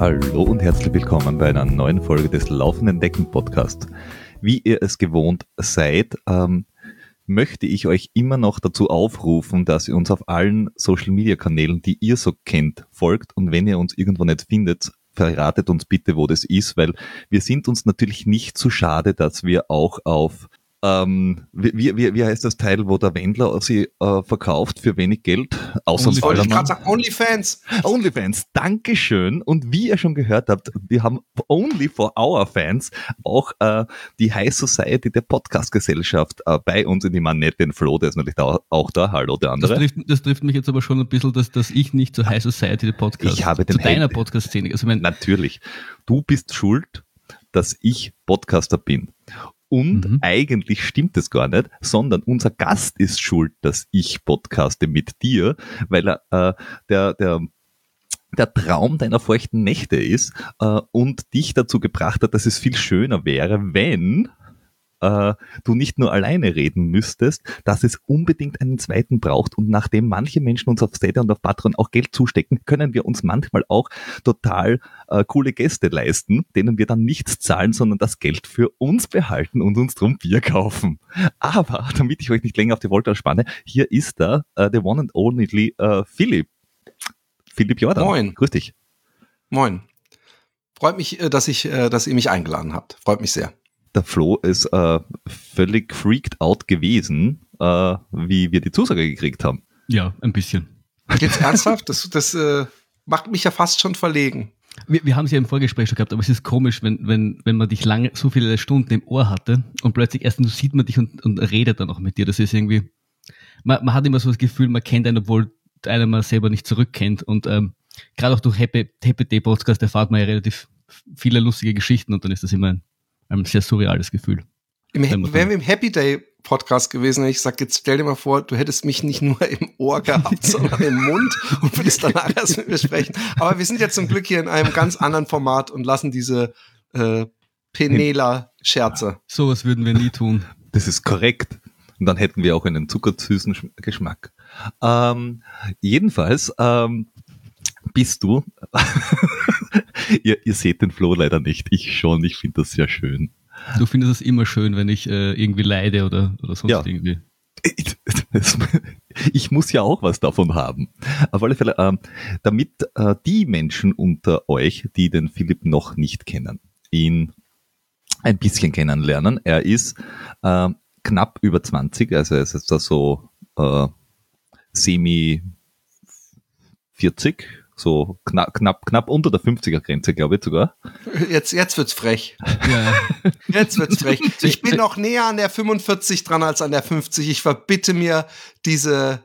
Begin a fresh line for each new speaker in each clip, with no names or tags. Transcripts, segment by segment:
Hallo und herzlich willkommen bei einer neuen Folge des Laufenden Decken Podcast. Wie ihr es gewohnt seid, ähm, möchte ich euch immer noch dazu aufrufen, dass ihr uns auf allen Social Media Kanälen, die ihr so kennt, folgt und wenn ihr uns irgendwo nicht findet, verratet uns bitte, wo das ist, weil wir sind uns natürlich nicht zu schade, dass wir auch auf ähm, wie, wie, wie heißt das Teil, wo der Wendler sie äh, verkauft für wenig Geld?
Außer Only, wollte ich gerade sagen, Onlyfans.
Onlyfans, Dankeschön. Und wie ihr schon gehört habt, wir haben Only for Our Fans auch äh, die High Society der Podcast-Gesellschaft äh, bei uns in die Manette, den Flo, der ist natürlich da, auch da. Hallo, der andere.
Das trifft, das trifft mich jetzt aber schon ein bisschen, dass, dass ich nicht zur High Society der Podcast,
ich habe den
zu deiner Podcast-Szene.
Also natürlich. Du bist schuld, dass ich Podcaster bin. Und mhm. eigentlich stimmt es gar nicht, sondern unser Gast ist schuld, dass ich podcaste mit dir, weil er äh, der, der der Traum deiner feuchten Nächte ist äh, und dich dazu gebracht hat, dass es viel schöner wäre, wenn äh, du nicht nur alleine reden müsstest, dass es unbedingt einen zweiten braucht. Und nachdem manche Menschen uns auf Stadia und auf Patreon auch Geld zustecken, können wir uns manchmal auch total äh, coole Gäste leisten, denen wir dann nichts zahlen, sondern das Geld für uns behalten und uns drum Bier kaufen. Aber, damit ich euch nicht länger auf die Wolke spanne, hier ist da äh, der one and only äh, Philipp. Philipp Jordan.
Moin.
Grüß dich.
Moin. Freut mich, äh, dass ich, äh, dass ihr mich eingeladen habt. Freut mich sehr
der Flo ist äh, völlig freaked out gewesen, äh, wie wir die Zusage gekriegt haben.
Ja, ein bisschen.
Jetzt ernsthaft? Das, das äh, macht mich ja fast schon verlegen.
Wir, wir haben es ja im Vorgespräch schon gehabt, aber es ist komisch, wenn, wenn, wenn man dich lange, so viele Stunden im Ohr hatte und plötzlich erst sieht man dich und, und redet dann auch mit dir. Das ist irgendwie, man, man hat immer so das Gefühl, man kennt einen, obwohl einer mal selber nicht zurückkennt. Und ähm, gerade auch durch Happy, Happy Day Podcast erfahrt man ja relativ viele lustige Geschichten und dann ist das immer ein, ein sehr surreales Gefühl.
Im, wären wir im Happy Day Podcast gewesen, ich sag, jetzt stell dir mal vor, du hättest mich nicht nur im Ohr gehabt, sondern im Mund und würdest danach erst mit mir sprechen. Aber wir sind jetzt zum Glück hier in einem ganz anderen Format und lassen diese äh, Penela-Scherze.
So was würden wir nie tun.
Das ist korrekt. Und dann hätten wir auch einen zuckersüßen Geschmack. Ähm, jedenfalls ähm, bist du ihr, ihr seht den Flo leider nicht. Ich schon. Ich finde das sehr schön.
Du findest es immer schön, wenn ich äh, irgendwie leide oder, oder sonst ja. irgendwie.
Ich, ich muss ja auch was davon haben. Auf alle Fälle, äh, damit äh, die Menschen unter euch, die den Philipp noch nicht kennen, ihn ein bisschen kennenlernen. Er ist äh, knapp über 20, also er ist jetzt da so äh, semi 40, so knapp, knapp, knapp unter der 50er-Grenze, glaube ich sogar.
Jetzt, jetzt wird's frech. Ja. Jetzt wird's frech. Ich bin noch näher an der 45 dran als an der 50. Ich verbitte mir diese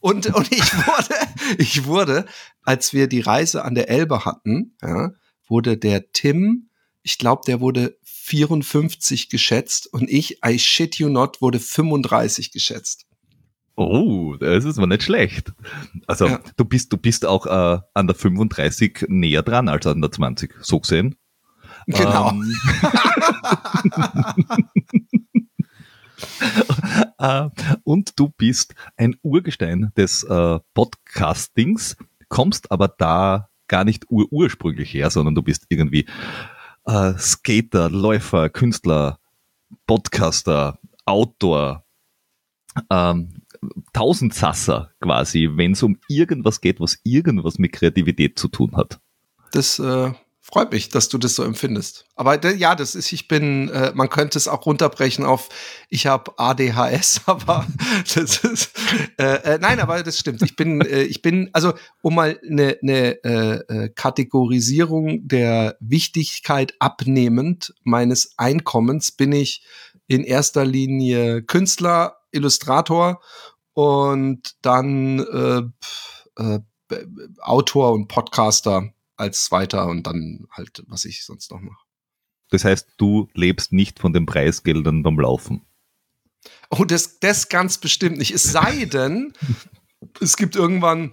und, und ich wurde, ich wurde, als wir die Reise an der Elbe hatten, ja, wurde der Tim, ich glaube, der wurde 54 geschätzt und ich, I shit you not, wurde 35 geschätzt.
Oh, das ist mal nicht schlecht. Also ja. du bist, du bist auch äh, an der 35 näher dran als an der 20, so gesehen.
Genau. Ähm,
äh, und du bist ein Urgestein des äh, Podcastings, kommst aber da gar nicht ur ursprünglich her, sondern du bist irgendwie äh, Skater, Läufer, Künstler, Podcaster, Autor, ähm, Tausendsasser quasi, wenn es um irgendwas geht, was irgendwas mit Kreativität zu tun hat.
Das äh, freut mich, dass du das so empfindest. Aber ja, das ist, ich bin, äh, man könnte es auch runterbrechen auf, ich habe ADHS, aber das ist, äh, äh, nein, aber das stimmt. Ich bin, äh, ich bin, also um mal eine, äh, Kategorisierung der Wichtigkeit abnehmend meines Einkommens bin ich in erster Linie Künstler, Illustrator und dann äh, äh, Autor und Podcaster als zweiter und dann halt, was ich sonst noch mache.
Das heißt, du lebst nicht von den Preisgeldern beim Laufen.
Oh, das, das ganz bestimmt nicht. Es sei denn, es gibt irgendwann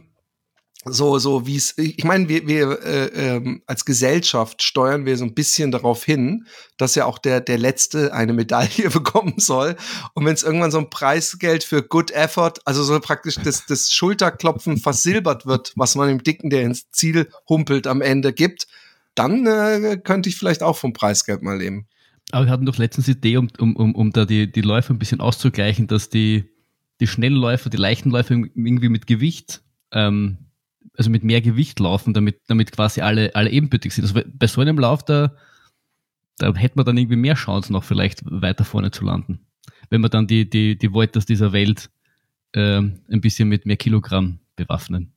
so, so wie es, ich meine, wir, wir äh, ähm, als Gesellschaft steuern wir so ein bisschen darauf hin, dass ja auch der, der Letzte eine Medaille bekommen soll. Und wenn es irgendwann so ein Preisgeld für Good Effort, also so praktisch das, das Schulterklopfen versilbert wird, was man dem Dicken, der ins Ziel humpelt, am Ende gibt, dann äh, könnte ich vielleicht auch vom Preisgeld mal leben.
Aber wir hatten doch letztens die Idee, um, um, um, um da die, die Läufe ein bisschen auszugleichen, dass die, die schnellen Läufer, die leichten Läufer irgendwie mit Gewicht ähm, also mit mehr Gewicht laufen, damit, damit quasi alle, alle ebenbürtig sind. Also bei so einem Lauf, da, da hätte man dann irgendwie mehr Chancen, noch vielleicht weiter vorne zu landen. Wenn man dann die, die, die Wolters dieser Welt äh, ein bisschen mit mehr Kilogramm bewaffnen.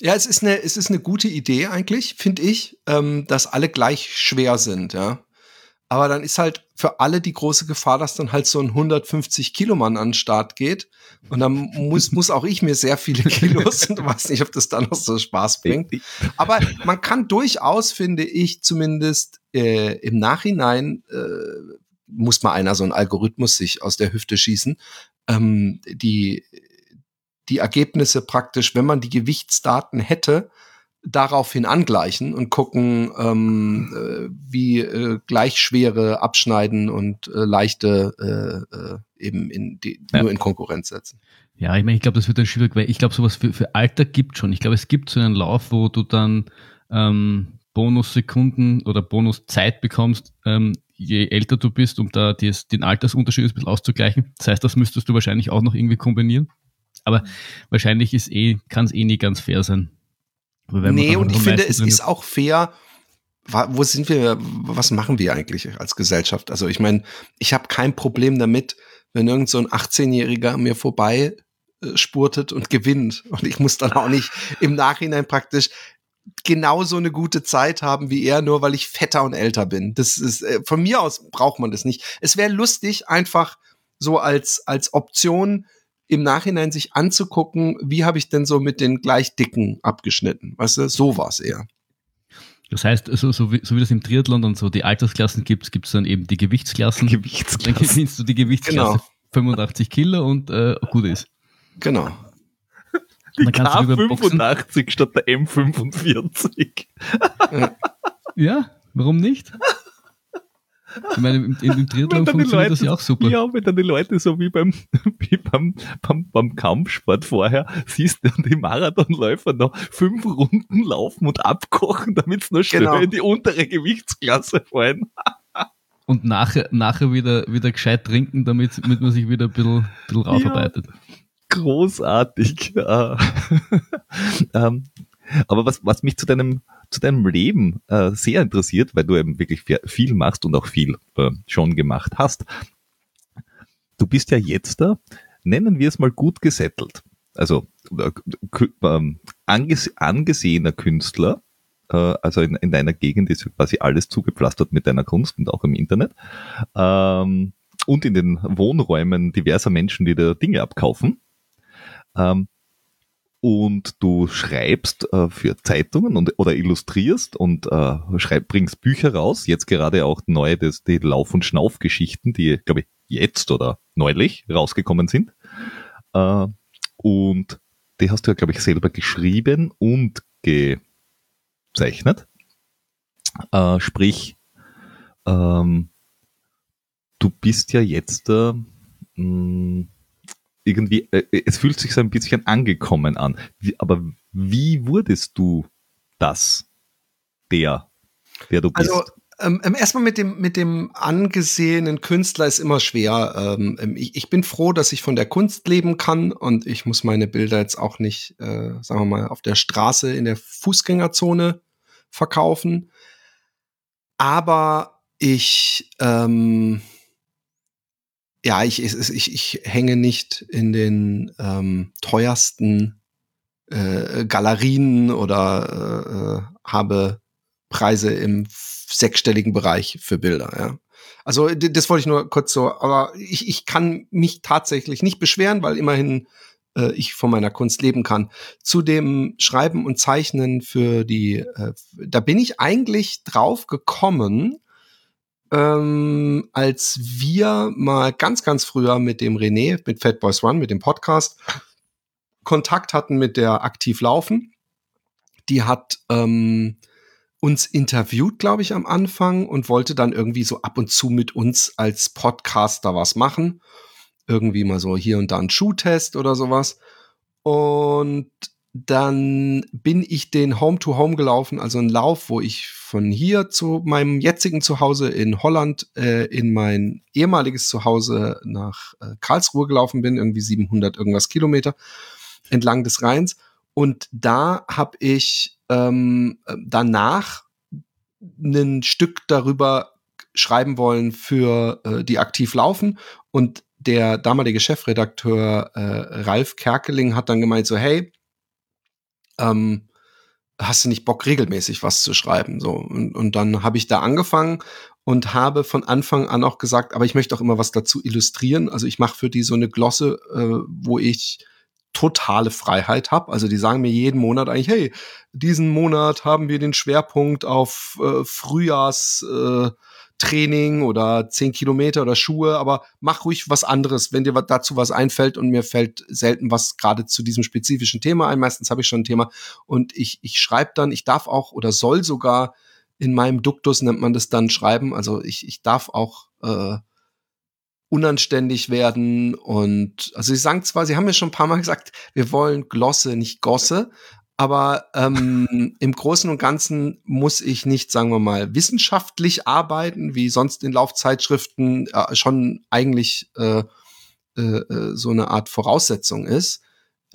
Ja, es ist eine, es ist eine gute Idee eigentlich, finde ich, ähm, dass alle gleich schwer sind, ja. Aber dann ist halt für alle die große Gefahr, dass dann halt so ein 150 Kilo Mann an den Start geht. Und dann muss, muss auch ich mir sehr viele Kilos und weiß nicht, ob das dann noch so Spaß bringt. Aber man kann durchaus, finde ich, zumindest äh, im Nachhinein äh, muss mal einer so einen Algorithmus sich aus der Hüfte schießen. Ähm, die, die Ergebnisse praktisch, wenn man die Gewichtsdaten hätte, daraufhin angleichen und gucken, ähm, äh, wie äh, gleich schwere abschneiden und äh, leichte äh, äh, eben in die, ja. nur in Konkurrenz setzen.
Ja, ich meine, ich glaube, das wird dann schwierig, weil ich glaube, sowas für, für Alter gibt schon. Ich glaube, es gibt so einen Lauf, wo du dann ähm, Bonussekunden oder Bonuszeit bekommst, ähm, je älter du bist, um da dies, den Altersunterschied ein bisschen auszugleichen. Das heißt, das müsstest du wahrscheinlich auch noch irgendwie kombinieren. Aber wahrscheinlich ist eh, kann es eh nie ganz fair sein.
Nee, und ich finde, es ist auch fair, wo sind wir, was machen wir eigentlich als Gesellschaft? Also ich meine, ich habe kein Problem damit, wenn irgend so ein 18-Jähriger mir vorbei äh, spurtet und gewinnt. Und ich muss dann auch nicht im Nachhinein praktisch genauso eine gute Zeit haben wie er, nur weil ich fetter und älter bin. Das ist, äh, von mir aus braucht man das nicht. Es wäre lustig, einfach so als, als Option im Nachhinein sich anzugucken, wie habe ich denn so mit den gleich dicken abgeschnitten? Weißt du, so war es eher.
Das heißt, so, so, wie, so wie das im Triathlon dann so die Altersklassen gibt, gibt es dann eben die Gewichtsklassen. Gewichtsklassen. Dann gewinnst du die Gewichtsklasse genau. 85 Kilo und äh, gut ist.
Genau.
Die K85 statt der M45.
ja, warum nicht? Ich meine, im, im Triathlon funktioniert Leute, das ja auch super.
Ja, wenn dann die Leute so wie beim, wie beim, beim, beim Kampfsport vorher siehst du die Marathonläufer noch fünf Runden laufen und abkochen, damit es noch schön genau. in die untere Gewichtsklasse fallen.
und nachher, nachher wieder, wieder gescheit trinken, damit, damit man sich wieder ein bisschen, bisschen raufarbeitet. Ja,
großartig. ähm, aber was, was mich zu deinem zu deinem Leben äh, sehr interessiert, weil du eben wirklich viel machst und auch viel äh, schon gemacht hast. Du bist ja jetzt da, nennen wir es mal gut gesettelt. Also äh, anges angesehener Künstler, äh, also in, in, deiner Gegend ist quasi alles zugepflastert mit deiner Kunst und auch im Internet. Ähm, und in den Wohnräumen diverser Menschen, die da Dinge abkaufen. Ähm, und du schreibst äh, für Zeitungen und, oder illustrierst und äh, schreib, bringst Bücher raus. Jetzt gerade auch neue, das, die Lauf- und Schnauf-Geschichten, die, glaube ich, jetzt oder neulich rausgekommen sind. Äh, und die hast du ja, glaube ich, selber geschrieben und gezeichnet. Äh, sprich, ähm, du bist ja jetzt äh, mh, irgendwie, äh, es fühlt sich so ein bisschen angekommen an. Aber wie wurdest du das, der, der du bist?
Also, ähm, ähm, erstmal mit dem, mit dem angesehenen Künstler ist immer schwer. Ähm, ähm, ich, ich bin froh, dass ich von der Kunst leben kann und ich muss meine Bilder jetzt auch nicht, äh, sagen wir mal, auf der Straße in der Fußgängerzone verkaufen. Aber ich, ähm, ja, ich, ich, ich hänge nicht in den ähm, teuersten äh, Galerien oder äh, äh, habe Preise im sechsstelligen Bereich für Bilder. Ja. Also das wollte ich nur kurz so, aber ich, ich kann mich tatsächlich nicht beschweren, weil immerhin äh, ich von meiner Kunst leben kann. Zu dem Schreiben und Zeichnen für die, äh, da bin ich eigentlich drauf gekommen, ähm, als wir mal ganz, ganz früher mit dem René, mit Fat Boys One, mit dem Podcast, Kontakt hatten mit der Aktiv Laufen. die hat ähm, uns interviewt, glaube ich, am Anfang und wollte dann irgendwie so ab und zu mit uns als Podcaster was machen. Irgendwie mal so hier und da ein Schuhtest oder sowas. Und dann bin ich den Home-to-Home -Home gelaufen, also ein Lauf, wo ich von hier zu meinem jetzigen Zuhause in Holland äh, in mein ehemaliges Zuhause nach äh, Karlsruhe gelaufen bin, irgendwie 700 irgendwas Kilometer entlang des Rheins. Und da habe ich ähm, danach ein Stück darüber schreiben wollen für äh, die aktiv laufen und der damalige Chefredakteur äh, Ralf Kerkeling hat dann gemeint so hey ähm, hast du nicht Bock regelmäßig was zu schreiben so und, und dann habe ich da angefangen und habe von Anfang an auch gesagt aber ich möchte auch immer was dazu illustrieren also ich mache für die so eine Glosse äh, wo ich totale Freiheit habe. Also die sagen mir jeden Monat eigentlich, hey, diesen Monat haben wir den Schwerpunkt auf äh, Frühjahrstraining äh, oder zehn Kilometer oder Schuhe, aber mach ruhig was anderes, wenn dir dazu was einfällt und mir fällt selten was gerade zu diesem spezifischen Thema ein. Meistens habe ich schon ein Thema und ich, ich schreibe dann, ich darf auch oder soll sogar in meinem Duktus nennt man das dann schreiben. Also ich, ich darf auch äh, unanständig werden und also sie sagen zwar, sie haben mir schon ein paar Mal gesagt, wir wollen Glosse, nicht Gosse, aber ähm, im Großen und Ganzen muss ich nicht, sagen wir mal, wissenschaftlich arbeiten, wie sonst in Laufzeitschriften äh, schon eigentlich äh, äh, äh so eine Art Voraussetzung ist,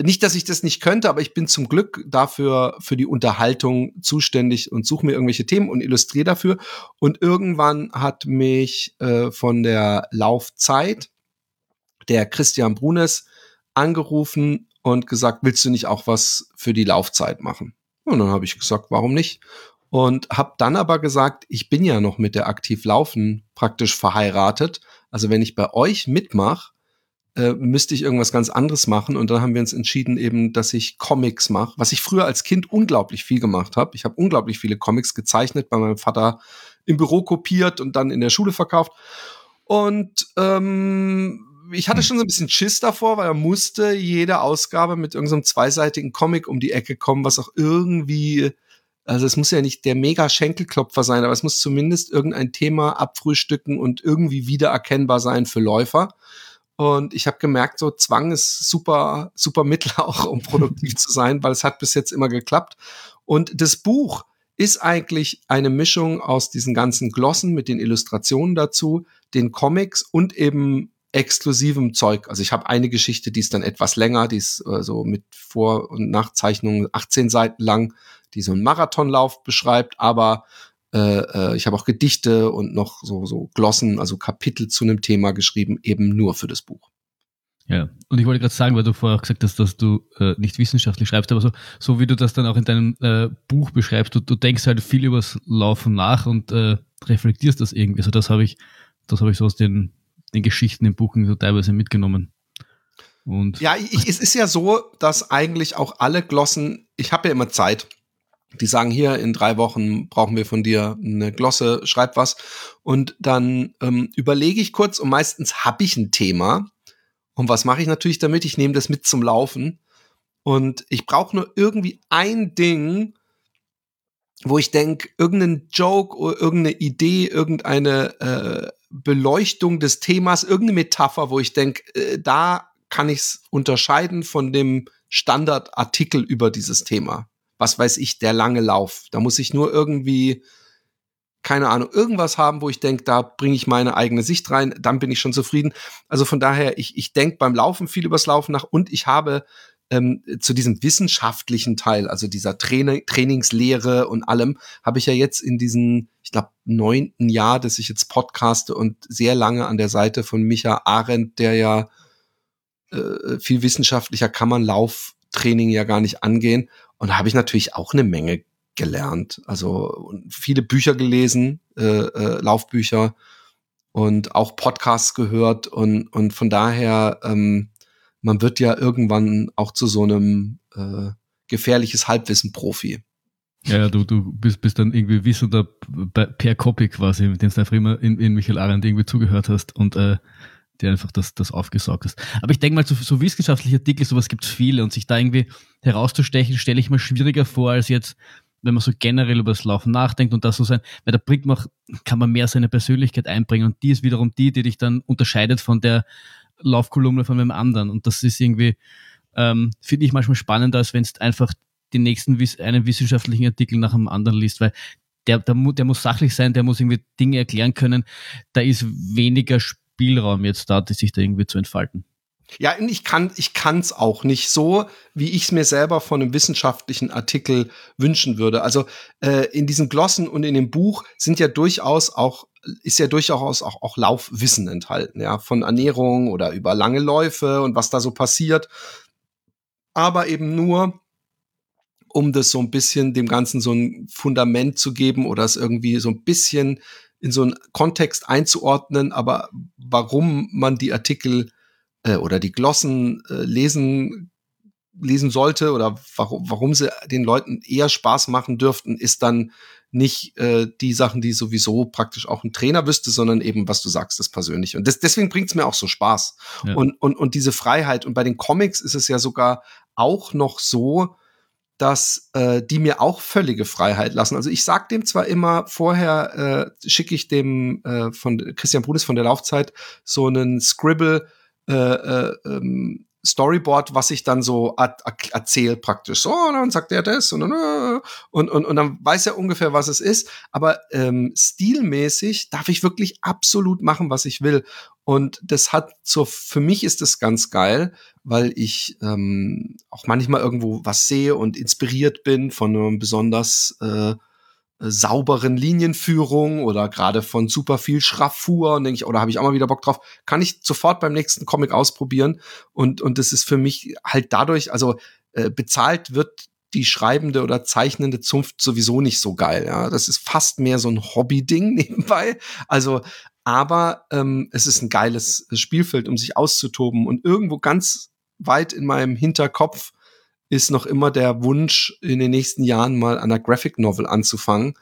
nicht, dass ich das nicht könnte, aber ich bin zum Glück dafür für die Unterhaltung zuständig und suche mir irgendwelche Themen und illustriere dafür. Und irgendwann hat mich äh, von der Laufzeit der Christian Brunes angerufen und gesagt, willst du nicht auch was für die Laufzeit machen? Und dann habe ich gesagt, warum nicht? Und habe dann aber gesagt, ich bin ja noch mit der Aktiv Laufen praktisch verheiratet. Also wenn ich bei euch mitmache, äh, müsste ich irgendwas ganz anderes machen. Und dann haben wir uns entschieden, eben, dass ich Comics mache, was ich früher als Kind unglaublich viel gemacht habe. Ich habe unglaublich viele Comics gezeichnet, bei meinem Vater im Büro kopiert und dann in der Schule verkauft. Und ähm, ich hatte schon so ein bisschen Schiss davor, weil er musste jede Ausgabe mit irgendeinem zweiseitigen Comic um die Ecke kommen, was auch irgendwie, also es muss ja nicht der mega Schenkelklopfer sein, aber es muss zumindest irgendein Thema abfrühstücken und irgendwie wiedererkennbar sein für Läufer. Und ich habe gemerkt, so Zwang ist super, super Mittel auch, um produktiv zu sein, weil es hat bis jetzt immer geklappt. Und das Buch ist eigentlich eine Mischung aus diesen ganzen Glossen mit den Illustrationen dazu, den Comics und eben exklusivem Zeug. Also ich habe eine Geschichte, die ist dann etwas länger, die ist äh, so mit Vor- und Nachzeichnungen 18 Seiten lang, die so einen Marathonlauf beschreibt, aber äh, äh, ich habe auch Gedichte und noch so, so Glossen, also Kapitel zu einem Thema geschrieben, eben nur für das Buch.
Ja, und ich wollte gerade sagen, weil du vorher auch gesagt hast, dass du äh, nicht wissenschaftlich schreibst, aber so, so wie du das dann auch in deinem äh, Buch beschreibst, du, du denkst halt viel übers Laufen nach und äh, reflektierst das irgendwie. Also das habe ich, das habe ich so aus den, den Geschichten im Buch so teilweise mitgenommen.
Und ja, ich, es ist ja so, dass eigentlich auch alle Glossen, ich habe ja immer Zeit, die sagen hier, in drei Wochen brauchen wir von dir eine Glosse, schreib was. Und dann ähm, überlege ich kurz und meistens habe ich ein Thema. Und was mache ich natürlich damit? Ich nehme das mit zum Laufen. Und ich brauche nur irgendwie ein Ding, wo ich denke, irgendeinen Joke oder irgendeine Idee, irgendeine äh, Beleuchtung des Themas, irgendeine Metapher, wo ich denke, äh, da kann ich es unterscheiden von dem Standardartikel über dieses Thema was weiß ich, der lange Lauf. Da muss ich nur irgendwie, keine Ahnung, irgendwas haben, wo ich denke, da bringe ich meine eigene Sicht rein, dann bin ich schon zufrieden. Also von daher, ich, ich denke beim Laufen viel übers Laufen nach und ich habe ähm, zu diesem wissenschaftlichen Teil, also dieser Training, Trainingslehre und allem, habe ich ja jetzt in diesen, ich glaube, neunten Jahr, dass ich jetzt podcaste und sehr lange an der Seite von Micha Arendt, der ja äh, viel wissenschaftlicher kann man Lauftraining ja gar nicht angehen. Und da habe ich natürlich auch eine Menge gelernt. Also viele Bücher gelesen, äh, äh, Laufbücher und auch Podcasts gehört. Und, und von daher, ähm, man wird ja irgendwann auch zu so einem äh, gefährliches Halbwissen-Profi.
Ja, du, du bist, bist dann irgendwie wissender per Copy quasi, mit dem du einfach immer in, in Michael Arendt irgendwie zugehört hast und äh, der einfach das, das aufgesaugt ist. Aber ich denke mal, so, so wissenschaftliche Artikel, sowas gibt es viele und sich da irgendwie herauszustechen, stelle ich mir schwieriger vor, als jetzt, wenn man so generell über das Laufen nachdenkt und das so sein, weil da bringt man, kann man mehr seine Persönlichkeit einbringen und die ist wiederum die, die dich dann unterscheidet von der Laufkolumne von einem anderen und das ist irgendwie, ähm, finde ich manchmal spannender, als wenn es einfach den nächsten einen wissenschaftlichen Artikel nach dem anderen liest, weil der, der, der muss sachlich sein, der muss irgendwie Dinge erklären können. Da ist weniger Spielraum jetzt da, sich da irgendwie zu entfalten.
Ja, ich kann ich auch nicht so, wie ich es mir selber von einem wissenschaftlichen Artikel wünschen würde. Also äh, in diesen Glossen und in dem Buch sind ja durchaus auch ist ja durchaus auch, auch Laufwissen enthalten, ja, von Ernährung oder über lange Läufe und was da so passiert. Aber eben nur um das so ein bisschen dem Ganzen so ein Fundament zu geben oder es irgendwie so ein bisschen in so einen Kontext einzuordnen, aber warum man die Artikel äh, oder die Glossen äh, lesen lesen sollte oder warum, warum sie den Leuten eher Spaß machen dürften, ist dann nicht äh, die Sachen, die sowieso praktisch auch ein Trainer wüsste, sondern eben, was du sagst, das Persönliche. Und das, deswegen bringt's mir auch so Spaß. Ja. Und, und, und diese Freiheit. Und bei den Comics ist es ja sogar auch noch so, dass äh, die mir auch völlige Freiheit lassen. Also ich sag dem zwar immer vorher, äh, schicke ich dem äh, von Christian Brunis von der Laufzeit so einen Scribble äh, äh, ähm, Storyboard, was ich dann so erzähle praktisch. So, und dann sagt er das und und, und, und dann weiß er ungefähr, was es ist. Aber ähm, stilmäßig darf ich wirklich absolut machen, was ich will. Und das hat so, für mich ist das ganz geil, weil ich ähm, auch manchmal irgendwo was sehe und inspiriert bin von einem besonders äh, sauberen Linienführung oder gerade von super viel Schraffur und denke ich, oder oh, habe ich auch mal wieder Bock drauf, kann ich sofort beim nächsten Comic ausprobieren und und das ist für mich halt dadurch, also äh, bezahlt wird die schreibende oder zeichnende Zunft sowieso nicht so geil. Ja, das ist fast mehr so ein Hobby-Ding nebenbei. Also, aber ähm, es ist ein geiles Spielfeld, um sich auszutoben und irgendwo ganz weit in meinem Hinterkopf ist noch immer der Wunsch, in den nächsten Jahren mal an einer Graphic Novel anzufangen.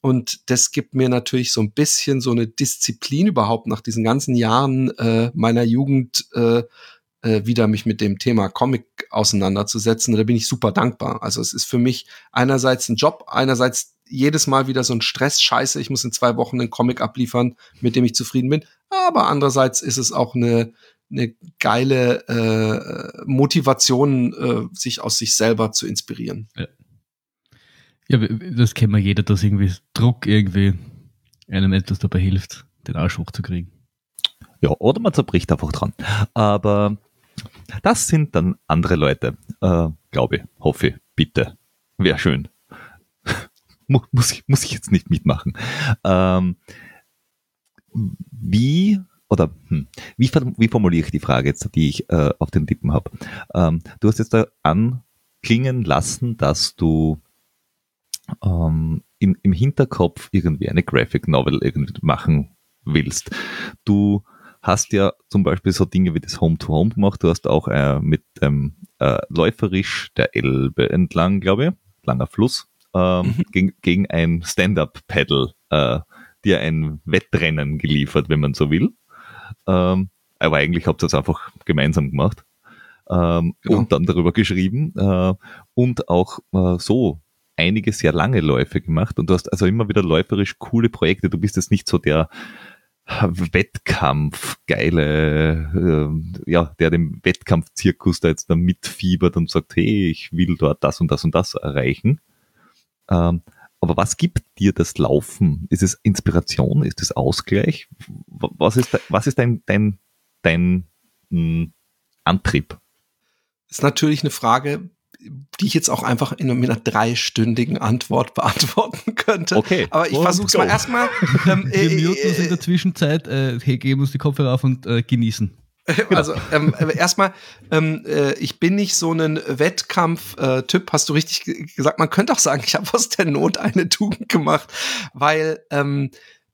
Und das gibt mir natürlich so ein bisschen so eine Disziplin überhaupt nach diesen ganzen Jahren äh, meiner Jugend äh, äh, wieder mich mit dem Thema Comic auseinanderzusetzen. Da bin ich super dankbar. Also es ist für mich einerseits ein Job, einerseits jedes Mal wieder so ein Stress, scheiße, ich muss in zwei Wochen einen Comic abliefern, mit dem ich zufrieden bin. Aber andererseits ist es auch eine, eine geile äh, Motivation, äh, sich aus sich selber zu inspirieren.
Ja. ja, das kennt man jeder, dass irgendwie Druck irgendwie einem etwas dabei hilft, den Arsch hochzukriegen.
Ja, oder man zerbricht einfach dran. Aber das sind dann andere Leute, äh, glaube ich, hoffe ich, bitte. Wäre schön. muss, ich, muss ich jetzt nicht mitmachen. Ähm, wie oder hm, wie, wie formuliere ich die Frage jetzt, die ich äh, auf den Lippen habe? Ähm, du hast jetzt da anklingen lassen, dass du ähm, im, im Hinterkopf irgendwie eine Graphic Novel irgendwie machen willst. Du hast ja zum Beispiel so Dinge wie das Home-to-Home -Home gemacht. Du hast auch äh, mit ähm, äh, läuferisch der Elbe entlang, glaube ich, langer Fluss, ähm, mhm. gegen, gegen ein Stand-up-Pedal äh, dir ein Wettrennen geliefert, wenn man so will. Ähm, aber eigentlich habt ihr es einfach gemeinsam gemacht. Ähm, genau. Und dann darüber geschrieben äh, und auch äh, so einige sehr lange Läufe gemacht und du hast also immer wieder läuferisch coole Projekte. Du bist jetzt nicht so der Wettkampf geile, äh, ja, der dem Wettkampfzirkus da jetzt da mitfiebert und sagt, hey, ich will dort das und das und das erreichen. Ähm, aber was gibt dir das Laufen? Ist es Inspiration? Ist es Ausgleich? Was ist, was ist dein, dein, dein mh, hm, Antrieb?
Das ist natürlich eine Frage, die ich jetzt auch einfach in einer dreistündigen Antwort beantworten könnte.
Okay.
Aber ich versuche es mal erstmal.
Ähm, Wir äh, muten uns in der Zwischenzeit, äh, hey, geben uns die Kopfhörer auf und äh, genießen.
Also ähm, äh, erstmal, ähm, äh, ich bin nicht so ein Wettkampf-Typ, hast du richtig gesagt. Man könnte auch sagen, ich habe aus der Not eine Tugend gemacht, weil ähm,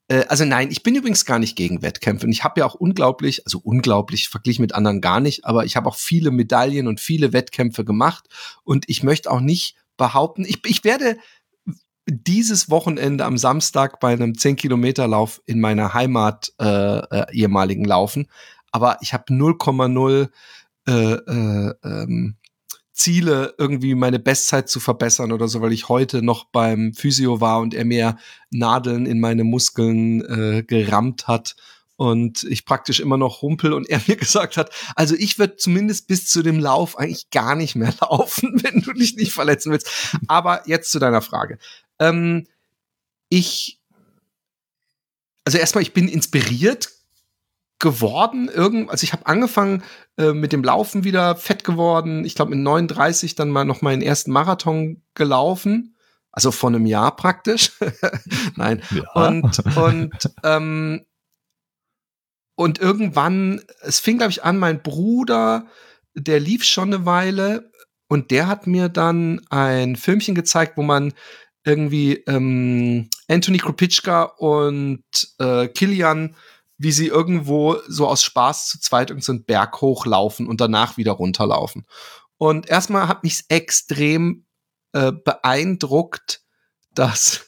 äh, also nein, ich bin übrigens gar nicht gegen Wettkämpfe. Und ich habe ja auch unglaublich, also unglaublich verglichen mit anderen gar nicht, aber ich habe auch viele Medaillen und viele Wettkämpfe gemacht. Und ich möchte auch nicht behaupten, ich, ich werde dieses Wochenende am Samstag bei einem 10 Kilometer Lauf in meiner Heimat äh, äh, ehemaligen laufen. Aber ich habe 0,0 äh, äh, ähm, Ziele, irgendwie meine Bestzeit zu verbessern oder so, weil ich heute noch beim Physio war und er mir Nadeln in meine Muskeln äh, gerammt hat und ich praktisch immer noch humpel und er mir gesagt hat, also ich würde zumindest bis zu dem Lauf eigentlich gar nicht mehr laufen, wenn du dich nicht verletzen willst. Aber jetzt zu deiner Frage. Ähm, ich, also erstmal, ich bin inspiriert geworden. Irgend, also ich habe angefangen äh, mit dem Laufen wieder fett geworden. Ich glaube mit 39 dann mal noch meinen ersten Marathon gelaufen. Also vor einem Jahr praktisch. Nein. Ja. Und, und, ähm, und irgendwann, es fing, glaube ich, an, mein Bruder, der lief schon eine Weile und der hat mir dann ein Filmchen gezeigt, wo man irgendwie ähm, Anthony Kropitschka und äh, Kilian wie sie irgendwo so aus Spaß zu zweit irgendeinen so Berg hochlaufen und danach wieder runterlaufen. Und erstmal hat mich extrem äh, beeindruckt, dass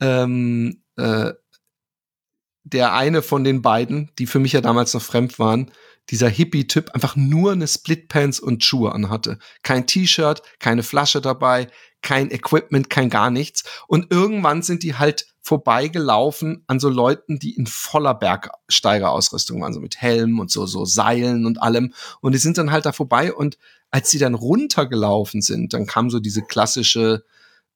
ähm, äh, der eine von den beiden, die für mich ja damals noch fremd waren, dieser Hippie-Typ einfach nur eine Splitpants und Schuhe anhatte. Kein T-Shirt, keine Flasche dabei, kein Equipment, kein gar nichts. Und irgendwann sind die halt vorbeigelaufen an so Leuten, die in voller Bergsteigerausrüstung waren, so mit Helm und so, so Seilen und allem. Und die sind dann halt da vorbei und als sie dann runtergelaufen sind, dann kam so diese klassische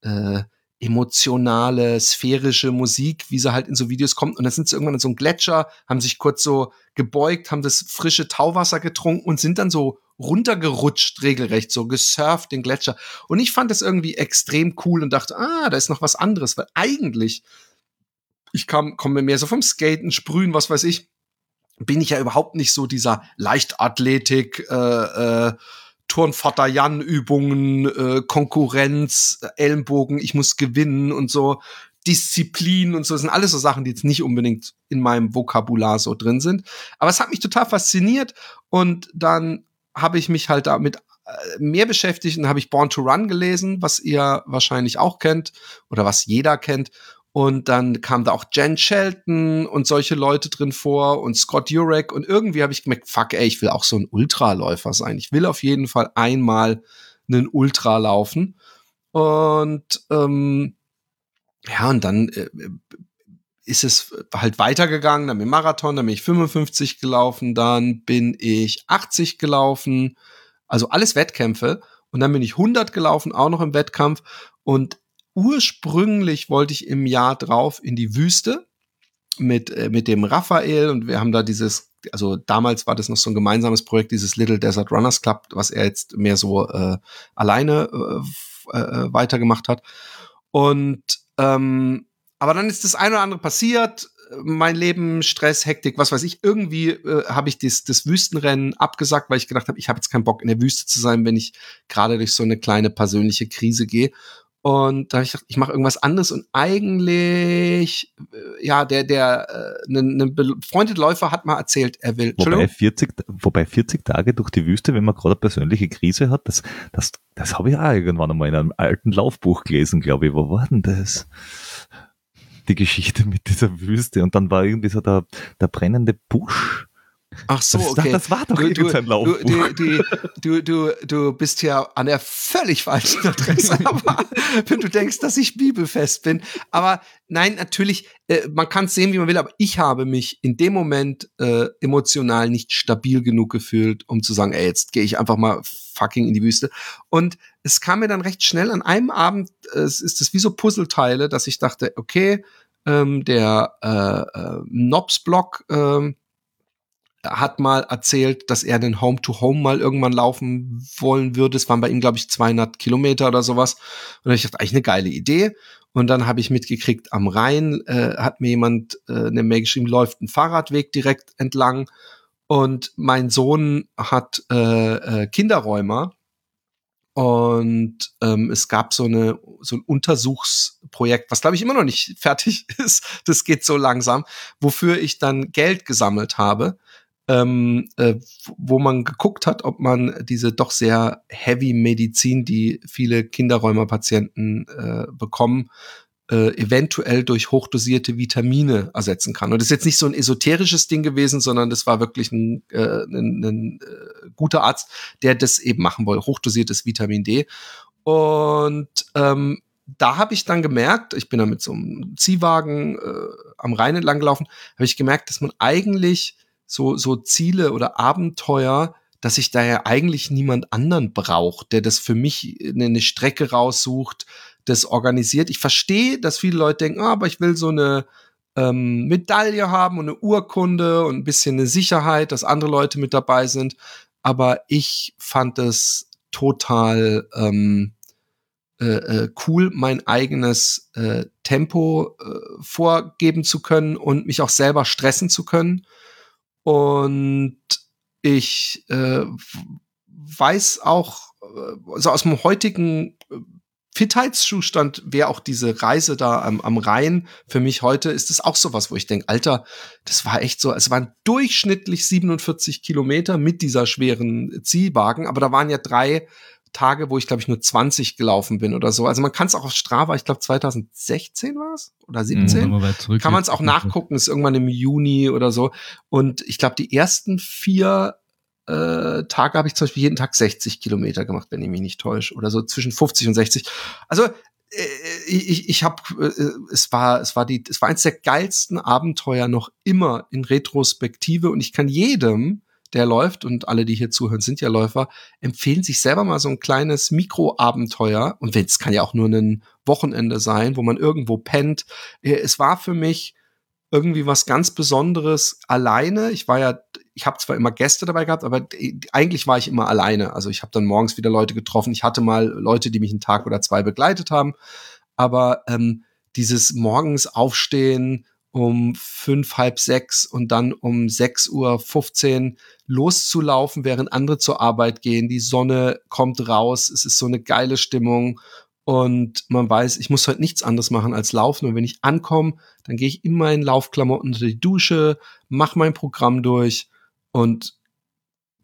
äh, emotionale, sphärische Musik, wie sie halt in so Videos kommt. Und dann sind sie irgendwann in so einem Gletscher, haben sich kurz so gebeugt, haben das frische Tauwasser getrunken und sind dann so runtergerutscht, regelrecht, so gesurft den Gletscher. Und ich fand das irgendwie extrem cool und dachte, ah, da ist noch was anderes, weil eigentlich, ich kam, komme mehr so vom Skaten, Sprühen, was weiß ich, bin ich ja überhaupt nicht so dieser Leichtathletik, äh, äh, Turnvater Jan Übungen, äh, Konkurrenz, Ellenbogen, ich muss gewinnen und so. Disziplin und so, das sind alles so Sachen, die jetzt nicht unbedingt in meinem Vokabular so drin sind. Aber es hat mich total fasziniert und dann habe ich mich halt damit äh, mehr beschäftigt und habe ich Born to Run gelesen, was ihr wahrscheinlich auch kennt oder was jeder kennt. Und dann kam da auch Jen Shelton und solche Leute drin vor und Scott Jurek. Und irgendwie habe ich gemerkt, fuck, ey, ich will auch so ein Ultraläufer sein. Ich will auf jeden Fall einmal einen Ultra laufen. Und ähm, ja, und dann äh, ist es halt weitergegangen, dann bin ich Marathon, dann bin ich 55 gelaufen, dann bin ich 80 gelaufen, also alles Wettkämpfe. Und dann bin ich 100 gelaufen, auch noch im Wettkampf. Und ursprünglich wollte ich im Jahr drauf in die Wüste mit, äh, mit dem Raphael und wir haben da dieses, also damals war das noch so ein gemeinsames Projekt, dieses Little Desert Runners Club, was er jetzt mehr so äh, alleine äh, äh, weitergemacht hat. Und ähm, aber dann ist das eine oder andere passiert, mein Leben, Stress, Hektik, was weiß ich. Irgendwie äh, habe ich das, das Wüstenrennen abgesagt, weil ich gedacht habe, ich habe jetzt keinen Bock in der Wüste zu sein, wenn ich gerade durch so eine kleine persönliche Krise gehe. Und da habe ich gedacht, ich mache irgendwas anderes und eigentlich, äh, ja, der, der, äh, ne, ne befreundete Läufer hat mal erzählt, er will.
Wobei 40, wobei 40 Tage durch die Wüste, wenn man gerade eine persönliche Krise hat, das, das, das habe ich auch irgendwann einmal in einem alten Laufbuch gelesen, glaube ich. Wo war denn das? Die Geschichte mit dieser Wüste. Und dann war irgendwie so der, der brennende Busch
Ach so,
okay. Das, war doch du,
du, Laufbuch. Du, du, du, du, bist ja an der völlig falschen Adresse, aber wenn du denkst, dass ich bibelfest bin. Aber nein, natürlich, äh, man kann es sehen, wie man will, aber ich habe mich in dem Moment äh, emotional nicht stabil genug gefühlt, um zu sagen, ey, jetzt gehe ich einfach mal fucking in die Wüste. Und es kam mir dann recht schnell an einem Abend, äh, es ist es wie so Puzzleteile, dass ich dachte, okay, ähm, der äh, äh, Nobs-Block, ähm, hat mal erzählt, dass er den Home-to-Home -Home mal irgendwann laufen wollen würde. Es waren bei ihm, glaube ich, 200 Kilometer oder sowas. Und ich dachte, eigentlich eine geile Idee. Und dann habe ich mitgekriegt, am Rhein äh, hat mir jemand äh, eine Mail geschrieben, läuft ein Fahrradweg direkt entlang. Und mein Sohn hat äh, äh, Kinderräumer. Und ähm, es gab so, eine, so ein Untersuchsprojekt, was glaube ich immer noch nicht fertig ist. Das geht so langsam, wofür ich dann Geld gesammelt habe ähm, äh, wo man geguckt hat, ob man diese doch sehr heavy Medizin, die viele Kinderräumerpatienten äh, bekommen, äh, eventuell durch hochdosierte Vitamine ersetzen kann. Und das ist jetzt nicht so ein esoterisches Ding gewesen, sondern das war wirklich ein, äh, ein, ein äh, guter Arzt, der das eben machen wollte, hochdosiertes Vitamin D. Und ähm, da habe ich dann gemerkt, ich bin da mit so einem Ziehwagen äh, am Rhein entlang gelaufen, habe ich gemerkt, dass man eigentlich so, so Ziele oder Abenteuer, dass ich da ja eigentlich niemand anderen braucht, der das für mich eine Strecke raussucht, das organisiert. Ich verstehe, dass viele Leute denken, ah, aber ich will so eine ähm, Medaille haben und eine Urkunde und ein bisschen eine Sicherheit, dass andere Leute mit dabei sind. Aber ich fand es total ähm, äh, äh, cool, mein eigenes äh, Tempo äh, vorgeben zu können und mich auch selber stressen zu können. Und ich äh, weiß auch, also aus dem heutigen Fitheitszustand wäre auch diese Reise da am, am Rhein für mich heute, ist es auch sowas, wo ich denke, Alter, das war echt so, es waren durchschnittlich 47 Kilometer mit dieser schweren Zielwagen, aber da waren ja drei Tage, wo ich glaube ich nur 20 gelaufen bin oder so. Also man kann es auch auf Strava, ich glaube 2016 war es oder 17. Mhm, kann man es auch nachgucken, ist irgendwann im Juni oder so. Und ich glaube die ersten vier äh, Tage habe ich zum Beispiel jeden Tag 60 Kilometer gemacht, wenn ich mich nicht täusche. Oder so zwischen 50 und 60. Also äh, ich, ich habe, äh, es war, es war die, es war eins der geilsten Abenteuer noch immer in Retrospektive und ich kann jedem, der läuft und alle, die hier zuhören, sind ja Läufer, empfehlen sich selber mal so ein kleines Mikroabenteuer und es kann ja auch nur ein Wochenende sein, wo man irgendwo pennt. Äh, es war für mich irgendwie was ganz Besonderes alleine. Ich war ja, ich habe zwar immer Gäste dabei gehabt, aber eigentlich war ich immer alleine. Also ich habe dann morgens wieder Leute getroffen. Ich hatte mal Leute, die mich einen Tag oder zwei begleitet haben. Aber ähm, dieses morgens aufstehen um fünf, halb sechs und dann um sechs Uhr 15 loszulaufen, während andere zur Arbeit gehen. Die Sonne kommt raus. Es ist so eine geile Stimmung und man weiß, ich muss heute nichts anderes machen als laufen. Und wenn ich ankomme, dann gehe ich in meinen Laufklamotten unter die Dusche, mache mein Programm durch und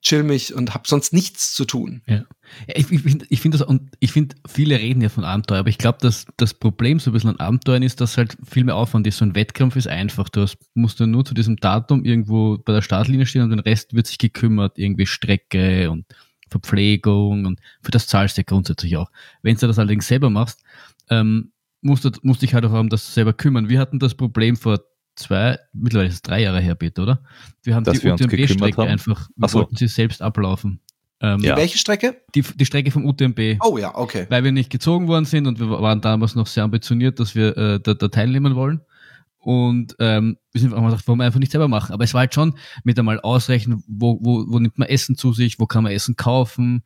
chill mich und habe sonst nichts zu tun.
Ja. Ich, ich finde ich find das, und ich finde, viele reden ja von Abenteuer, aber ich glaube, dass das Problem so ein bisschen an Abenteuern ist, dass halt viel mehr Aufwand ist. So ein Wettkampf ist einfach. Du hast, musst du nur zu diesem Datum irgendwo bei der Startlinie stehen und den Rest wird sich gekümmert, irgendwie Strecke und Verpflegung und für das zahlst du ja grundsätzlich auch. Wenn du das allerdings selber machst, ähm, musst du musst dich halt auch um das selber kümmern. Wir hatten das Problem vor zwei, mittlerweile ist es drei Jahre her, bitte, oder? Wir haben
Dass die UTMB-Strecke
einfach, wir so. wollten sie selbst ablaufen.
Ähm, ja. Welche Strecke?
Die, die Strecke vom UTMB.
Oh ja, okay.
Weil wir nicht gezogen worden sind und wir waren damals noch sehr ambitioniert, dass wir äh, da, da teilnehmen wollen. Und ähm, wir sind einfach gedacht, wollen wir einfach nicht selber machen. Aber es war halt schon mit einmal ausrechnen, wo, wo, wo nimmt man Essen zu sich, wo kann man Essen kaufen.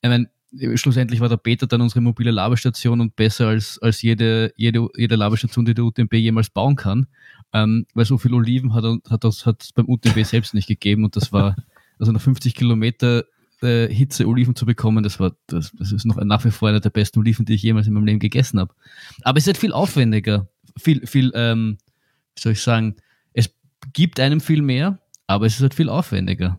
Ich meine, schlussendlich war der Peter dann unsere mobile Labestation und besser als, als jede, jede, jede Labestation, die der UTMB jemals bauen kann. Ähm, weil so viel Oliven hat, hat das hat beim UTMB selbst nicht gegeben und das war, also nach 50 Kilometer äh, Hitze Oliven zu bekommen, das war, das, das ist noch nach wie vor einer der besten Oliven, die ich jemals in meinem Leben gegessen habe. Aber es ist halt viel aufwendiger, viel, viel, ähm, wie soll ich sagen, es gibt einem viel mehr, aber es ist halt viel aufwendiger.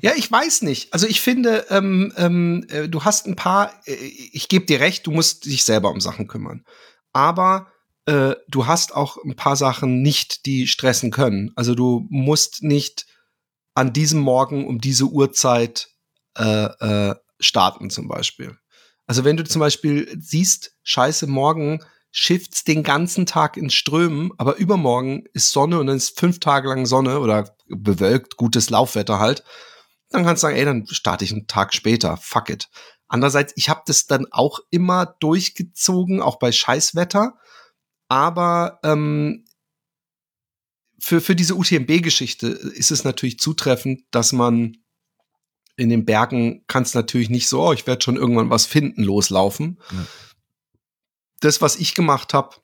Ja, ich weiß nicht. Also ich finde, ähm, ähm, äh, du hast ein paar, äh, ich gebe dir recht, du musst dich selber um Sachen kümmern. Aber äh, du hast auch ein paar Sachen nicht, die stressen können. Also du musst nicht an diesem Morgen um diese Uhrzeit äh, äh, starten zum Beispiel. Also wenn du zum Beispiel siehst, scheiße, morgen shifts den ganzen Tag in Strömen, aber übermorgen ist Sonne und dann ist fünf Tage lang Sonne oder bewölkt, gutes Laufwetter halt, dann kannst du sagen, ey, dann starte ich einen Tag später, fuck it. Andererseits, ich habe das dann auch immer durchgezogen, auch bei Scheißwetter, aber ähm, für, für diese UTMB-Geschichte ist es natürlich zutreffend, dass man in den Bergen kann es natürlich nicht so, oh, ich werde schon irgendwann was finden, loslaufen. Ja das, was ich gemacht habe,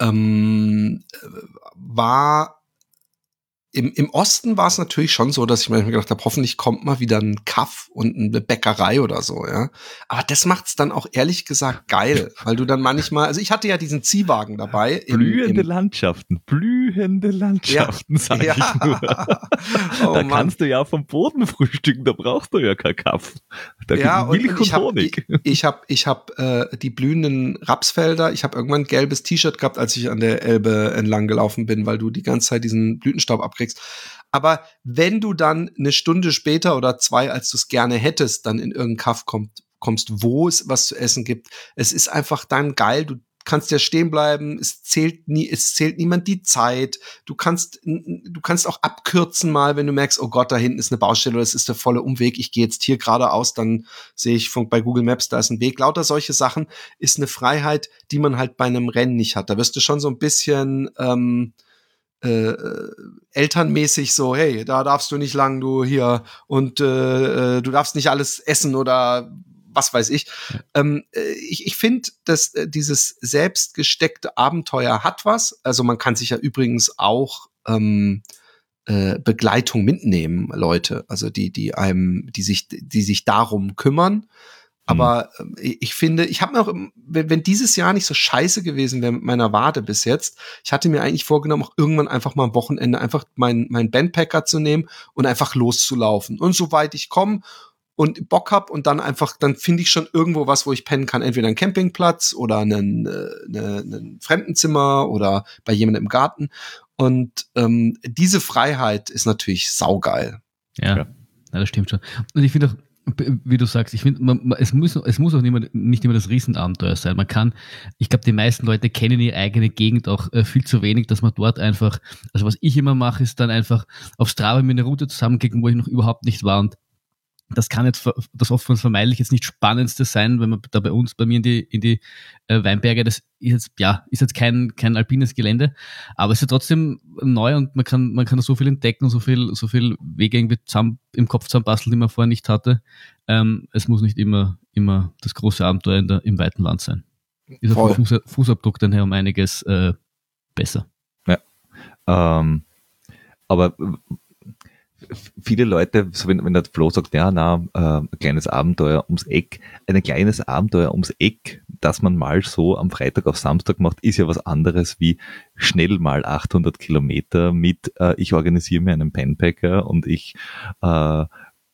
ähm, war im, im Osten war es natürlich schon so, dass ich mir gedacht habe, hoffentlich kommt mal wieder ein Kaff und eine Bäckerei oder so, ja. Aber das macht's dann auch ehrlich gesagt geil, weil du dann manchmal, also ich hatte ja diesen Ziehwagen dabei.
Im, blühende im, Landschaften, blühende Landschaften, ja, sag ja. ich nur. oh, da Mann. kannst du ja vom Boden frühstücken, da brauchst du ja kein Kaff. Da
ja, gibt Milch und, und, und Honig. Hab, ich, ich habe ich hab, äh, die blühenden Rapsfelder, ich habe irgendwann ein gelbes T-Shirt gehabt, als ich an der Elbe entlang gelaufen bin, weil du die ganze Zeit diesen Blütenstaub abkriegst kriegst. Aber wenn du dann eine Stunde später oder zwei, als du es gerne hättest, dann in irgendeinen Kaff kommt, kommst, wo es was zu essen gibt, es ist einfach dann geil. Du kannst ja stehen bleiben, es zählt nie, es zählt niemand die Zeit. Du kannst, du kannst auch abkürzen mal, wenn du merkst, oh Gott, da hinten ist eine Baustelle oder es ist der volle Umweg. Ich gehe jetzt hier geradeaus, dann sehe ich bei Google Maps, da ist ein Weg. Lauter solche Sachen ist eine Freiheit, die man halt bei einem Rennen nicht hat. Da wirst du schon so ein bisschen, ähm, äh, elternmäßig so, hey, da darfst du nicht lang, du hier und äh, äh, du darfst nicht alles essen oder was weiß ich. Ähm, äh, ich ich finde, dass äh, dieses selbstgesteckte Abenteuer hat was. Also man kann sich ja übrigens auch ähm, äh, Begleitung mitnehmen, Leute, also die, die einem, die sich, die sich darum kümmern. Aber mhm. ich finde, ich habe mir auch, wenn, wenn dieses Jahr nicht so scheiße gewesen wäre mit meiner Wade bis jetzt, ich hatte mir eigentlich vorgenommen, auch irgendwann einfach mal am Wochenende einfach mein, mein Bandpacker zu nehmen und einfach loszulaufen. Und soweit ich komme und Bock hab und dann einfach, dann finde ich schon irgendwo was, wo ich pennen kann. Entweder einen Campingplatz oder einen, äh, eine, ein Fremdenzimmer oder bei jemandem im Garten. Und ähm, diese Freiheit ist natürlich saugeil.
Ja, ja. ja das stimmt schon. Und ich finde auch, wie du sagst, ich finde, es muss, es muss auch nicht immer, nicht immer das Riesenabenteuer sein. Man kann, ich glaube, die meisten Leute kennen ihre eigene Gegend auch äh, viel zu wenig, dass man dort einfach, also was ich immer mache, ist dann einfach auf Strava mir eine Route zusammenklicken, wo ich noch überhaupt nicht war und das kann jetzt das oft vermeintlich jetzt nicht spannendste sein, wenn man da bei uns, bei mir in die, in die äh, Weinberge, das ist jetzt, ja, ist jetzt kein, kein alpines Gelände, aber es ist ja trotzdem neu und man kann, man kann da so viel entdecken und so viel, so viel Wege irgendwie zusammen, im Kopf zusammenbasteln, die man vorher nicht hatte. Ähm, es muss nicht immer, immer das große Abenteuer in der, im weiten Land sein. Ist auf Fuß, Fußabdruck dann her um einiges äh, besser.
Ja. Ähm, aber viele Leute, so wenn, wenn der Flo sagt, ja, na, äh, ein kleines Abenteuer ums Eck, ein kleines Abenteuer ums Eck, das man mal so am Freitag auf Samstag macht, ist ja was anderes wie schnell mal 800 Kilometer mit, äh, ich organisiere mir einen Penpacker und ich äh,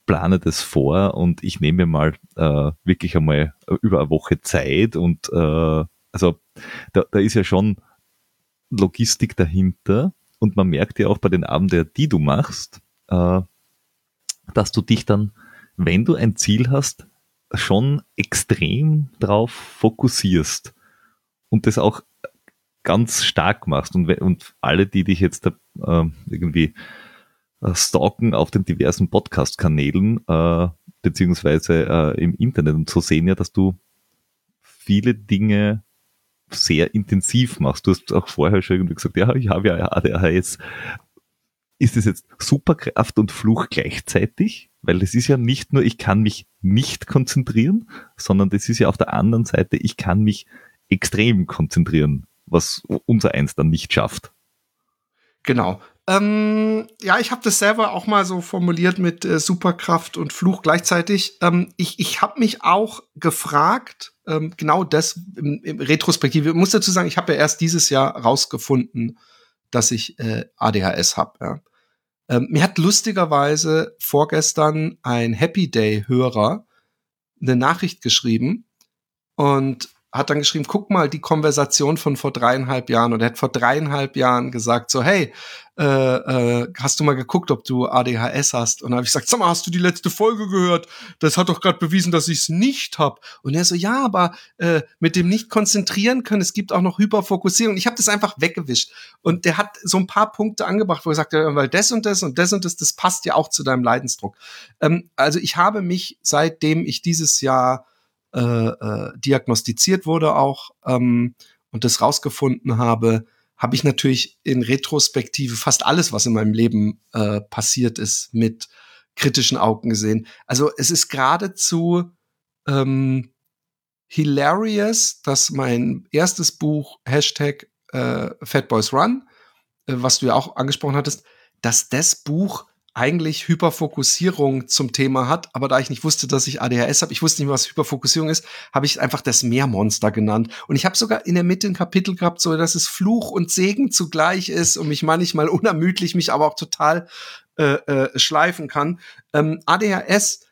plane das vor und ich nehme mir mal äh, wirklich einmal über eine Woche Zeit und äh, also da, da ist ja schon Logistik dahinter und man merkt ja auch bei den Abenteuern, die du machst, dass du dich dann, wenn du ein Ziel hast, schon extrem drauf fokussierst und das auch ganz stark machst und, und alle, die dich jetzt äh, irgendwie äh, stalken auf den diversen Podcast-Kanälen äh, beziehungsweise äh, im Internet und so sehen ja, dass du viele Dinge sehr intensiv machst. Du hast auch vorher schon irgendwie gesagt, ja, ich habe ja ADHS ist es jetzt Superkraft und Fluch gleichzeitig? Weil es ist ja nicht nur, ich kann mich nicht konzentrieren, sondern das ist ja auf der anderen Seite, ich kann mich extrem konzentrieren, was unser Eins dann nicht schafft.
Genau. Ähm, ja, ich habe das selber auch mal so formuliert mit äh, Superkraft und Fluch gleichzeitig. Ähm, ich ich habe mich auch gefragt, ähm, genau das im, im Retrospektive. Ich muss dazu sagen, ich habe ja erst dieses Jahr rausgefunden, dass ich äh, ADHS habe. Ja. Ähm, mir hat lustigerweise vorgestern ein Happy Day-Hörer eine Nachricht geschrieben und hat dann geschrieben, guck mal die Konversation von vor dreieinhalb Jahren. Und er hat vor dreieinhalb Jahren gesagt, so, hey, äh, äh, hast du mal geguckt, ob du ADHS hast? Und habe ich gesagt, sag mal, hast du die letzte Folge gehört? Das hat doch gerade bewiesen, dass ich es nicht hab. Und er so, ja, aber äh, mit dem nicht konzentrieren können, es gibt auch noch Hyperfokussierung. Ich habe das einfach weggewischt. Und der hat so ein paar Punkte angebracht, wo er sagt, weil das und das und das und das, das passt ja auch zu deinem Leidensdruck. Ähm, also ich habe mich, seitdem ich dieses Jahr äh, äh, diagnostiziert wurde auch ähm, und das rausgefunden habe, habe ich natürlich in Retrospektive fast alles, was in meinem Leben äh, passiert ist, mit kritischen Augen gesehen. Also es ist geradezu ähm, hilarious, dass mein erstes Buch Hashtag äh, Fat Boys Run, äh, was du ja auch angesprochen hattest, dass das Buch eigentlich Hyperfokussierung zum Thema hat, aber da ich nicht wusste, dass ich ADHS habe, ich wusste nicht, was Hyperfokussierung ist, habe ich einfach das Meermonster genannt. Und ich habe sogar in der Mitte ein Kapitel gehabt, so dass es Fluch und Segen zugleich ist und mich manchmal unermüdlich, mich aber auch total äh, äh, schleifen kann. Ähm, ADHS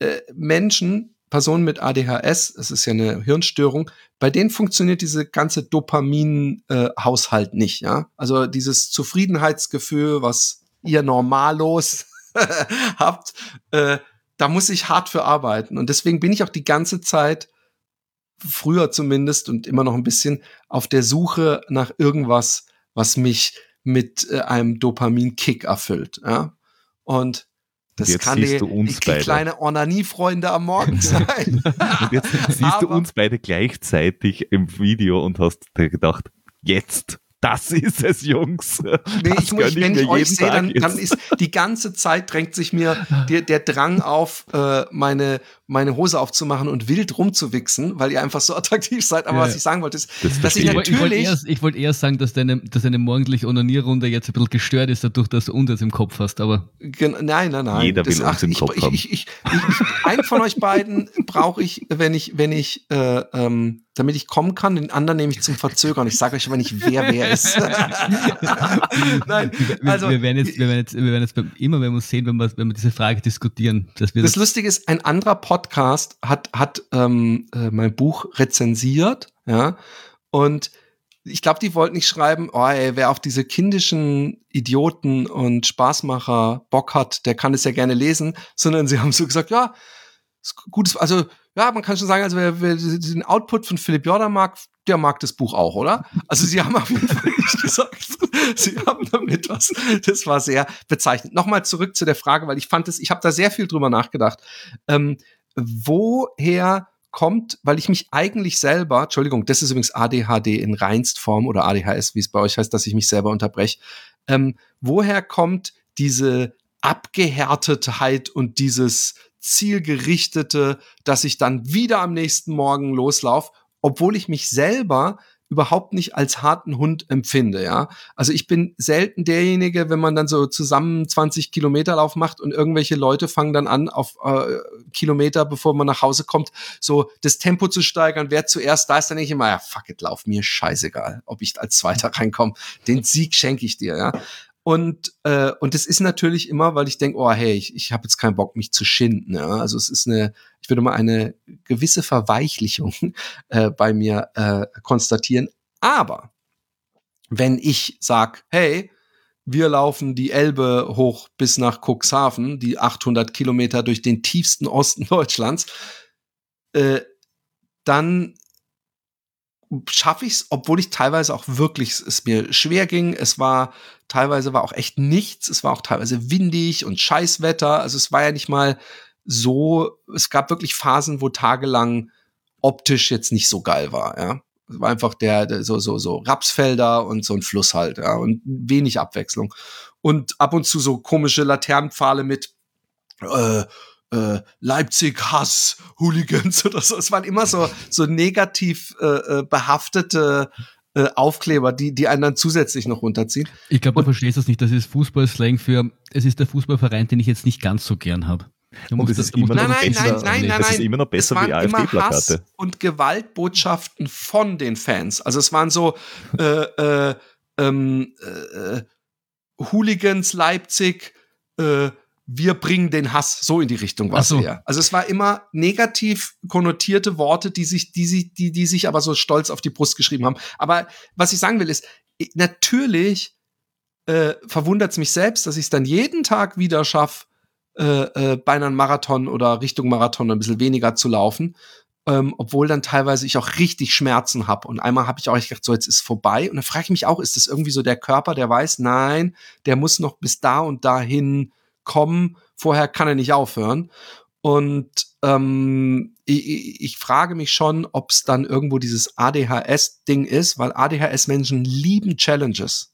äh, Menschen, Personen mit ADHS, es ist ja eine Hirnstörung, bei denen funktioniert diese ganze Dopamin-Haushalt äh, nicht, ja. Also dieses Zufriedenheitsgefühl, was ihr normallos habt, äh, da muss ich hart für arbeiten. Und deswegen bin ich auch die ganze Zeit, früher zumindest und immer noch ein bisschen, auf der Suche nach irgendwas, was mich mit äh, einem Dopamin-Kick erfüllt. Ja? Und das
jetzt
kann
siehst
die,
du uns
die kleine Onanie-Freunde am Morgen sein.
Und jetzt siehst du
Aber-
uns beide gleichzeitig im Video und hast dir gedacht, jetzt, das ist es, Jungs.
Nee, ich, muss-
gönn
wenn ich euch sehe, dann, dann ist die ganze Zeit drängt sich mir der, der Drang auf, äh, meine, meine Hose aufzumachen und wild rumzuwichsen, weil ihr einfach so attraktiv seid. Aber
Ja,
was ich sagen wollte, ist,
Das
dass ich
Ich wollte wollt
natürlich.
eher, ich wollt eher sagen, dass deine, dass deine morgendliche Onanierrunde jetzt ein bisschen gestört ist, dadurch, dass du uns im Kopf hast, aber
Gen nein, nein, nein.
Jeder will uns im
ich,
Kopf
ich,
haben.
Ich, ich, ich, ich, einen von euch beiden brauche ich, wenn ich, wenn ich, äh, ähm, damit ich kommen kann, den anderen nehme ich zum Verzögern. Ich sage euch aber nicht, wer wer ist. nein,
wir, wir-
also
wir werden jetzt, wir werden jetzt, wir werden jetzt beim, immer, wenn wir uns sehen, wenn wir, wenn wir diese Frage diskutieren, dass wir
Das Lustige ist, ein anderer Podcast hat, hat ähm, äh, mein Buch rezensiert, ja, und ich glaube, die wollten nicht schreiben, oh, ey, wer auf diese kindischen Idioten und Spaßmacher Bock hat, der kann es ja gerne lesen, sondern sie haben so gesagt, ja, gutes, also ja, man kann schon sagen, also wer, wer den Output von Philipp Jordan mag, der mag das Buch auch, oder? Also sie haben auf jeden Fall nicht gesagt, sie haben damit was. Das war sehr bezeichnend. Nochmal zurück zu der Frage, weil ich fand es, ich habe da sehr viel drüber nachgedacht. Ähm, woher kommt, weil ich mich eigentlich selber, Entschuldigung, das ist übrigens ADHD in Reinstform oder ADHS, wie es bei euch heißt, dass ich mich selber unterbreche. Ähm, woher kommt diese Abgehärtetheit und dieses zielgerichtete, dass ich dann wieder am nächsten Morgen loslaufe, obwohl ich mich selber überhaupt nicht als harten Hund empfinde, ja. Also ich bin selten derjenige, wenn man dann so zusammen 20 Kilometer Lauf macht und irgendwelche Leute fangen dann an, auf äh, Kilometer, bevor man nach Hause kommt, so das Tempo zu steigern, wer zuerst da ist, dann denke ich immer, ja, fuck it, lauf mir scheißegal, ob ich als Zweiter reinkomme. Den Sieg schenke ich dir, ja. Und, äh, und das ist natürlich immer, weil ich denke, oh hey, ich, ich habe jetzt keinen Bock, mich zu schinden. Ja? Also es ist eine, ich würde mal eine gewisse Verweichlichung äh, bei mir äh, konstatieren. Aber wenn ich sag, hey, wir laufen die Elbe hoch bis nach Cuxhaven, die 800 Kilometer durch den tiefsten Osten Deutschlands, äh, dann schaffe ich es, obwohl ich teilweise auch wirklich es mir schwer ging. Es war teilweise war auch echt nichts. Es war auch teilweise windig und Scheißwetter. Also es war ja nicht mal so. Es gab wirklich Phasen, wo tagelang optisch jetzt nicht so geil war. Ja, es war einfach der, der so so so Rapsfelder und so ein Fluss halt. Ja, und wenig Abwechslung und ab und zu so komische Laternenpfahle mit. Äh, äh, Leipzig Hass Hooligans oder so. Es waren immer so so negativ äh, äh, behaftete äh, Aufkleber, die die einen dann zusätzlich noch runterziehen.
Ich glaube, du
Und-
verstehst das nicht. Das ist Fußballslang für, es ist der Fußballverein, den ich jetzt nicht ganz so gern habe. Du
Und
das-
ist
musst
immer
das
noch
Nein, nein,
besser-
nein, nein, nein,
das ist
nein.
immer noch besser
es
wie
waren immer Hass
AfD-Plakate.
und Gewaltbotschaften von den Fans. Also es waren so äh, äh, ähm, äh, Hooligans Leipzig, äh, wir bringen den Hass so in die Richtung es
so.
eher. Also es war immer negativ konnotierte Worte, die sich, die sich, die, die sich aber so stolz auf die Brust geschrieben haben. Aber was ich sagen will ist, natürlich äh, verwundert es mich selbst, dass ich es dann jeden Tag wieder schaffe, äh, äh, bei einem Marathon oder Richtung Marathon ein bisschen weniger zu laufen. Ähm, obwohl dann teilweise ich auch richtig Schmerzen habe. Und einmal habe ich auch gedacht, so jetzt ist vorbei. Und dann frage ich mich auch, ist das irgendwie so der Körper, der weiß, nein, der muss noch bis da und dahin kommen. Vorher kann er nicht aufhören. Und ähm, ich, ich- frage mich schon, ob es dann irgendwo dieses ADHS-Ding ist, weil ADHS-Menschen lieben Challenges.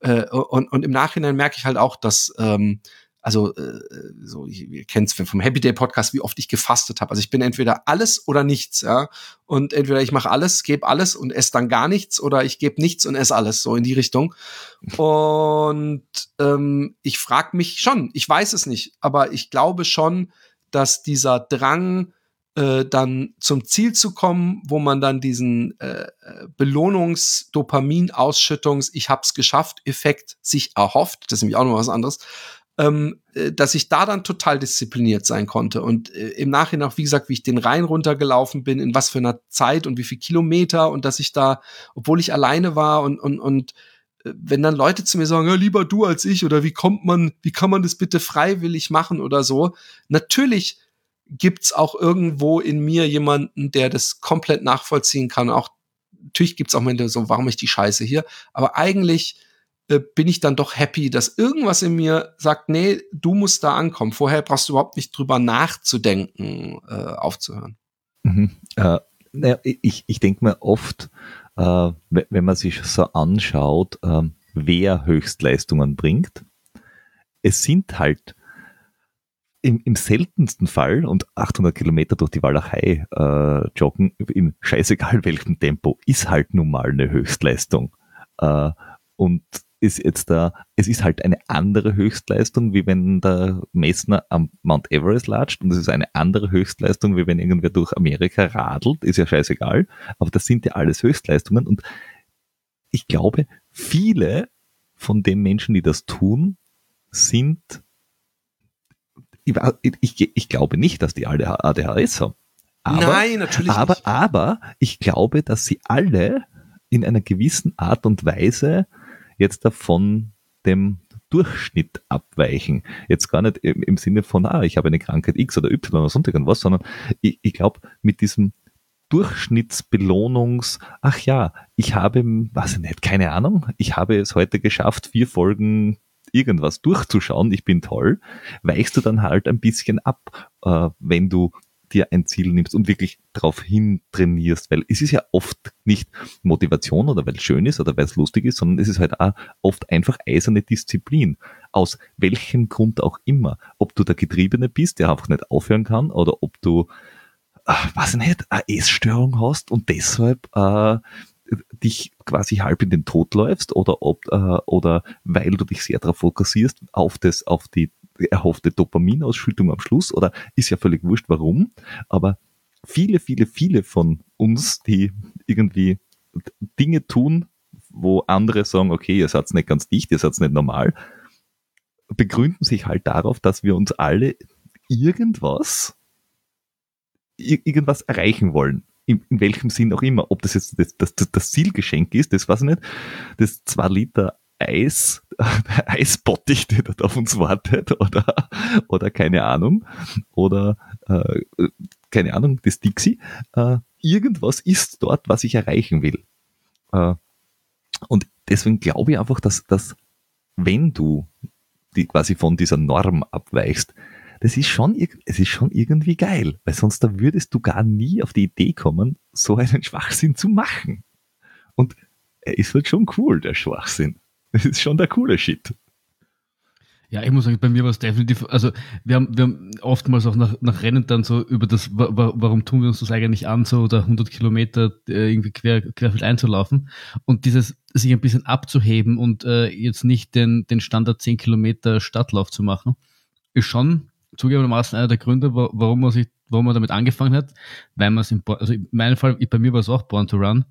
Äh, und, und im Nachhinein merke ich halt auch, dass ähm, also äh, so, ihr kennt es vom Happy Day Podcast, wie oft ich gefastet habe. Also ich bin entweder alles oder nichts, ja. Und entweder ich mache alles, gebe alles und esse dann gar nichts, oder ich gebe nichts und esse alles, so in die Richtung. Und ähm, ich frage mich schon, ich weiß es nicht, aber ich glaube schon, dass dieser Drang, äh, dann zum Ziel zu kommen, wo man dann diesen äh, Belohnungs-, Dopamin-Ausschüttungs-, ich hab's geschafft, Effekt sich erhofft, das ist nämlich auch noch was anderes, ähm, äh, dass ich da dann total diszipliniert sein konnte. Und äh, im Nachhinein auch, wie gesagt, wie ich den Rhein runtergelaufen bin, in was für einer Zeit und wie viel Kilometer und dass ich da, obwohl ich alleine war und, und, und äh, wenn dann Leute zu mir sagen, ja, lieber du als ich oder wie kommt man, wie kann man das bitte freiwillig machen oder so, natürlich gibt's auch irgendwo in mir jemanden, der das komplett nachvollziehen kann. Auch natürlich gibt's auch Momente so, warum ich die Scheiße hier? Aber eigentlich äh, bin ich dann doch happy, dass irgendwas in mir sagt, nee, du musst da ankommen. Vorher brauchst du überhaupt nicht drüber nachzudenken, äh, aufzuhören.
Mhm. Äh, naja, ich ich denke mir oft, äh, wenn man sich so anschaut, ähm, wer Höchstleistungen bringt, es sind halt im, im seltensten Fall und 800 Kilometer durch die Walachei äh, joggen, in scheißegal welchem Tempo, ist halt nun mal eine Höchstleistung. Äh, und ist jetzt da, es ist halt eine andere Höchstleistung, wie wenn der Messner am Mount Everest latscht und es ist eine andere Höchstleistung, wie wenn irgendwer durch Amerika radelt, ist ja scheißegal, aber das sind ja alles Höchstleistungen und ich glaube, viele von den Menschen, die das tun, sind ich, ich, ich glaube nicht, dass die alle ADHS haben. Aber,
Nein, natürlich
aber,
nicht.
Aber ich glaube, dass sie alle in einer gewissen Art und Weise jetzt davon dem Durchschnitt abweichen. Jetzt gar nicht im, Sinne von, ah, ich habe eine Krankheit X oder Y oder sonst irgendwas, sondern ich, ich glaube, mit diesem Durchschnittsbelohnungs, ach ja, ich habe, weiß ich nicht, keine Ahnung, ich habe es heute geschafft, vier Folgen irgendwas durchzuschauen, ich bin toll, weichst du dann halt ein bisschen ab, äh, wenn du dir ein Ziel nimmst und wirklich darauf hin trainierst, weil es ist ja oft nicht Motivation oder weil es schön ist oder weil es lustig ist, sondern es ist halt auch oft einfach eiserne Disziplin. Aus welchem Grund auch immer. Ob du der Getriebene bist, der einfach nicht aufhören kann oder ob du, äh, weiß ich nicht, eine Essstörung hast und deshalb äh, dich quasi halb in den Tod läufst oder ob äh, oder weil du dich sehr darauf fokussierst auf das auf die erhoffte Dopaminausschüttung am Schluss oder ist ja völlig wurscht warum, aber viele viele viele von uns, die irgendwie Dinge tun, wo andere sagen, okay, ihr seid nicht ganz dicht, ihr seid nicht normal, begründen sich halt darauf, dass wir uns alle irgendwas irgendwas erreichen wollen in, in welchem Sinn auch immer. Ob das jetzt das, das, das Zielgeschenk ist, das weiß ich nicht. Das zwei Liter Eis, Eisbottich, der dort auf uns wartet, oder, oder keine Ahnung, oder äh, keine Ahnung, das Dixie. Äh, irgendwas ist dort, was ich erreichen will. Äh, und deswegen glaube ich einfach, dass, dass wenn du die quasi von dieser Norm abweichst, das ist schon, es ist schon irgendwie geil, weil sonst da würdest du gar nie auf die Idee kommen, so einen Schwachsinn zu machen. Und er ist halt schon cool, der Schwachsinn. Das ist schon der coole Shit.
Ja, ich muss sagen, bei mir war es definitiv, also wir haben, wir haben oftmals auch nach, nach Rennen dann so über das, warum tun wir uns das eigentlich an, so oder 100 Kilometer äh, irgendwie quer, querfeld einzulaufen und dieses sich ein bisschen abzuheben und äh, jetzt nicht den, den Standard 10 Kilometer Stadtlauf zu machen, ist schon zugegebenermaßen einer der Gründe, warum man sich, warum man damit angefangen hat, weil man es in, also in meinem Fall, bei mir war es auch Born to Run,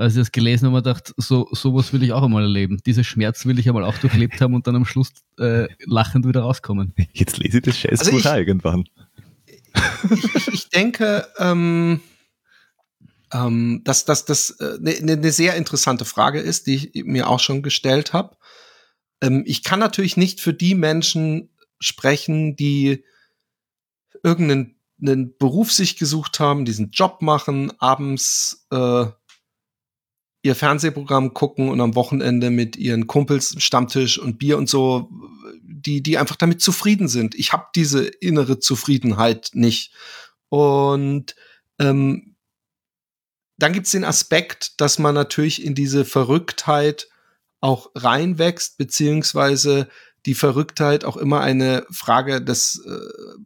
als ich das gelesen habe, gedacht, so sowas will ich auch einmal erleben. Diese Schmerz will ich einmal auch durchlebt haben und dann am Schluss äh, lachend wieder rauskommen.
Jetzt lese ich das scheiß also ich, irgendwann.
Ich, ich denke, ähm, ähm, dass das eine äh, ne, ne sehr interessante Frage ist, die ich mir auch schon gestellt habe. Ähm, ich kann natürlich nicht für die Menschen sprechen, die irgendeinen einen Beruf sich gesucht haben, diesen Job machen, abends äh, ihr Fernsehprogramm gucken und am Wochenende mit ihren Kumpels Stammtisch und Bier und so, die die einfach damit zufrieden sind. Ich habe diese innere Zufriedenheit nicht. Und ähm, dann gibt's den Aspekt, dass man natürlich in diese Verrücktheit auch reinwächst, beziehungsweise die Verrücktheit auch immer eine Frage des äh,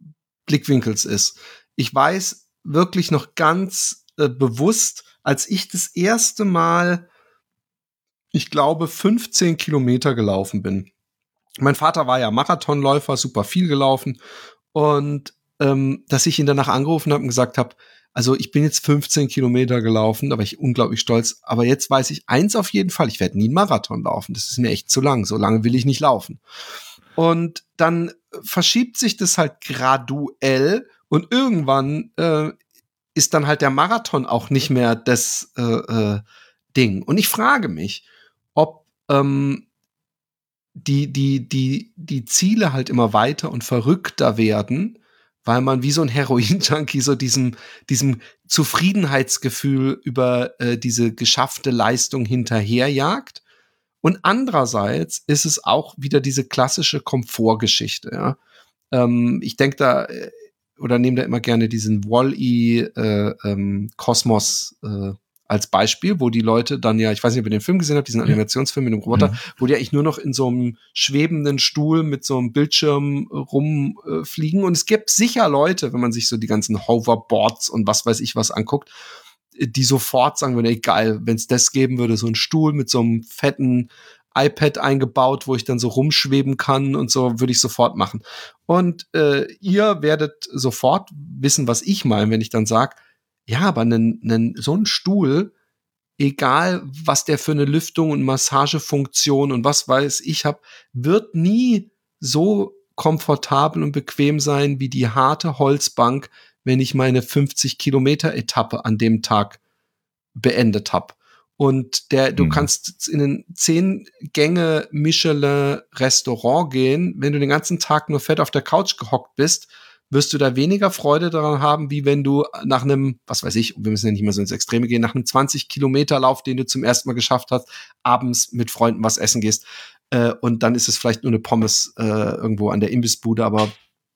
Blickwinkels ist. Ich weiß wirklich noch ganz äh, bewusst, als ich das erste Mal, ich glaube, 15 Kilometer gelaufen bin. Mein Vater war ja Marathonläufer, super viel gelaufen und ähm, dass ich ihn danach angerufen habe und gesagt habe, also ich bin jetzt 15 Kilometer gelaufen, da war ich unglaublich stolz. Aber jetzt weiß ich eins auf jeden Fall, ich werde nie einen Marathon laufen. Das ist mir echt zu lang. So lange will ich nicht laufen. Und dann verschiebt sich das halt graduell und irgendwann äh, ist dann halt der Marathon auch nicht mehr das äh, äh, Ding. Und ich frage mich, ob ähm, die, die, die, die Ziele halt immer weiter und verrückter werden weil man wie so ein Heroin-Junkie so diesem, diesem Zufriedenheitsgefühl über äh, diese geschaffte Leistung hinterherjagt. Und andererseits ist es auch wieder diese klassische Komfortgeschichte. Ja? Ähm, ich denke da äh, oder nehme da immer gerne diesen Wall-E äh, ähm, Kosmos äh, als Beispiel, wo die Leute dann ja, ich weiß nicht, ob ihr den Film gesehen habt, diesen Animationsfilm mit dem Roboter, mhm. wo die eigentlich nur noch in so einem schwebenden Stuhl mit so einem Bildschirm äh, rumfliegen. Äh, und es gibt sicher Leute, wenn man sich so die ganzen Hoverboards und was weiß ich was anguckt, die sofort sagen würden, ey, geil, wenn es das geben würde, so ein Stuhl mit so einem fetten iPad eingebaut, wo ich dann so rumschweben kann und so, würde ich sofort machen. Und äh, ihr werdet sofort wissen, was ich meine, wenn ich dann sage, ja, aber einen, einen, so ein Stuhl, egal was der für eine Lüftung und Massagefunktion und was weiß ich hab, wird nie so komfortabel und bequem sein wie die harte Holzbank, wenn ich meine 50 Kilometer Etappe an dem Tag beendet hab. Und der, du mhm. kannst in ein zehn Gänge Michelin Restaurant gehen, wenn du den ganzen Tag nur fett auf der Couch gehockt bist wirst du da weniger Freude daran haben, wie wenn du nach einem, was weiß ich, wir müssen ja nicht mehr so ins Extreme gehen, nach einem 20 Kilometer Lauf, den du zum ersten Mal geschafft hast, abends mit Freunden was essen gehst. Äh, und dann ist es vielleicht nur eine Pommes äh, irgendwo an der Imbissbude, aber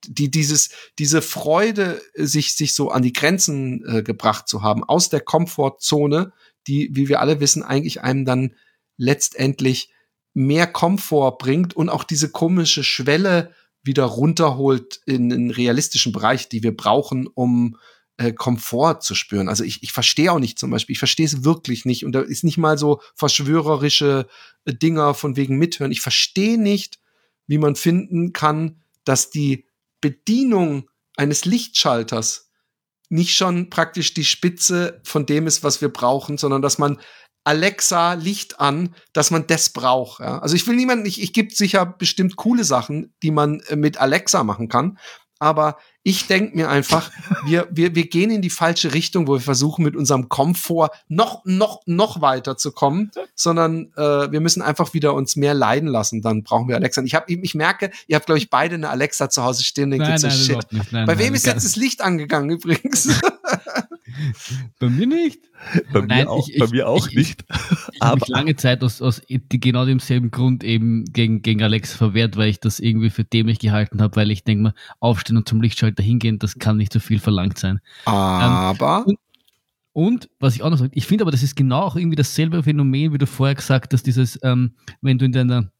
die, dieses, diese Freude, sich, sich so an die Grenzen äh, gebracht zu haben, aus der Komfortzone, die, wie wir alle wissen, eigentlich einem dann letztendlich mehr Komfort bringt und auch diese komische Schwelle wieder runterholt in einen realistischen Bereich, die wir brauchen, um äh, Komfort zu spüren. Also ich, ich verstehe auch nicht zum Beispiel, ich verstehe es wirklich nicht. Und da ist nicht mal so verschwörerische äh, Dinger von wegen Mithören. Ich verstehe nicht, wie man finden kann, dass die Bedienung eines Lichtschalters nicht schon praktisch die Spitze von dem ist, was wir brauchen, sondern dass man Alexa Licht an, dass man das braucht. Ja? Also ich will niemanden, ich, ich gibt sicher bestimmt coole Sachen, die man äh, mit Alexa machen kann. Aber ich denke mir einfach, wir, wir, wir gehen in die falsche Richtung, wo wir versuchen, mit unserem Komfort noch, noch, noch weiter zu kommen, sondern äh, wir müssen einfach wieder uns mehr leiden lassen. Dann brauchen wir Alexa. Ich, hab, ich merke, ihr habt, glaube ich, beide eine Alexa zu Hause stehen. Denkt nein, nein, so, shit. Nein, Bei wem ist jetzt das Licht angegangen übrigens?
Bei mir nicht.
Bei Nein, mir auch, ich, bei mir auch ich, nicht.
Ich, ich habe mich lange Zeit aus, aus genau demselben Grund eben gegen, gegen Alex verwehrt, weil ich das irgendwie für dämlich gehalten habe, weil ich denke mal, aufstehen und zum Lichtschalter hingehen, das kann nicht so viel verlangt sein.
Aber.
Ähm, und, und, was ich auch noch sage, ich finde aber, das ist genau auch irgendwie dasselbe Phänomen, wie du vorher gesagt hast, dieses, ähm, wenn du in deiner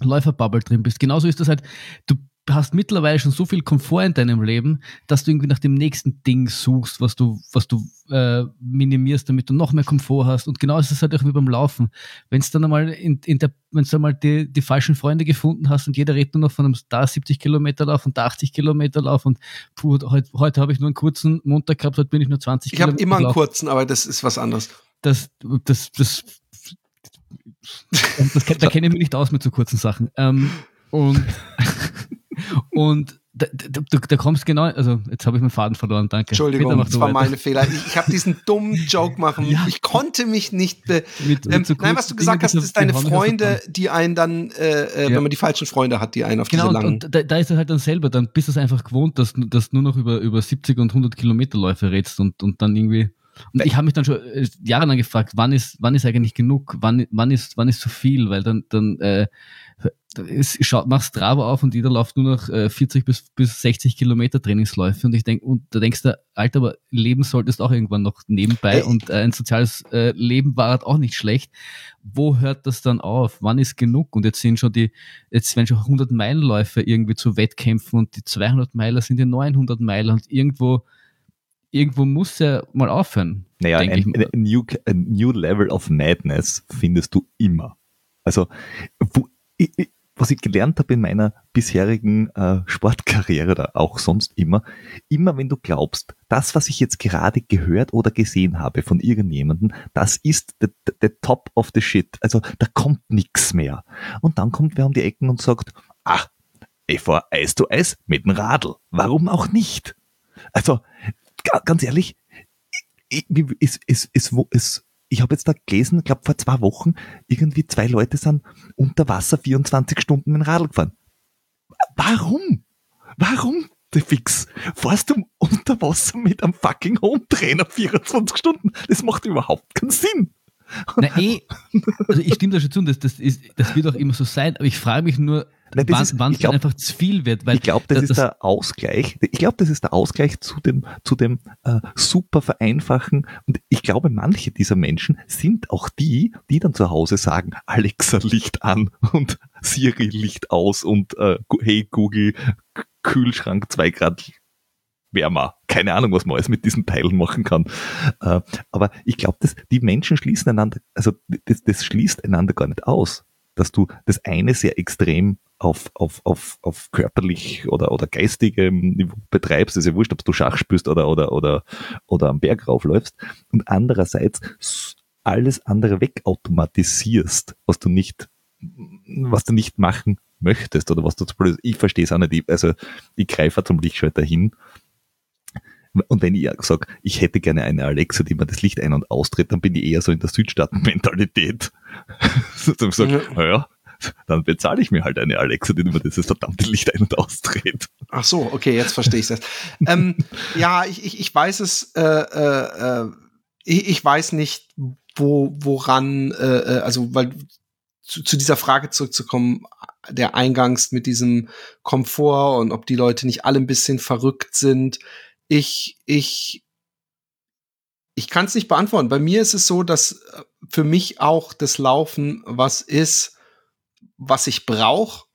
Läuferbubble drin bist. Genauso ist das halt, du hast mittlerweile schon so viel Komfort in deinem Leben, dass du irgendwie nach dem nächsten Ding suchst, was du, was du äh, minimierst, damit du noch mehr Komfort hast. Und genau ist es halt auch wie beim Laufen. Wenn es dann einmal in, in der, wenn du einmal die, die falschen Freunde gefunden hast und jeder redet nur noch von einem da 70 Kilometer Lauf und da 80 Kilometer Lauf und puh, heute, heute habe ich nur einen kurzen Montag gehabt, heute bin ich nur 20
ich Kilometer. Ich habe immer einen kurzen, aber das ist was anderes.
Das, das, das, das, das da kenne ich mich nicht aus mit so kurzen Sachen. Ähm, und Und da, da, da, kommst genau, also jetzt habe ich meinen Faden verloren, danke.
Entschuldigung, das war meine Fehler. Ich, ich habe diesen dummen Joke machen. Ja. Ich konnte mich nicht. Be mit, mit so nein, was du gesagt Dinge, hast, ist deine Freunde, die einen dann, äh, äh, ja. wenn man die falschen Freunde hat, die einen auf genau, diese langen.
Und, und da, da, ist es halt dann selber, dann bist du es einfach gewohnt, dass du nur noch über, über 70 und 100 Kilometer Läufe redst und, und dann irgendwie Und ich habe mich dann schon äh, jahrelang gefragt, wann ist, wann ist eigentlich genug, wann, wann ist, wann ist zu viel, weil dann, dann äh, schaut, machst Strava auf und jeder läuft nur noch äh, 40 bis, bis 60 Kilometer Trainingsläufe und ich denke, und da denkst du, Alter, aber leben solltest auch irgendwann noch nebenbei hey. und äh, ein soziales äh, Leben war halt auch nicht schlecht. Wo hört das dann auf? Wann ist genug? Und jetzt sind schon die, jetzt werden schon 100 Meilenläufe irgendwie zu Wettkämpfen und die 200 Meiler sind die 900 Meiler und irgendwo, irgendwo muss er mal aufhören.
Naja, ein, ein, new, ein new Level of Madness findest du immer. Also, wo, ich, was ich gelernt habe in meiner bisherigen äh, Sportkarriere oder auch sonst immer, immer wenn du glaubst, das, was ich jetzt gerade gehört oder gesehen habe von irgendjemandem, das ist the top of the shit. Also da kommt nichts mehr. Und dann kommt wer um die Ecken und sagt, ach, ich fahr Eis zu Eis mit dem Radl. Warum auch nicht? Also, ganz ehrlich, es, es, es, es, ich habe jetzt da gelesen, ich glaube vor zwei Wochen, irgendwie zwei Leute sind unter Wasser 24 Stunden mit dem Radl gefahren. Warum? Warum? Fix. Fährst du unter Wasser mit einem fucking Hometrainer 24 Stunden? Das macht überhaupt keinen Sinn.
Na eh, also ich stimme da schon zu, das, das, ist, das wird auch immer so sein, aber ich frage mich nur, Nein, wann, ist, wann es einfach zu viel wird.
Weil ich glaube, das, das, ist der Ausgleich. Ich glaube, das ist der Ausgleich zu dem, zu dem äh, super vereinfachen. Und ich glaube, manche dieser Menschen sind auch die, die dann zu Hause sagen, Alexa Licht an und Siri Licht aus und äh, hey Google, Kühlschrank zwei Grad wärmer. Keine Ahnung, was man alles mit diesen Teilen machen kann. Äh, aber ich glaube, die Menschen schließen einander, also das, das schließt einander gar nicht aus, dass du das eine sehr extrem auf, auf, auf, auf körperlich oder, oder geistigem Niveau betreibst, ist ja wurscht, ob du Schach spielst oder, oder, oder, oder am Berg raufläufst, und andererseits alles andere wegautomatisierst, was du nicht, was du nicht machen möchtest oder was du zu blöd Ich verstehe es auch nicht. Also ich greife zum Lichtschalter hin und wenn ich sage, ich hätte gerne eine Alexa, die mir das Licht ein- und austritt, dann bin ich eher so in der Südstaaten-Mentalität. dann sag, ja. naja, dann bezahle ich mir halt eine Alexa, die mir dieses verdammte Licht ein- und ausdreht.
Ach so, okay, jetzt verstehe ich das. ähm, ja, ich, ich, ich weiß es, äh, äh, äh, ich, ich weiß nicht, wo, woran, äh, äh, also weil zu, zu dieser Frage zurückzukommen, der Eingangs mit diesem Komfort und ob die Leute nicht alle ein bisschen verrückt sind ich, ich, ich kann es nicht beantworten. Bei mir ist es so, dass äh, für mich auch das Laufen was ist, was ich brauche,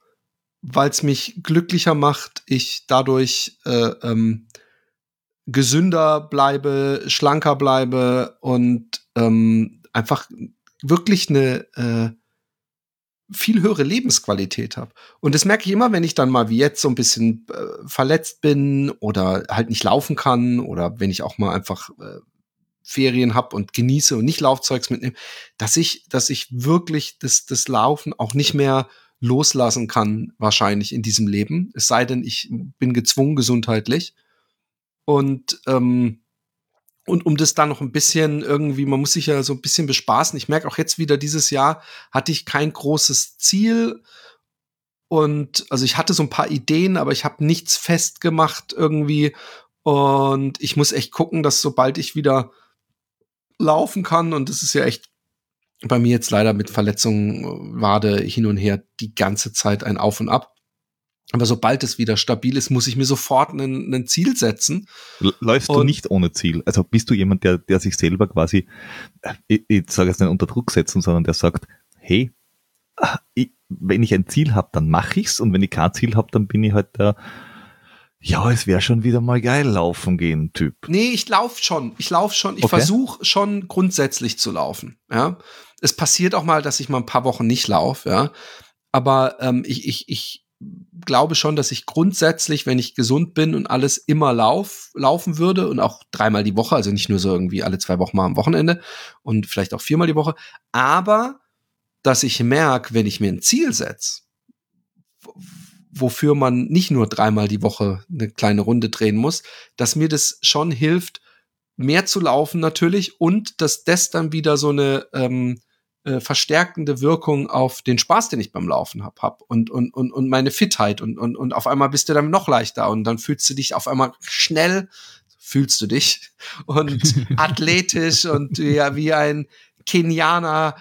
weil es mich glücklicher macht, ich dadurch äh, ähm, gesünder bleibe, schlanker bleibe und ähm, einfach wirklich eine äh, viel höhere Lebensqualität habe. Und das merke ich immer, wenn ich dann mal wie jetzt so ein bisschen äh, verletzt bin oder halt nicht laufen kann oder wenn ich auch mal einfach äh, Ferien habe und genieße und nicht Laufzeugs mitnehme, dass ich, dass ich wirklich das, das Laufen auch nicht mehr loslassen kann, wahrscheinlich in diesem Leben. Es sei denn, ich bin gezwungen gesundheitlich. Und ähm, und um das dann noch ein bisschen irgendwie, man muss sich ja so ein bisschen bespaßen. Ich merke auch jetzt wieder dieses Jahr hatte ich kein großes Ziel. Und also ich hatte so ein paar Ideen, aber ich habe nichts festgemacht irgendwie. Und ich muss echt gucken, dass sobald ich wieder laufen kann, und das ist ja echt bei mir jetzt leider mit Verletzungen, Wade hin und her die ganze Zeit ein Auf und Ab. Aber sobald es wieder stabil ist, muss ich mir sofort ein Ziel setzen.
Läufst du nicht ohne Ziel? Also bist du jemand, der, der sich selber quasi, äh, ich, ich sage jetzt nicht unter Druck setzen, sondern der sagt, hey, ah, ich, wenn ich ein Ziel habe, dann mache ich's und wenn ich kein Ziel habe, dann bin ich halt der, ja, es wäre schon wieder mal geil laufen gehen, Typ.
Nee, ich lauf schon. Ich lauf schon. Ich okay. versuche schon grundsätzlich zu laufen. Ja, es passiert auch mal, dass ich mal ein paar Wochen nicht laufe. Ja, aber ähm, ich, ich, ich glaube schon, dass ich grundsätzlich, wenn ich gesund bin und alles immer lauf, laufen würde und auch dreimal die Woche, also nicht nur so irgendwie alle zwei Wochen mal am Wochenende und vielleicht auch viermal die Woche, aber dass ich merke, wenn ich mir ein Ziel setze, wofür man nicht nur dreimal die Woche eine kleine Runde drehen muss, dass mir das schon hilft, mehr zu laufen natürlich und dass das dann wieder so eine ähm, äh, verstärkende Wirkung auf den Spaß, den ich beim Laufen hab, hab und, und, und, und meine Fitheit und, und, und auf einmal bist du dann noch leichter und dann fühlst du dich auf einmal schnell fühlst du dich und athletisch und ja, wie ein Kenianer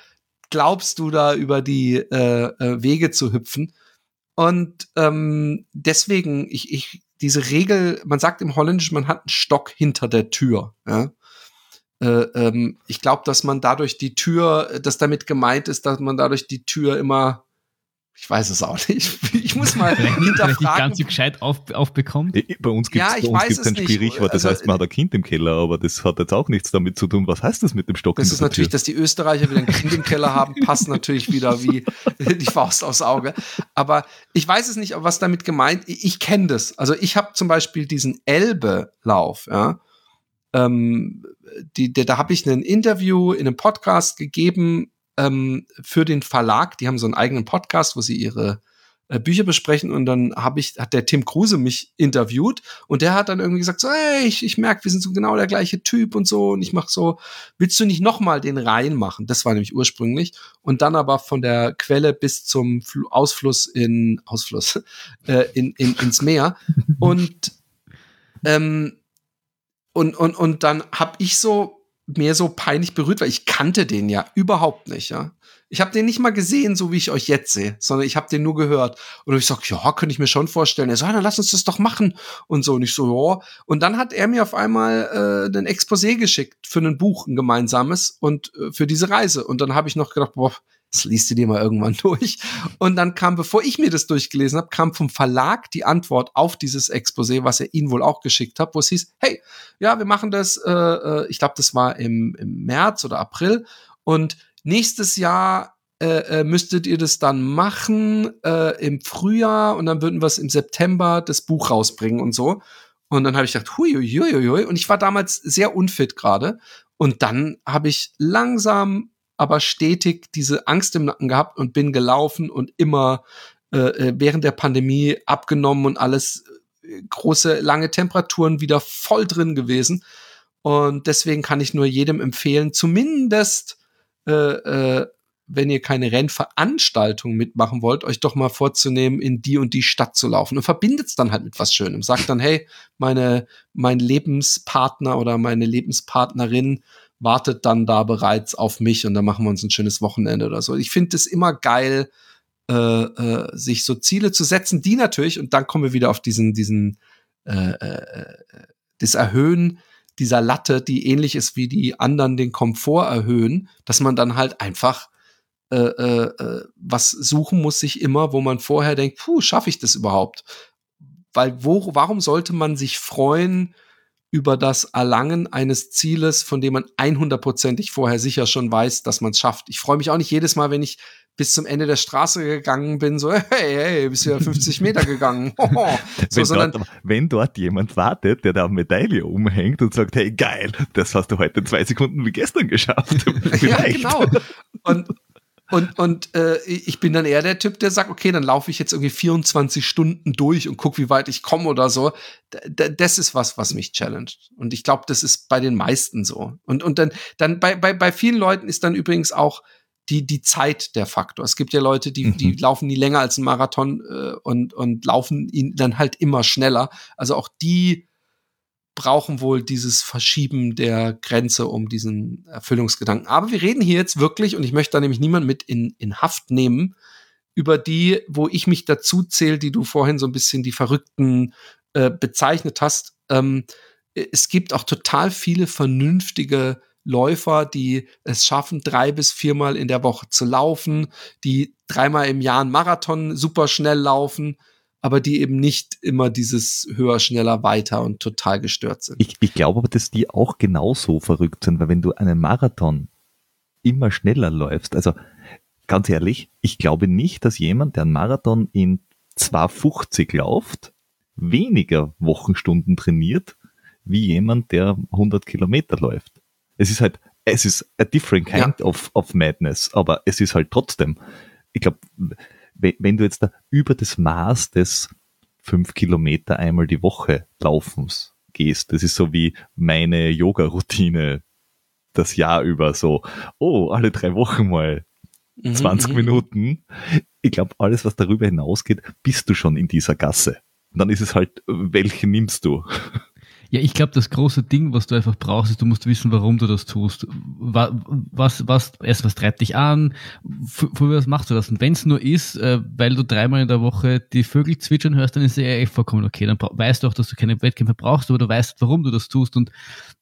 glaubst du da über die äh, äh, Wege zu hüpfen. Und ähm, deswegen, ich, ich, diese Regel, man sagt im Holländischen, man hat einen Stock hinter der Tür. Ja? Äh, ähm, ich glaube, dass man dadurch die Tür, dass damit gemeint ist, dass man dadurch die Tür immer ich weiß es auch nicht. Ich muss mal hinterfragen. Vielleicht nicht
ganz so gescheit auf, aufbekommt.
Bei uns gibt es ja, ein Sprichwort, das also, heißt, man hat ein Kind im Keller, aber das hat jetzt auch nichts damit zu tun. Was heißt das mit dem Stock?
Das ist natürlich, Tür? dass die Österreicher wieder ein Kind im Keller haben, passt natürlich wieder wie die Faust aufs Auge. Aber ich weiß es nicht, was damit gemeint. Ich, ich kenne das. Also ich habe zum Beispiel diesen Elbe-Lauf, ja. Ähm, die, die, da habe ich ein Interview in einem Podcast gegeben ähm, für den Verlag. Die haben so einen eigenen Podcast, wo sie ihre äh, Bücher besprechen. Und dann habe ich hat der Tim Kruse mich interviewt. Und der hat dann irgendwie gesagt so hey ich, ich merke wir sind so genau der gleiche Typ und so. Und ich mache so willst du nicht noch mal den Rhein machen? Das war nämlich ursprünglich. Und dann aber von der Quelle bis zum Fl Ausfluss in Ausfluss äh, in, in ins Meer. Und ähm, und und und dann habe ich so mehr so peinlich berührt, weil ich kannte den ja überhaupt nicht, ja. Ich habe den nicht mal gesehen, so wie ich euch jetzt sehe, sondern ich habe den nur gehört. Und ich sag, ja, könnte ich mir schon vorstellen. Er ja, dann lass uns das doch machen. Und so, und ich so, ja. Und dann hat er mir auf einmal äh, ein Exposé geschickt für ein Buch, ein gemeinsames, und äh, für diese Reise. Und dann habe ich noch gedacht, boah, das liest du dir mal irgendwann durch. Und dann kam, bevor ich mir das durchgelesen habe, kam vom Verlag die Antwort auf dieses Exposé, was er ihnen wohl auch geschickt hat, wo es hieß, hey, ja, wir machen das, äh, äh ich glaube, das war im, im März oder April. Und nächstes Jahr äh, äh, müsstet ihr das dann machen äh, im Frühjahr und dann würden wir es im September das Buch rausbringen und so. Und dann habe ich gedacht, hui. Und ich war damals sehr unfit gerade. Und dann habe ich langsam aber stetig diese Angst im Nacken gehabt und bin gelaufen und immer äh, äh, während der Pandemie abgenommen und alles äh, große, lange Temperaturen wieder voll drin gewesen. Und deswegen kann ich nur jedem empfehlen, zumindest äh, äh, wenn ihr keine Rennveranstaltung mitmachen wollt, euch doch mal vorzunehmen, in die und die Stadt zu laufen und verbindet es dann halt mit was Schönem. Sagt dann, hey, meine, mein Lebenspartner oder meine Lebenspartnerin wartet dann da bereits auf mich und dann machen wir uns ein schönes Wochenende oder so. Ich finde es immer geil, äh, äh, sich so Ziele zu setzen, die natürlich, und dann kommen wir wieder auf diesen, diesen, äh, äh, das Erhöhen dieser Latte, die ähnlich ist wie die anderen den Komfort erhöhen, dass man dann halt einfach äh, äh, äh was suchen muss sich immer, wo man vorher denkt, puh, schaffe ich das überhaupt? Weil wo, warum sollte man sich freuen, über das Erlangen eines Zieles, von dem man 100%ig vorher sicher schon weiß, dass man es schafft. Ich freue mich auch nicht jedes Mal, wenn ich bis zum Ende der Straße gegangen bin, so, hey, hey, bist du ja 50 Meter gegangen.
so, wenn, dort, wenn dort jemand wartet, der da eine Medaille umhängt und sagt, hey, geil, das hast du heute in zwei Sekunden wie gestern geschafft.
ja, genau. Und, und, und äh, ich bin dann eher der Typ, der sagt, okay, dann laufe ich jetzt irgendwie 24 Stunden durch und guck, wie weit ich komme oder so. D das ist was, was mich challenged. Und ich glaube, das ist bei den meisten so. Und, und dann, dann bei, bei, bei vielen Leuten ist dann übrigens auch die, die Zeit der Faktor. Es gibt ja Leute, die, die mhm. laufen nie länger als ein Marathon äh, und, und laufen ihn dann halt immer schneller. Also auch die brauchen wohl dieses Verschieben der Grenze um diesen Erfüllungsgedanken. Aber wir reden hier jetzt wirklich, und ich möchte da nämlich niemand mit in, in Haft nehmen, über die, wo ich mich dazu zähle, die du vorhin so ein bisschen die Verrückten äh, bezeichnet hast. Ähm, es gibt auch total viele vernünftige Läufer, die es schaffen, drei bis viermal in der Woche zu laufen, die dreimal im Jahr einen Marathon super schnell laufen aber die eben nicht immer dieses höher, schneller, weiter und total gestört sind.
Ich, ich glaube aber, dass die auch genauso verrückt sind, weil wenn du einen Marathon immer schneller läufst, also ganz ehrlich, ich glaube nicht, dass jemand, der einen Marathon in 250 läuft, weniger Wochenstunden trainiert, wie jemand, der 100 Kilometer läuft. Es ist halt, es ist a different kind ja. of, of madness, aber es ist halt trotzdem, ich glaube, wenn du jetzt da über das Maß des fünf Kilometer einmal die Woche Laufens gehst, das ist so wie meine Yoga-Routine das Jahr über so, oh, alle drei Wochen mal 20 mhm, mhm. Minuten. Ich glaube, alles, was darüber hinausgeht, bist du schon in dieser Gasse. Und dann ist es halt, welche nimmst du?
Ja, ich glaube, das große Ding, was du einfach brauchst, ist, du musst wissen, warum du das tust. Was, was, erst was treibt dich an? Für, was machst du das? Und wenn es nur ist, äh, weil du dreimal in der Woche die Vögel zwitschern hörst, dann ist es ja echt vollkommen okay. Dann weißt du auch, dass du keine Wettkämpfe brauchst, aber du weißt, warum du das tust und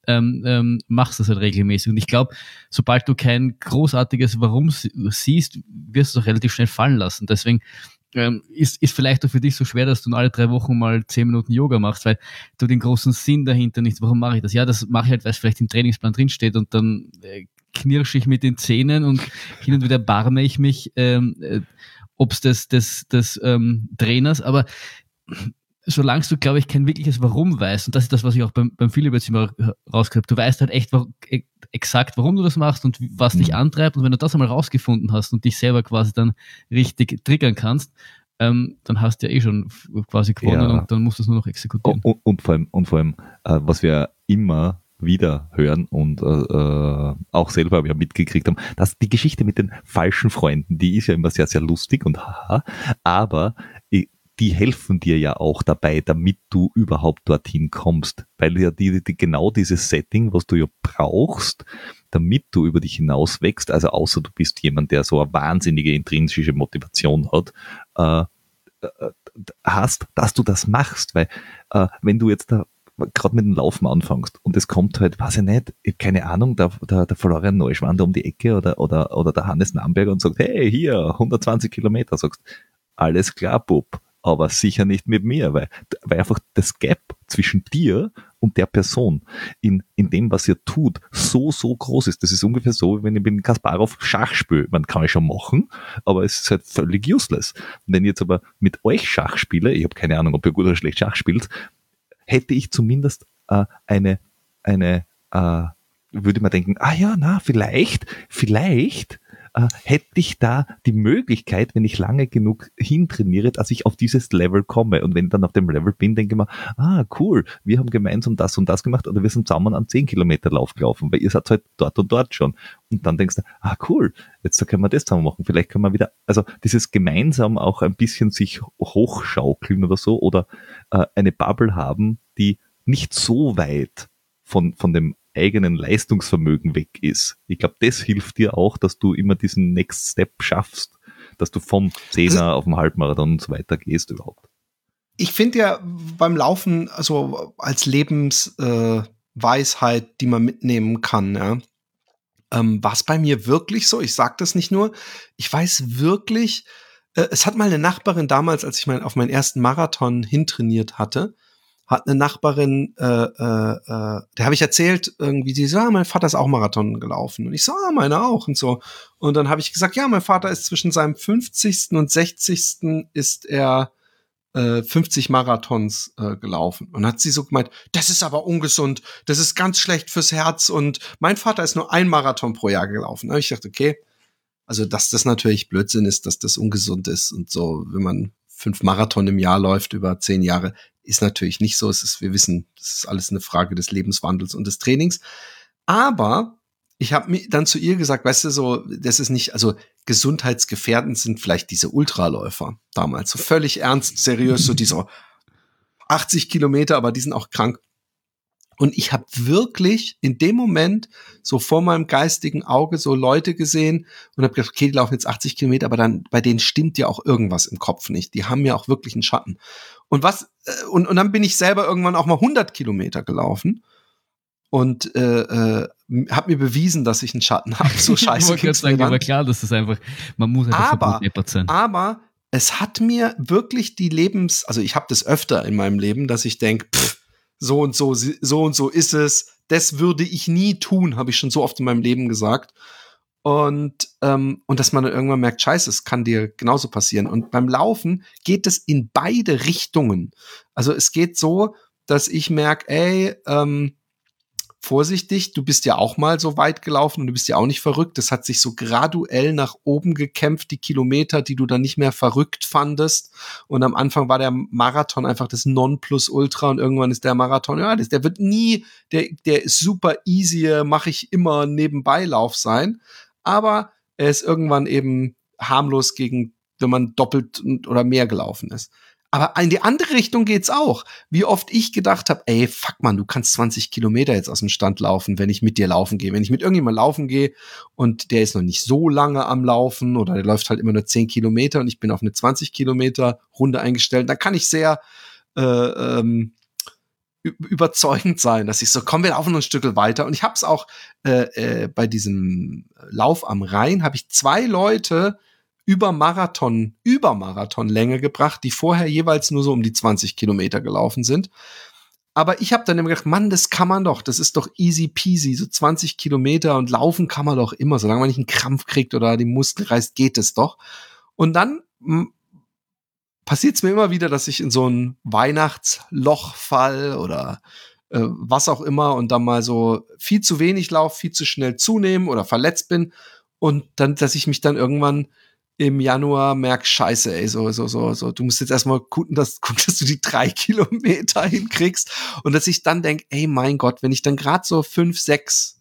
ähm, ähm, machst das halt regelmäßig. Und ich glaube, sobald du kein großartiges Warum siehst, wirst du es auch relativ schnell fallen lassen. Deswegen ähm, ist, ist vielleicht auch für dich so schwer, dass du alle drei Wochen mal zehn Minuten Yoga machst, weil du den großen Sinn dahinter nicht, warum mache ich das? Ja, das mache ich halt, weil es vielleicht im Trainingsplan drinsteht und dann äh, knirsche ich mit den Zähnen und hin und wieder barme ich mich, ähm, äh, ob's des, des, des ähm, Trainers, aber solange du, glaube ich, kein wirkliches Warum weißt, und das ist das, was ich auch beim, beim Philipp jetzt immer habe, du weißt halt echt warum, e, exakt, warum du das machst und was mhm. dich antreibt. Und wenn du das einmal rausgefunden hast und dich selber quasi dann richtig triggern kannst, ähm, dann hast du ja eh schon quasi gewonnen ja. und dann musst du es nur noch exekutieren.
Und, und, vor allem, und vor allem äh, was wir immer wieder hören und äh, äh auch selber wir mitgekriegt haben, dass die Geschichte mit den falschen Freunden, die ist ja immer sehr, sehr lustig und haha, aber die helfen dir ja auch dabei, damit du überhaupt dorthin kommst. Weil ja die, die genau dieses Setting, was du ja brauchst, damit du über dich hinaus wächst, also außer du bist jemand, der so eine wahnsinnige intrinsische Motivation hat, äh, äh, hast, dass du das machst. Weil äh, wenn du jetzt da gerade mit dem Laufen anfängst und es kommt halt, weiß ich nicht, keine Ahnung, der, der, der Florian Neuschwander um die Ecke oder, oder, oder der Hannes Namberger und sagt, hey, hier, 120 Kilometer, sagst, alles klar, Bub, aber sicher nicht mit mir, weil, weil einfach das Gap zwischen dir und der Person in, in dem, was ihr tut, so, so groß ist. Das ist ungefähr so, wie wenn ich mit Kasparov Schach spiele. Man kann ich schon machen, aber es ist halt völlig useless. wenn ich jetzt aber mit euch Schach spiele, ich habe keine Ahnung, ob ihr gut oder schlecht Schach spielt, hätte ich zumindest äh, eine, eine äh, würde man denken, ah ja, na, vielleicht, vielleicht äh, hätte ich da die Möglichkeit, wenn ich lange genug hintrainiere, dass ich auf dieses Level komme. Und wenn ich dann auf dem Level bin, denke ich mir, ah, cool, wir haben gemeinsam das und das gemacht oder wir sind zusammen an 10 Kilometer Lauf gelaufen, weil ihr seid halt dort und dort schon. Und dann denkst du, ah, cool, jetzt können wir das zusammen machen. Vielleicht können wir wieder, also dieses gemeinsam auch ein bisschen sich hochschaukeln oder so oder äh, eine Bubble haben, die nicht so weit von, von dem eigenen Leistungsvermögen weg ist. Ich glaube, das hilft dir auch, dass du immer diesen Next Step schaffst, dass du vom Zehner also, auf dem Halbmarathon und so weiter gehst überhaupt.
Ich finde ja beim Laufen, also als Lebensweisheit, äh, die man mitnehmen kann, ja, ähm, war es bei mir wirklich so, ich sage das nicht nur, ich weiß wirklich, äh, es hat mal eine Nachbarin damals, als ich mein, auf meinen ersten Marathon hintrainiert hatte, hat eine Nachbarin, äh, äh, äh, der habe ich erzählt, irgendwie, die so, ah, mein Vater ist auch Marathon gelaufen. Und ich so, ah, meine auch und so. Und dann habe ich gesagt, ja, mein Vater ist zwischen seinem 50. und 60. ist er äh, 50 Marathons äh, gelaufen. Und hat sie so gemeint, das ist aber ungesund, das ist ganz schlecht fürs Herz. Und mein Vater ist nur ein Marathon pro Jahr gelaufen. Habe ich gedacht, okay, also dass das natürlich Blödsinn ist, dass das ungesund ist und so, wenn man fünf Marathon im Jahr läuft über zehn Jahre, ist natürlich nicht so. Es ist, wir wissen, das ist alles eine Frage des Lebenswandels und des Trainings. Aber ich habe mir dann zu ihr gesagt, weißt du, so, das ist nicht, also gesundheitsgefährdend sind vielleicht diese Ultraläufer damals, so völlig ernst, seriös, so diese 80 Kilometer, aber die sind auch krank. Und ich habe wirklich in dem Moment so vor meinem geistigen Auge so Leute gesehen und habe gedacht, okay, die laufen jetzt 80 Kilometer, aber dann bei denen stimmt ja auch irgendwas im Kopf nicht. Die haben ja auch wirklich einen Schatten. Und was äh, und, und dann bin ich selber irgendwann auch mal 100 Kilometer gelaufen und äh, äh, habe mir bewiesen, dass ich einen Schatten habe. So scheiße.
ich wollte sagen, aber klar, das ist einfach, man muss einfach
aber, sein. Aber es hat mir wirklich die Lebens, also ich habe das öfter in meinem Leben, dass ich denke, so und so, so und so ist es. Das würde ich nie tun, habe ich schon so oft in meinem Leben gesagt. Und, ähm, und dass man dann irgendwann merkt, scheiße, es kann dir genauso passieren. Und beim Laufen geht es in beide Richtungen. Also es geht so, dass ich merke, ey, ähm, vorsichtig, du bist ja auch mal so weit gelaufen und du bist ja auch nicht verrückt. Das hat sich so graduell nach oben gekämpft, die Kilometer, die du dann nicht mehr verrückt fandest. Und am Anfang war der Marathon einfach das Nonplusultra und irgendwann ist der Marathon, ja, der wird nie, der, der super easy, mache ich immer nebenbei Lauf sein. Aber er ist irgendwann eben harmlos gegen, wenn man doppelt oder mehr gelaufen ist. Aber in die andere Richtung geht's auch. Wie oft ich gedacht habe, ey, fuck man, du kannst 20 Kilometer jetzt aus dem Stand laufen, wenn ich mit dir laufen gehe. Wenn ich mit irgendjemandem laufen gehe und der ist noch nicht so lange am Laufen oder der läuft halt immer nur 10 Kilometer und ich bin auf eine 20 Kilometer Runde eingestellt, dann kann ich sehr äh, ähm, überzeugend sein, dass ich so, komm, wir laufen noch ein Stück weiter. Und ich habe es auch äh, äh, bei diesem Lauf am Rhein, habe ich zwei Leute über Marathon, über Marathonlänge gebracht, die vorher jeweils nur so um die 20 Kilometer gelaufen sind. Aber ich habe dann immer gedacht, Mann, das kann man doch, das ist doch easy peasy, so 20 Kilometer und laufen kann man doch immer, solange man nicht einen Krampf kriegt oder die Muskel reißt, geht es doch. Und dann passiert es mir immer wieder, dass ich in so ein Weihnachtsloch fall oder äh, was auch immer und dann mal so viel zu wenig laufe, viel zu schnell zunehmen oder verletzt bin und dann, dass ich mich dann irgendwann im Januar merk, scheiße, ey, so, so, so, so, du musst jetzt erstmal gucken, dass, gucken, dass du die drei Kilometer hinkriegst. Und dass ich dann denk, ey, mein Gott, wenn ich dann gerade so fünf, sechs,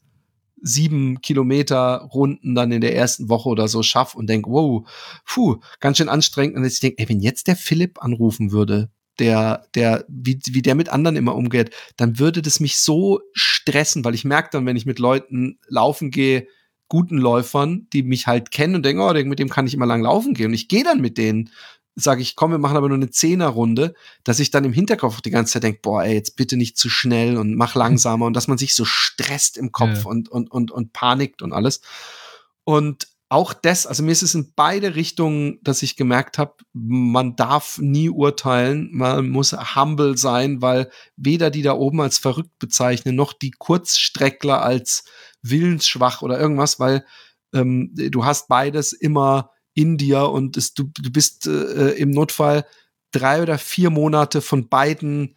sieben Kilometer Runden dann in der ersten Woche oder so schaff und denk, wow, puh, ganz schön anstrengend. Und dass ich denk, ey, wenn jetzt der Philipp anrufen würde, der, der, wie, wie der mit anderen immer umgeht, dann würde das mich so stressen, weil ich merke dann, wenn ich mit Leuten laufen gehe, guten Läufern, die mich halt kennen und denken, oh, mit dem kann ich immer lang laufen gehen. Und ich gehe dann mit denen, sage ich, komm, wir machen aber nur eine Zehnerrunde, dass ich dann im Hinterkopf die ganze Zeit denke, boah, ey, jetzt bitte nicht zu schnell und mach langsamer und dass man sich so stresst im Kopf ja. und, und, und, und panikt und alles. Und auch das, also mir ist es in beide Richtungen, dass ich gemerkt habe, man darf nie urteilen, man muss humble sein, weil weder die da oben als verrückt bezeichnen, noch die Kurzstreckler als willensschwach oder irgendwas, weil ähm, du hast beides immer in dir und es, du, du bist äh, im Notfall drei oder vier Monate von beiden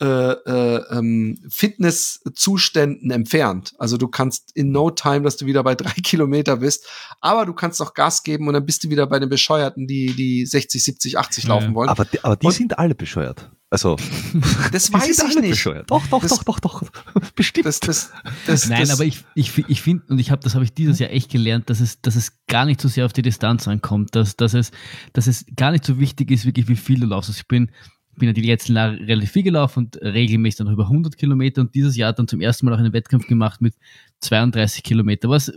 äh, äh, ähm, Fitnesszuständen entfernt. Also du kannst in no time, dass du wieder bei drei Kilometer bist, aber du kannst auch Gas geben und dann bist du wieder bei den Bescheuerten, die die 60, 70, 80 ja. laufen wollen.
Aber, die, aber die und sind alle bescheuert. Also,
das weiß ich nicht. Bescheuert.
Doch, doch, das, doch, doch, doch.
Bestimmt. Das, das, das,
Nein, aber ich, ich, ich finde, und ich habe, das habe ich dieses Jahr echt gelernt, dass es, dass es gar nicht so sehr auf die Distanz ankommt, dass, dass, es, dass es gar nicht so wichtig ist, wirklich wie viel du laufst. Also ich bin, bin natürlich jetzt relativ viel gelaufen und regelmäßig dann über 100 Kilometer und dieses Jahr dann zum ersten Mal auch einen Wettkampf gemacht mit 32 Kilometer, was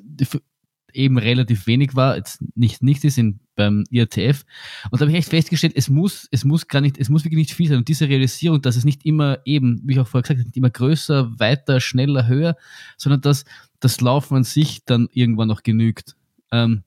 eben relativ wenig war, jetzt nicht nichts ist in, beim IATF. Und da habe ich echt festgestellt, es muss, es muss gar nicht, es muss wirklich nicht viel sein. Und diese Realisierung, dass es nicht immer eben, wie ich auch vorher gesagt habe, nicht immer größer, weiter, schneller, höher, sondern dass das Laufen an sich dann irgendwann noch genügt. Ähm,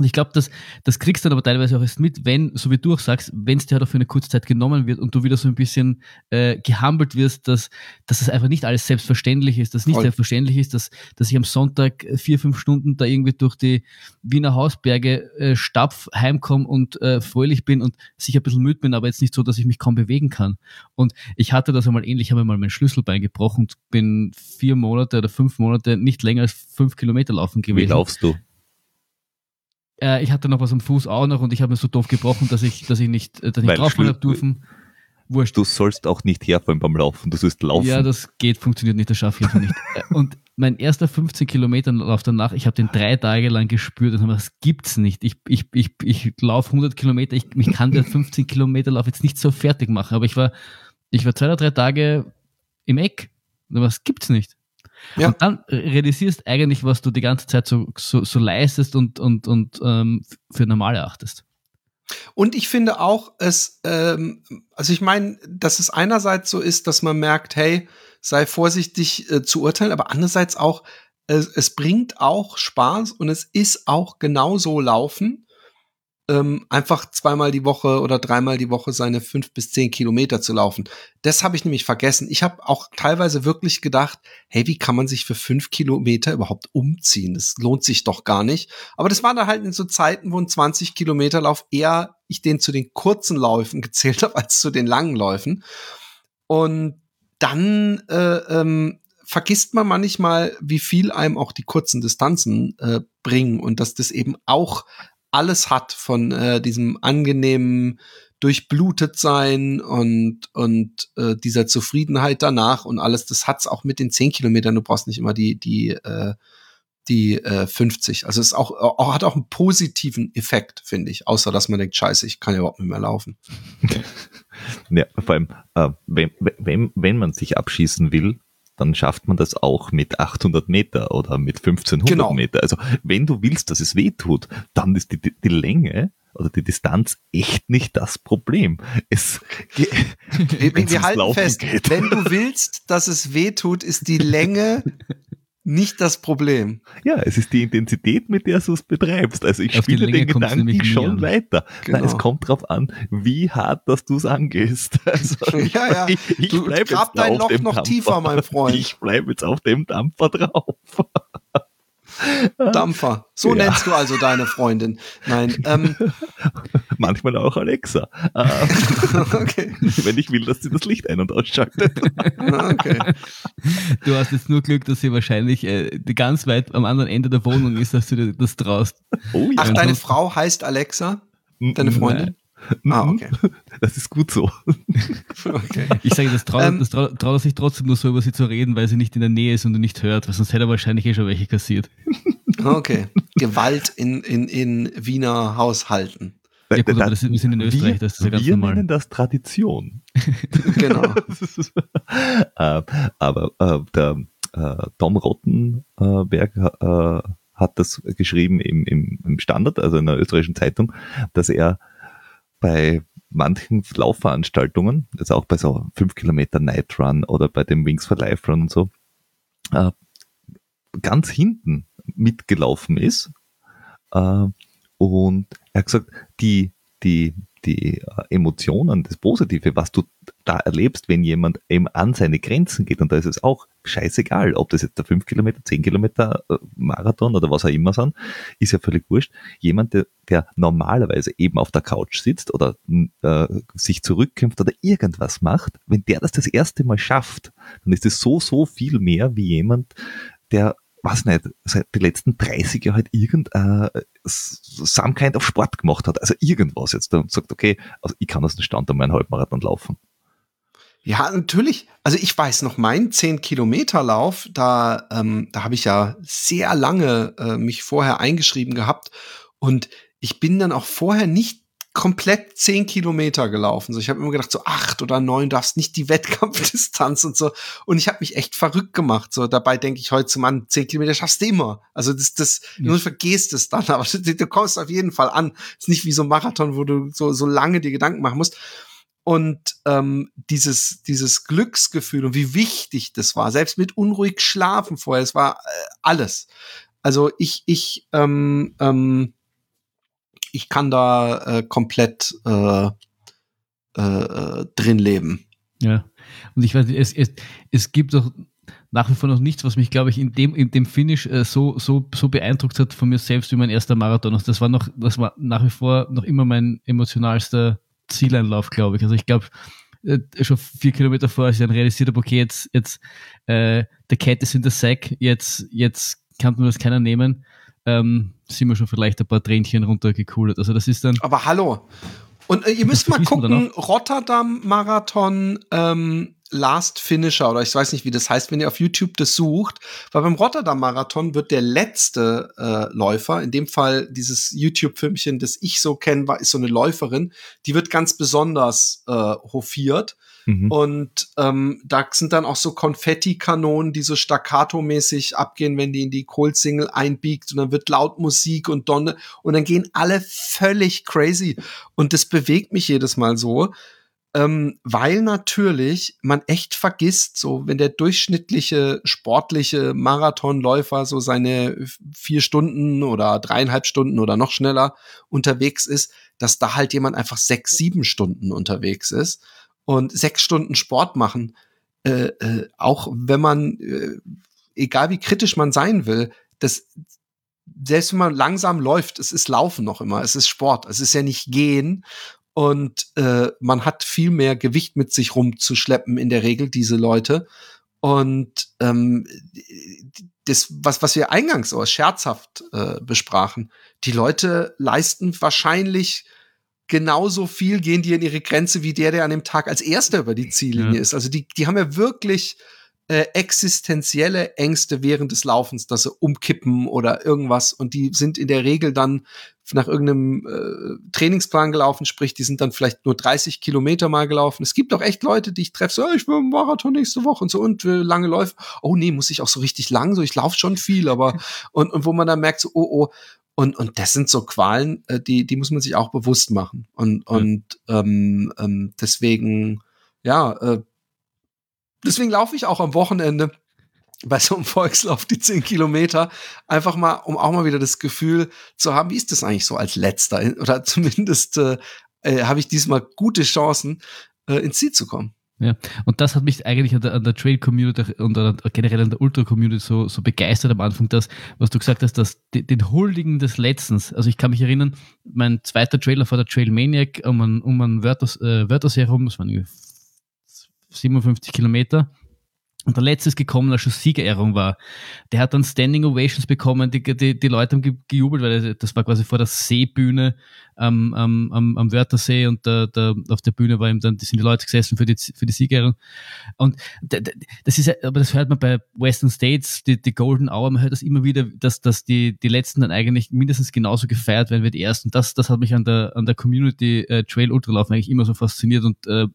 und ich glaube, das, das kriegst du dann aber teilweise auch erst mit, wenn, so wie du auch sagst, wenn es dir halt auch für eine kurze Zeit genommen wird und du wieder so ein bisschen äh, gehampelt wirst, dass, dass es einfach nicht alles selbstverständlich ist, dass nicht Voll. selbstverständlich ist, dass, dass ich am Sonntag vier, fünf Stunden da irgendwie durch die Wiener Hausberge äh, stapf, heimkomme und äh, fröhlich bin und sicher ein bisschen müde bin, aber jetzt nicht so, dass ich mich kaum bewegen kann. Und ich hatte das einmal ähnlich, habe mal mein Schlüsselbein gebrochen und bin vier Monate oder fünf Monate nicht länger als fünf Kilometer laufen gewesen.
Wie laufst du?
Äh, ich hatte noch was am Fuß auch noch und ich habe mir so doof gebrochen, dass ich, dass ich nicht, äh, dass ich drauf habe dürfen.
Wurscht. Du sollst auch nicht herfallen beim Laufen, du sollst laufen.
Ja, das geht, funktioniert nicht, das schaffe ich einfach nicht. Äh, und mein erster 15 Kilometer Lauf danach, ich habe den drei Tage lang gespürt und habe das gibt's nicht. Ich, ich, ich, ich laufe 100 Kilometer, ich, ich kann den 15 Kilometer Lauf jetzt nicht so fertig machen, aber ich war, ich war zwei oder drei Tage im Eck. Aber das gibt's nicht. Ja. Und dann realisierst eigentlich, was du die ganze Zeit so, so, so leistest und, und, und ähm, für normal erachtest.
Und ich finde auch, es, ähm, also ich meine, dass es einerseits so ist, dass man merkt, hey, sei vorsichtig äh, zu urteilen, aber andererseits auch, es, es bringt auch Spaß und es ist auch genauso laufen ähm, einfach zweimal die Woche oder dreimal die Woche seine fünf bis zehn Kilometer zu laufen. Das habe ich nämlich vergessen. Ich habe auch teilweise wirklich gedacht, hey, wie kann man sich für fünf Kilometer überhaupt umziehen? Das lohnt sich doch gar nicht. Aber das waren da halt in so Zeiten, wo ein 20 Kilometer Lauf eher ich den zu den kurzen Läufen gezählt habe als zu den langen Läufen. Und dann äh, ähm, vergisst man manchmal, wie viel einem auch die kurzen Distanzen äh, bringen und dass das eben auch alles hat von äh, diesem angenehmen durchblutet sein und und äh, dieser Zufriedenheit danach und alles. Das hat's auch mit den zehn Kilometern. Du brauchst nicht immer die die äh, die äh, 50. Also es auch, auch, hat auch einen positiven Effekt, finde ich. Außer dass man denkt, scheiße, ich kann ja überhaupt nicht mehr laufen.
ja, vor allem, äh, wenn, wenn, wenn man sich abschießen will, dann schafft man das auch mit 800 Meter oder mit 1500 genau. Meter. Also wenn du willst, dass es weh tut, dann ist die, die, die Länge oder die Distanz echt nicht das Problem. Es,
wir, wir halten fest, geht. wenn du willst, dass es weh tut, ist die Länge nicht das Problem.
Ja, es ist die Intensität, mit der du es betreibst. Also ich Auf spiele den Gedanken schon weiter. Genau. Nein, es kommt darauf an, wie hart, dass du es angehst. Also
ja, ja. Ich, ich du grab dein Loch noch Dampfer. tiefer, mein Freund.
Ich bleibe jetzt auf dem Dampfer drauf.
Dampfer. So ja. nennst du also deine Freundin. Nein. Ähm.
Manchmal auch Alexa. Ähm, okay. Wenn ich will, dass sie das Licht ein- und ausschaltet. okay.
Du hast jetzt nur Glück, dass sie wahrscheinlich äh, ganz weit am anderen Ende der Wohnung ist, dass du dir das traust.
Oh, ja. Ach, deine Frau heißt Alexa? Deine Freundin?
Ah, okay. Das ist gut so.
Okay. Ich sage, das traut, ähm, das traut, traut er sich trotzdem nur so über sie zu reden, weil sie nicht in der Nähe ist und du nicht hört, weil sonst hätte er wahrscheinlich eh schon welche kassiert.
Okay. Gewalt in, in, in Wiener Haushalten.
Ja gut, aber das ist, wir sind in Österreich, wir, das ist ja ganz
wir
normal. Wir
nennen das Tradition.
genau.
äh, aber äh, der äh, Tom Rottenberg äh, hat das geschrieben im, im, im Standard, also in der österreichischen Zeitung, dass er bei manchen Laufveranstaltungen, also auch bei so 5 Kilometer Night Run oder bei dem Wings for Life Run und so, äh, ganz hinten mitgelaufen ist. Äh, und er hat gesagt, die, die die Emotionen, das Positive, was du da erlebst, wenn jemand eben an seine Grenzen geht. Und da ist es auch scheißegal, ob das jetzt der 5 Kilometer, 10 Kilometer äh, Marathon oder was auch immer sind, ist ja völlig wurscht. Jemand, der, der normalerweise eben auf der Couch sitzt oder äh, sich zurückkämpft oder irgendwas macht, wenn der das das erste Mal schafft, dann ist es so, so viel mehr wie jemand, der was nicht, seit die letzten 30 Jahre halt irgendein äh, some kind of Sport gemacht hat, also irgendwas jetzt und sagt, okay, also ich kann aus dem Stand um einen Halbmarathon laufen.
Ja, natürlich. Also ich weiß noch, mein 10-Kilometer-Lauf, da, ähm, da habe ich ja sehr lange äh, mich vorher eingeschrieben gehabt und ich bin dann auch vorher nicht komplett zehn Kilometer gelaufen. So, ich habe immer gedacht, so acht oder neun darfst nicht die Wettkampfdistanz und so. Und ich habe mich echt verrückt gemacht. So dabei denke ich heute Mann, zehn Kilometer schaffst du immer. Also das, das, ja. du vergisst es dann, aber du, du kommst auf jeden Fall an. ist nicht wie so ein Marathon, wo du so, so lange dir Gedanken machen musst. Und ähm, dieses, dieses Glücksgefühl und wie wichtig das war, selbst mit unruhig schlafen vorher, es war äh, alles. Also ich, ich, ähm, ähm, ich kann da äh, komplett äh, äh, drin leben.
Ja, und ich weiß, es, es, es gibt doch nach wie vor noch nichts, was mich, glaube ich, in dem, in dem Finish äh, so, so, so beeindruckt hat von mir selbst wie mein erster Marathon. Also das war noch, das war nach wie vor noch immer mein emotionalster Zieleinlauf, glaube ich. Also ich glaube, äh, schon vier Kilometer vor, als ich dann realisiert habe, okay, jetzt, jetzt, äh, der Cat ist in der Sack, jetzt, jetzt kann mir das keiner nehmen ähm, sind wir schon vielleicht ein paar Tränchen runtergekühlt. Also das ist dann.
Aber hallo. Und äh, ihr müsst mal gucken, Rotterdam-Marathon ähm, Last Finisher oder ich weiß nicht, wie das heißt, wenn ihr auf YouTube das sucht, weil beim Rotterdam-Marathon wird der letzte äh, Läufer, in dem Fall dieses YouTube-Filmchen, das ich so kenne, war, ist so eine Läuferin, die wird ganz besonders äh, hofiert. Mhm. Und ähm, da sind dann auch so Konfettikanonen, die so staccato-mäßig abgehen, wenn die in die Cold-Single einbiegt und dann wird laut Musik und Donne und dann gehen alle völlig crazy. Und das bewegt mich jedes Mal so. Ähm, weil natürlich man echt vergisst, so wenn der durchschnittliche sportliche Marathonläufer so seine vier Stunden oder dreieinhalb Stunden oder noch schneller unterwegs ist, dass da halt jemand einfach sechs, sieben Stunden unterwegs ist und sechs Stunden Sport machen, äh, äh, auch wenn man, äh, egal wie kritisch man sein will, das, selbst wenn man langsam läuft, es ist Laufen noch immer, es ist Sport, es ist ja nicht Gehen und äh, man hat viel mehr Gewicht mit sich rumzuschleppen in der Regel, diese Leute. Und ähm, das, was, was wir eingangs so scherzhaft äh, besprachen, die Leute leisten wahrscheinlich genauso viel gehen die in ihre Grenze wie der, der an dem Tag als erster über die Ziellinie ja. ist. Also die, die haben ja wirklich äh, existenzielle Ängste während des Laufens, dass sie umkippen oder irgendwas. Und die sind in der Regel dann nach irgendeinem äh, Trainingsplan gelaufen, sprich, die sind dann vielleicht nur 30 Kilometer mal gelaufen. Es gibt auch echt Leute, die ich treffe, so, ich will einen Marathon nächste Woche und so und will lange Läufe. Oh nee, muss ich auch so richtig lang, so ich laufe schon viel, aber und, und wo man dann merkt, so, oh, oh, und, und das sind so Qualen, äh, die, die muss man sich auch bewusst machen. Und, ja. und ähm, ähm, deswegen, ja, äh, deswegen laufe ich auch am Wochenende bei so einem Volkslauf die zehn Kilometer einfach mal, um auch mal wieder das Gefühl zu haben, wie ist das eigentlich so als letzter oder zumindest äh, äh, habe ich diesmal gute Chancen äh, ins Ziel zu kommen.
Ja, und das hat mich eigentlich an der, an der Trail-Community und an, generell an der Ultra-Community so, so begeistert am Anfang, dass, was du gesagt hast, dass den Huldigen des Letztens, also ich kann mich erinnern, mein zweiter Trailer vor der Trail Maniac um einen, um einen Wörthers, äh, herum, das waren 57 Kilometer. Und der letzte ist gekommen, als schon Siegerehrung war. Der hat dann Standing Ovations bekommen, die, die, die Leute haben gejubelt, weil das war quasi vor der Seebühne am, am, am, am Wörthersee und da, da, auf der Bühne war ihm dann, sind die Leute gesessen für die, für die Siegerehrung. Und das ist, aber das hört man bei Western States, die, die Golden Hour, man hört das immer wieder, dass, dass die, die letzten dann eigentlich mindestens genauso gefeiert werden wie die ersten. Das, das hat mich an der, an der Community äh, Trail Ultralaufen eigentlich immer so fasziniert und äh,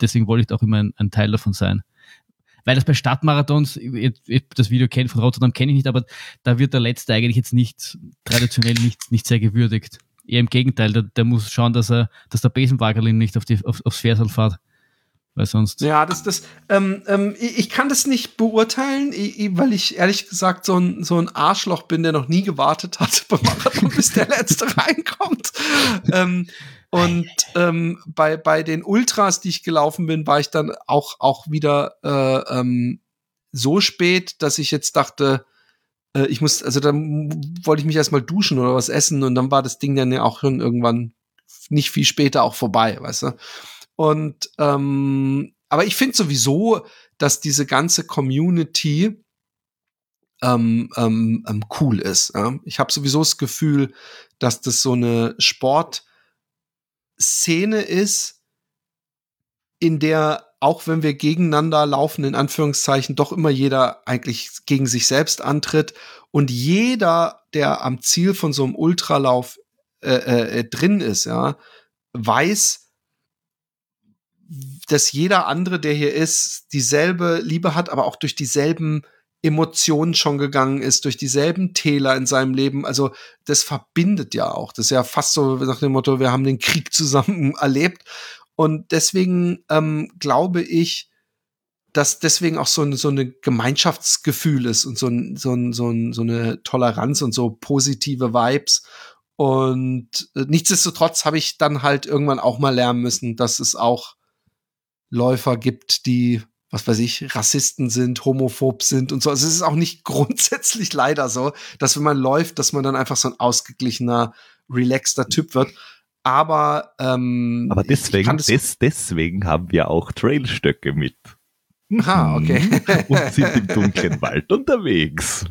deswegen wollte ich auch immer ein, ein Teil davon sein weil das bei Stadtmarathons, das Video kennt von Rotterdam kenne ich nicht, aber da wird der Letzte eigentlich jetzt nicht traditionell nicht, nicht sehr gewürdigt. Eher im Gegenteil, der, der muss schauen, dass er, dass der Besenwagerlin nicht auf die, auf, aufs Versal fährt. Weil sonst.
Ja, das, das, ähm, ähm, ich, kann das nicht beurteilen, weil ich ehrlich gesagt so ein, so ein Arschloch bin, der noch nie gewartet hat bis der Letzte reinkommt. ähm, und ähm, bei, bei den Ultras, die ich gelaufen bin, war ich dann auch, auch wieder äh, ähm, so spät, dass ich jetzt dachte, äh, ich muss, also dann wollte ich mich erstmal duschen oder was essen und dann war das Ding dann ja auch schon irgendwann nicht viel später auch vorbei, weißt du? Und ähm, aber ich finde sowieso, dass diese ganze Community ähm, ähm, ähm, cool ist. Ja? Ich habe sowieso das Gefühl, dass das so eine Sport Szene ist, in der auch wenn wir gegeneinander laufen, in Anführungszeichen, doch immer jeder eigentlich gegen sich selbst antritt und jeder, der am Ziel von so einem Ultralauf äh, äh, drin ist, ja, weiß, dass jeder andere, der hier ist, dieselbe Liebe hat, aber auch durch dieselben Emotionen schon gegangen ist, durch dieselben Täler in seinem Leben. Also das verbindet ja auch. Das ist ja fast so nach dem Motto, wir haben den Krieg zusammen erlebt. Und deswegen ähm, glaube ich, dass deswegen auch so, ein, so eine Gemeinschaftsgefühl ist und so, ein, so, ein, so, ein, so eine Toleranz und so positive Vibes. Und äh, nichtsdestotrotz habe ich dann halt irgendwann auch mal lernen müssen, dass es auch Läufer gibt, die was weiß ich, Rassisten sind, homophob sind und so. Also es ist auch nicht grundsätzlich leider so, dass wenn man läuft, dass man dann einfach so ein ausgeglichener, relaxter Typ wird. Aber, ähm,
Aber deswegen, des, deswegen haben wir auch Trailstöcke mit.
Ah, okay.
und sind im dunklen Wald unterwegs.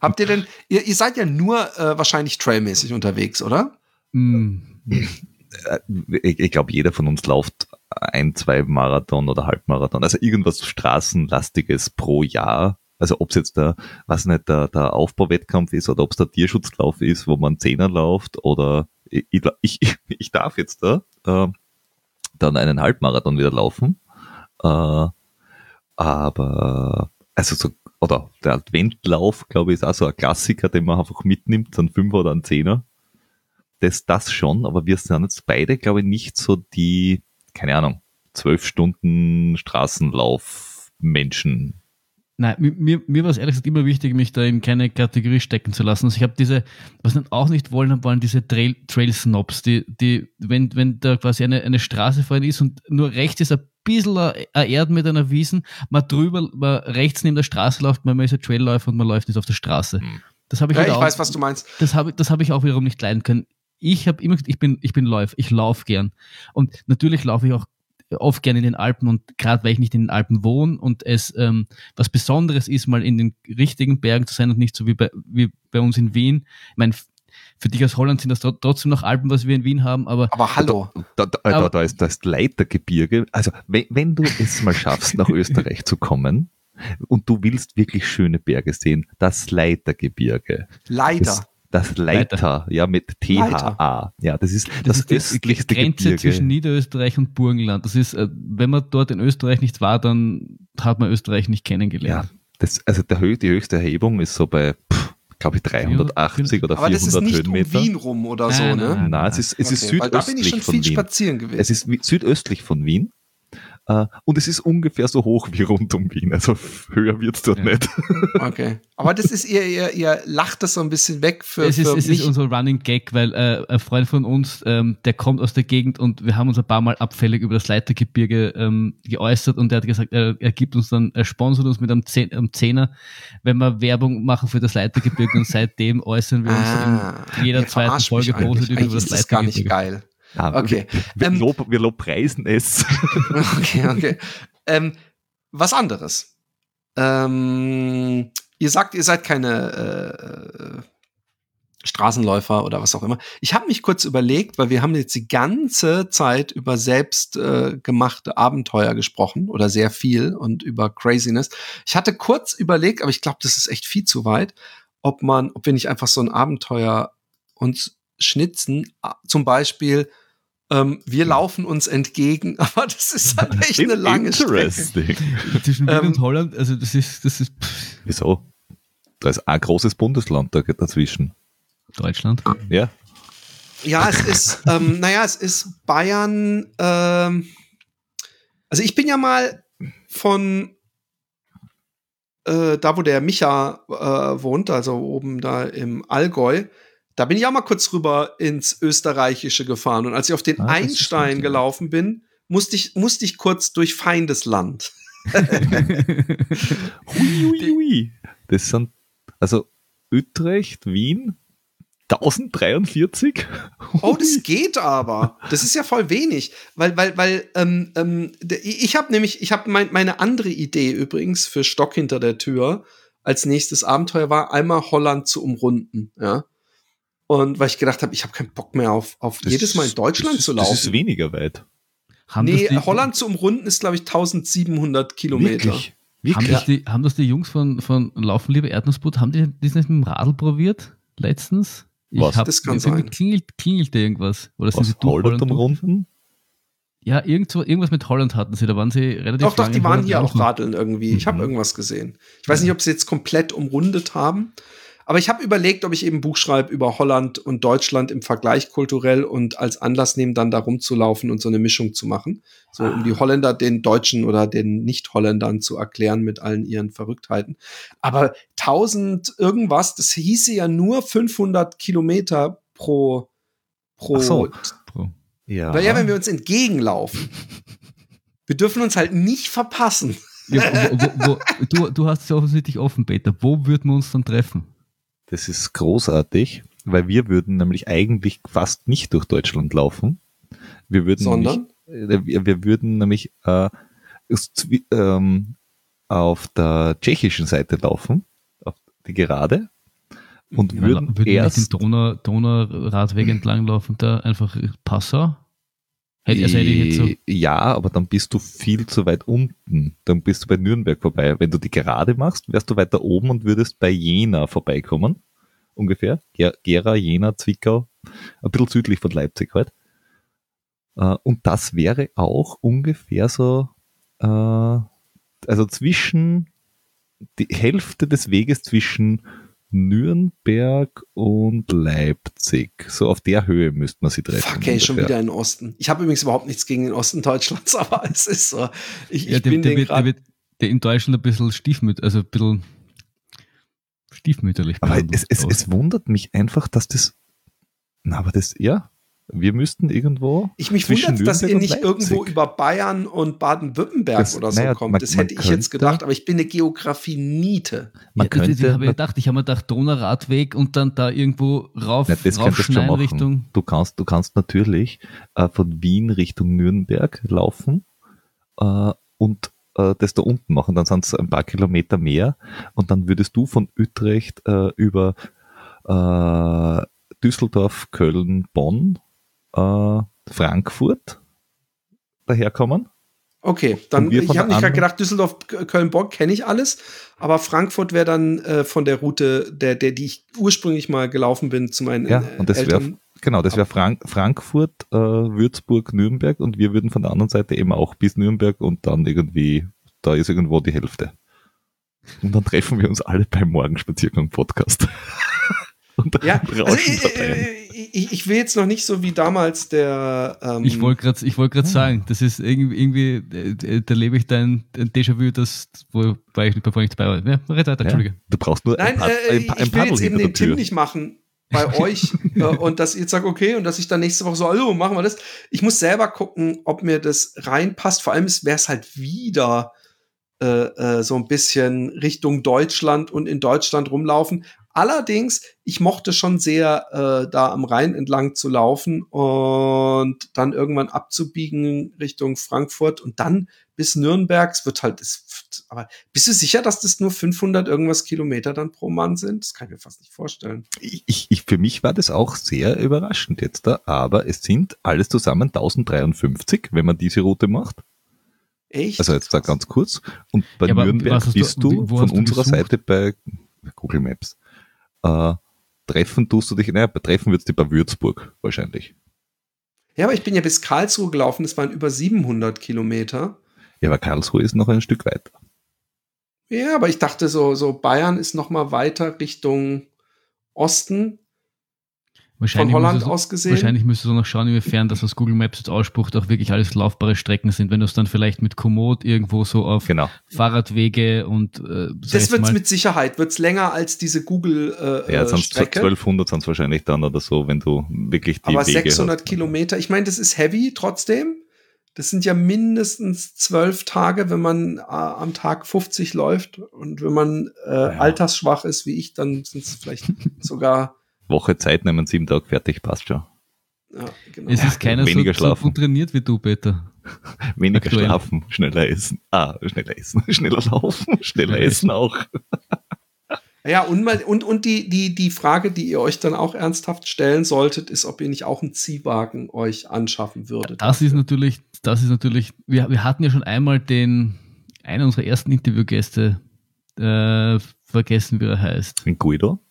Habt ihr denn, ihr, ihr seid ja nur äh, wahrscheinlich trailmäßig unterwegs, oder?
Mm.
Ich, ich glaube, jeder von uns läuft ein, zwei Marathon oder Halbmarathon, also irgendwas Straßenlastiges pro Jahr. Also ob es jetzt der, was nicht, der, der Aufbauwettkampf ist oder ob es der Tierschutzlauf ist, wo man Zehner läuft oder ich, ich, ich darf jetzt da äh, dann einen Halbmarathon wieder laufen. Äh, aber also so, oder der Adventlauf, glaube ich, ist auch so ein Klassiker, den man einfach mitnimmt, ein Fünfer oder ein Zehner das, das schon, aber wir sind jetzt beide, glaube ich, nicht so die, keine Ahnung, zwölf Stunden Straßenlauf-Menschen.
Nein, mir, mir war es ehrlich gesagt immer wichtig, mich da in keine Kategorie stecken zu lassen. Also ich habe diese, was wir auch nicht wollen, waren diese Trail, Trail Snobs, die, die, wenn, wenn da quasi eine, eine Straße vorhin ist und nur rechts ist ein bisschen Erde mit einer Wiesen, man drüber, man rechts neben der Straße läuft, man ist ein Trailläufer und man läuft nicht auf der Straße. Hm.
Das habe ich, ja, halt ich auch, weiß, was du meinst.
Das habe das hab ich auch wiederum nicht leiden können ich habe immer gesagt, ich bin, ich bin Läufer, ich laufe gern. Und natürlich laufe ich auch oft gern in den Alpen und gerade weil ich nicht in den Alpen wohne und es ähm, was Besonderes ist, mal in den richtigen Bergen zu sein und nicht so wie bei, wie bei uns in Wien. Ich meine, für dich aus Holland sind das trotzdem noch Alpen, was wir in Wien haben, aber.
Aber hallo.
Da, da, aber, da, da, ist das Leitergebirge. Also, wenn, wenn du es mal schaffst, nach Österreich zu kommen und du willst wirklich schöne Berge sehen, das Leitergebirge.
Leider.
Das, das Leiter, Leiter, ja, mit THA. Ja, das ist das, das ist östlichste
die Grenze
Gebirge.
zwischen Niederösterreich und Burgenland. Das ist, äh, wenn man dort in Österreich nicht war, dann hat man Österreich nicht kennengelernt.
Ja, das, also der, die höchste Erhebung ist so bei, glaube ich, 380 oder 400
Aber das ist nicht
Höhenmeter.
um Wien rum oder so,
nein,
ne?
Nein, nein, es ist, es okay, ist südöstlich da bin ich schon viel
spazieren gewesen.
Es ist südöstlich von Wien. Uh, und es ist ungefähr so hoch wie rund um Wien. Also höher wird's dort ja. nicht.
Okay. Aber das ist ihr, ihr, ihr lacht das so ein bisschen weg für,
es ist,
für
es
mich.
ist unser Running Gag, weil äh, ein Freund von uns, ähm, der kommt aus der Gegend und wir haben uns ein paar Mal abfällig über das Leitergebirge ähm, geäußert und der hat gesagt, er, er gibt uns dann, er sponsert uns mit einem, Zehn, einem Zehner, wenn wir Werbung machen für das Leitergebirge und seitdem äußern wir uns ah, in jeder zweiten Folge
positiv über das Leitergebirge. Das ist gar nicht geil.
Ah, okay. Wir, ähm, lob, wir lobpreisen es.
Okay, okay. Ähm, was anderes. Ähm, ihr sagt, ihr seid keine äh, Straßenläufer oder was auch immer. Ich habe mich kurz überlegt, weil wir haben jetzt die ganze Zeit über selbst äh, Abenteuer gesprochen oder sehr viel und über Craziness. Ich hatte kurz überlegt, aber ich glaube, das ist echt viel zu weit, ob man, ob wir nicht einfach so ein Abenteuer uns schnitzen, zum Beispiel ähm, wir laufen uns entgegen, aber das ist halt echt eine lange Strecke.
Zwischen Wien ähm, und Holland, also das ist, das ist. Pff.
Wieso? Da ist ein großes Bundesland dazwischen.
Deutschland?
Ja.
Ja, es ist, ähm, naja, es ist Bayern. Ähm, also ich bin ja mal von äh, da, wo der Micha äh, wohnt, also oben da im Allgäu, da bin ich auch mal kurz rüber ins Österreichische gefahren. Und als ich auf den ah, Einstein gelaufen bin, musste ich, musste ich kurz durch Feindesland.
hui, hui, hui. Das sind, also Utrecht, Wien, 1043?
Oh, das geht aber. Das ist ja voll wenig, weil weil weil ähm, ähm, ich habe nämlich ich habe mein, meine andere Idee übrigens für Stock hinter der Tür als nächstes Abenteuer war einmal Holland zu umrunden, ja. Und weil ich gedacht habe, ich habe keinen Bock mehr auf, auf jedes Mal in Deutschland
das,
zu laufen.
Das ist weniger weit.
Haben nee, Holland zu umrunden ist, glaube ich, 1700 Kilometer.
Wirklich? Wirklich?
Haben, das die, haben das die Jungs von, von Laufen lieber Erdnussbrot, haben die das nicht mit dem Radl probiert letztens?
Ich Was?
Hab,
das kann sein.
Klingelt, klingelte irgendwas. Oder
sind Was, sie Holland umrunden?
Ja, irgendwo, irgendwas mit Holland hatten sie, da waren sie relativ
Doch, doch, die waren hier auch radeln irgendwie. Ich habe mhm. irgendwas gesehen. Ich weiß nicht, ob sie jetzt komplett umrundet haben, aber ich habe überlegt, ob ich eben ein Buch schreibe über Holland und Deutschland im Vergleich kulturell und als Anlass nehmen, dann da rumzulaufen und so eine Mischung zu machen. So, um die ah. Holländer den Deutschen oder den Nicht-Holländern zu erklären mit allen ihren Verrücktheiten. Aber 1000 irgendwas, das hieße ja nur 500 Kilometer pro, pro, so.
Ja.
Weil ja, wenn wir uns entgegenlaufen, wir dürfen uns halt nicht verpassen.
Ja, wo, wo, wo, du, du hast es ja offensichtlich offen, Peter. Wo würden wir uns dann treffen?
Das ist großartig, weil wir würden nämlich eigentlich fast nicht durch Deutschland laufen. Wir würden
Sondern?
Nämlich, äh, wir, wir, würden nämlich äh, ähm, auf der tschechischen Seite laufen, auf die Gerade, und ja, würden, würden erst
den Donau, Donauradweg entlang laufen, da einfach Passau.
Also so ja, aber dann bist du viel zu weit unten. Dann bist du bei Nürnberg vorbei. Wenn du die gerade machst, wärst du weiter oben und würdest bei Jena vorbeikommen. Ungefähr. Gera, Jena, Zwickau. Ein bisschen südlich von Leipzig halt. Äh, und das wäre auch ungefähr so, äh, also zwischen die Hälfte des Weges zwischen Nürnberg und Leipzig. So auf der Höhe müsste man sie treffen.
Fuck, ey, schon wieder in den Osten. Ich habe übrigens überhaupt nichts gegen den Osten Deutschlands, aber es ist so. Ich,
ja,
ich der, bin
der, wird, der, wird, der in Deutschland ein bisschen stiefmütterlich, also ein bisschen stiefmütterlich.
Aber es, es, es wundert mich einfach, dass das, na, aber das, ja, wir müssten irgendwo.
Ich mich wundert, dass ihr nicht irgendwo über Bayern und Baden-Württemberg oder so naja, kommt. Man, das hätte ich könnte, jetzt gedacht, aber ich bin eine Geografie-Niete.
Man ja, könnte, ich habe gedacht, ich habe mir gedacht, Donauradweg und dann da irgendwo rauf,
ja, das raufschneiden Richtung. Du kannst, du kannst natürlich äh, von Wien Richtung Nürnberg laufen äh, und äh, das da unten machen. Dann sind es ein paar Kilometer mehr und dann würdest du von Utrecht äh, über äh, Düsseldorf, Köln, Bonn, äh, Frankfurt daherkommen.
Okay, dann ich habe nicht gerade gedacht, Düsseldorf, Köln, Bonn kenne ich alles, aber Frankfurt wäre dann äh, von der Route, der, der, die ich ursprünglich mal gelaufen bin zu meinen
Ja, und das wäre genau, das wäre Frank Frankfurt, äh, Würzburg, Nürnberg und wir würden von der anderen Seite eben auch bis Nürnberg und dann irgendwie, da ist irgendwo die Hälfte. Und dann treffen wir uns alle beim Morgenspaziergang Podcast.
und ja, also ich, ich, ich, will jetzt noch nicht so wie damals der.
Ähm ich wollte gerade ich wollt grad sagen, das ist irgendwie, irgendwie äh, da lebe ich dein Déjà-vu, das, wo war ich, bevor ich dabei war. Ja, red weiter, Entschuldige.
du brauchst nur
Nein,
ein,
äh, ein, ein ich will jetzt eben den Tim nicht machen bei euch äh, und dass ihr sagt, okay, und dass ich dann nächste Woche so, hallo, machen wir das. Ich muss selber gucken, ob mir das reinpasst. Vor allem wäre es halt wieder äh, äh, so ein bisschen Richtung Deutschland und in Deutschland rumlaufen. Allerdings, ich mochte schon sehr, äh, da am Rhein entlang zu laufen und dann irgendwann abzubiegen Richtung Frankfurt und dann bis Nürnberg. Es wird halt, es, aber bist du sicher, dass das nur 500 irgendwas Kilometer dann pro Mann sind? Das kann ich mir fast nicht vorstellen.
Ich, ich, für mich war das auch sehr überraschend jetzt da, aber es sind alles zusammen 1053, wenn man diese Route macht.
Echt?
Also jetzt da ganz kurz. Und bei ja, Nürnberg bist du, du von unserer gesucht? Seite bei Google Maps äh, treffen tust du dich, naja, treffen würdest du bei Würzburg wahrscheinlich.
Ja, aber ich bin ja bis Karlsruhe gelaufen, das waren über 700 Kilometer.
Ja, aber Karlsruhe ist noch ein Stück weiter.
Ja, aber ich dachte so, so Bayern ist noch mal weiter Richtung Osten von Holland aus gesehen.
Wahrscheinlich müsstest du noch schauen, inwiefern das, was Google Maps jetzt ausspucht, auch wirklich alles laufbare Strecken sind. Wenn du es dann vielleicht mit Komoot irgendwo so auf
genau.
Fahrradwege und äh,
Das wird es mit Sicherheit, wird es länger als diese Google äh,
Ja, sonst 1200 sind es wahrscheinlich dann oder so, wenn du wirklich
die Aber Wege 600 hast. Kilometer, ich meine, das ist heavy trotzdem. Das sind ja mindestens zwölf Tage, wenn man äh, am Tag 50 läuft. Und wenn man äh, ja. altersschwach ist wie ich, dann sind es vielleicht sogar
Woche Zeit nehmen, sieben Tage fertig, passt schon.
Ja, genau. Es ist keiner Weniger so, schlafen. so trainiert wie du, Peter.
Weniger Aktuell. schlafen, schneller essen. Ah, schneller essen, schneller laufen, schneller essen auch.
Ja, und, mal, und, und die, die, die Frage, die ihr euch dann auch ernsthaft stellen solltet, ist, ob ihr nicht auch einen Ziehwagen euch anschaffen würdet.
Das ist natürlich, das ist natürlich, wir, wir hatten ja schon einmal den, einen unserer ersten Interviewgäste, äh, vergessen, wie er heißt.
Den Guido?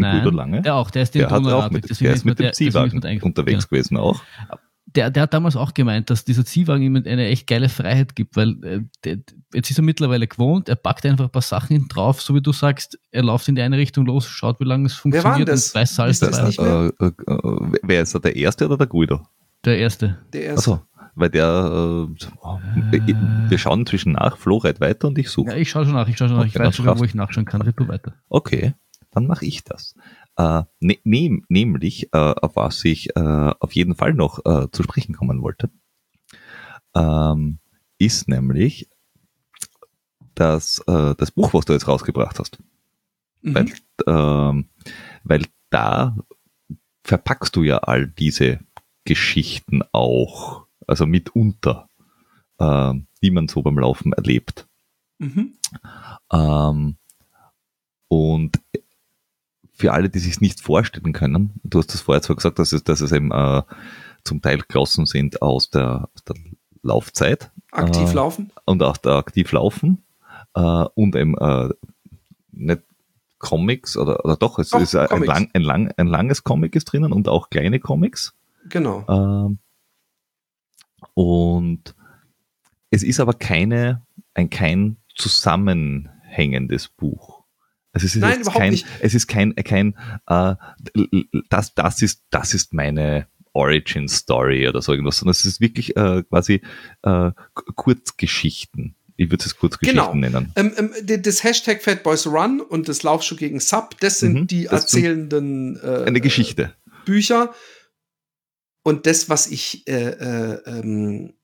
Den Nein, Guido Lange? Der auch, der ist den
der hat auch mit, der ist mit dem Ziehwagen unterwegs ja. gewesen auch.
Der, der hat damals auch gemeint, dass dieser Ziehwagen ihm eine echt geile Freiheit gibt, weil äh, der, jetzt ist er mittlerweile gewohnt, er packt einfach ein paar Sachen drauf, so wie du sagst, er läuft in die eine Richtung los, schaut, wie lange es funktioniert
wer und weiß Salz
dabei. Äh, äh, äh, wer ist er, der Erste oder der Guido?
Der Erste.
Der Erste. Achso,
weil der, äh, wir schauen inzwischen nach, Flo reit weiter und ich suche.
Ja, ich schaue schon nach, ich schaue schon nach, ich weiß sogar, wo ich nachschauen kann, red du weiter.
Okay dann mache ich das. Äh, ne, nehm, nämlich, äh, auf was ich äh, auf jeden Fall noch äh, zu sprechen kommen wollte, ähm, ist nämlich das, äh, das Buch, was du jetzt rausgebracht hast. Mhm. Weil, äh, weil da verpackst du ja all diese Geschichten auch, also mitunter, äh, die man so beim Laufen erlebt. Mhm. Ähm, und für alle, die sich nicht vorstellen können, du hast das vorher zwar gesagt, dass es, dass es eben äh, zum Teil Klassen sind aus der, aus der Laufzeit.
Aktiv
äh,
laufen.
Und auch der aktiv laufen. Äh, und eben äh, nicht Comics oder, oder doch, es doch, ist ein, lang, ein, lang, ein langes Comic ist drinnen und auch kleine Comics.
Genau.
Ähm, und es ist aber keine, ein kein zusammenhängendes Buch. Also es ist
Nein, überhaupt
kein,
nicht.
Es ist kein, kein äh, das, das, ist, das ist meine Origin Story oder so irgendwas, sondern es ist wirklich äh, quasi äh, Kurzgeschichten. Ich würde es Kurzgeschichten genau. nennen.
Ähm, ähm, das Hashtag Fat Boys Run und das Laufschuh gegen Sub, das sind mhm, die das erzählenden
äh, eine Geschichte.
Bücher. Und das, was ich äh, äh, ähm,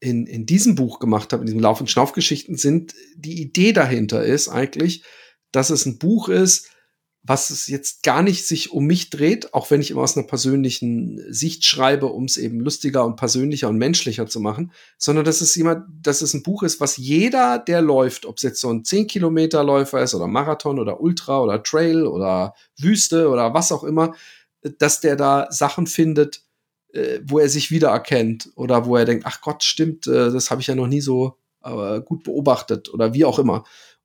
in, in diesem Buch gemacht habe, in diesem Lauf- und Schnaufgeschichten, sind, die Idee dahinter ist eigentlich, dass es ein Buch ist, was es jetzt gar nicht sich um mich dreht, auch wenn ich immer aus einer persönlichen Sicht schreibe, um es eben lustiger und persönlicher und menschlicher zu machen, sondern dass es jemand, dass es ein Buch ist, was jeder, der läuft, ob es jetzt so ein 10 Kilometer Läufer ist oder Marathon oder Ultra oder Trail oder Wüste oder was auch immer, dass der da Sachen findet, äh, wo er sich wiedererkennt oder wo er denkt, ach Gott, stimmt, äh, das habe ich ja noch nie so äh, gut beobachtet oder wie auch immer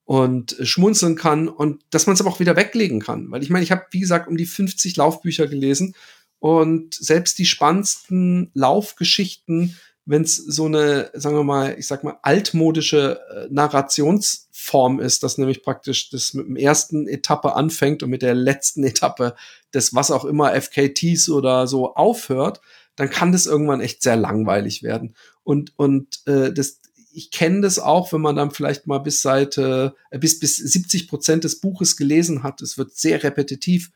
und schmunzeln kann und dass man es aber auch wieder weglegen kann. Weil ich meine, ich habe, wie gesagt, um die 50 Laufbücher gelesen und selbst die spannendsten Laufgeschichten, wenn es so eine, sagen wir mal, ich sag mal, altmodische äh, Narrationsform ist, dass nämlich praktisch das mit dem ersten Etappe anfängt und mit der letzten Etappe des was auch immer FKTs oder so aufhört, dann kann das irgendwann echt sehr langweilig werden. Und, und äh, das, ich kenne das auch, wenn man dann vielleicht mal bis Seite, äh, bis, bis 70 Prozent des Buches gelesen hat. Es wird sehr repetitiv.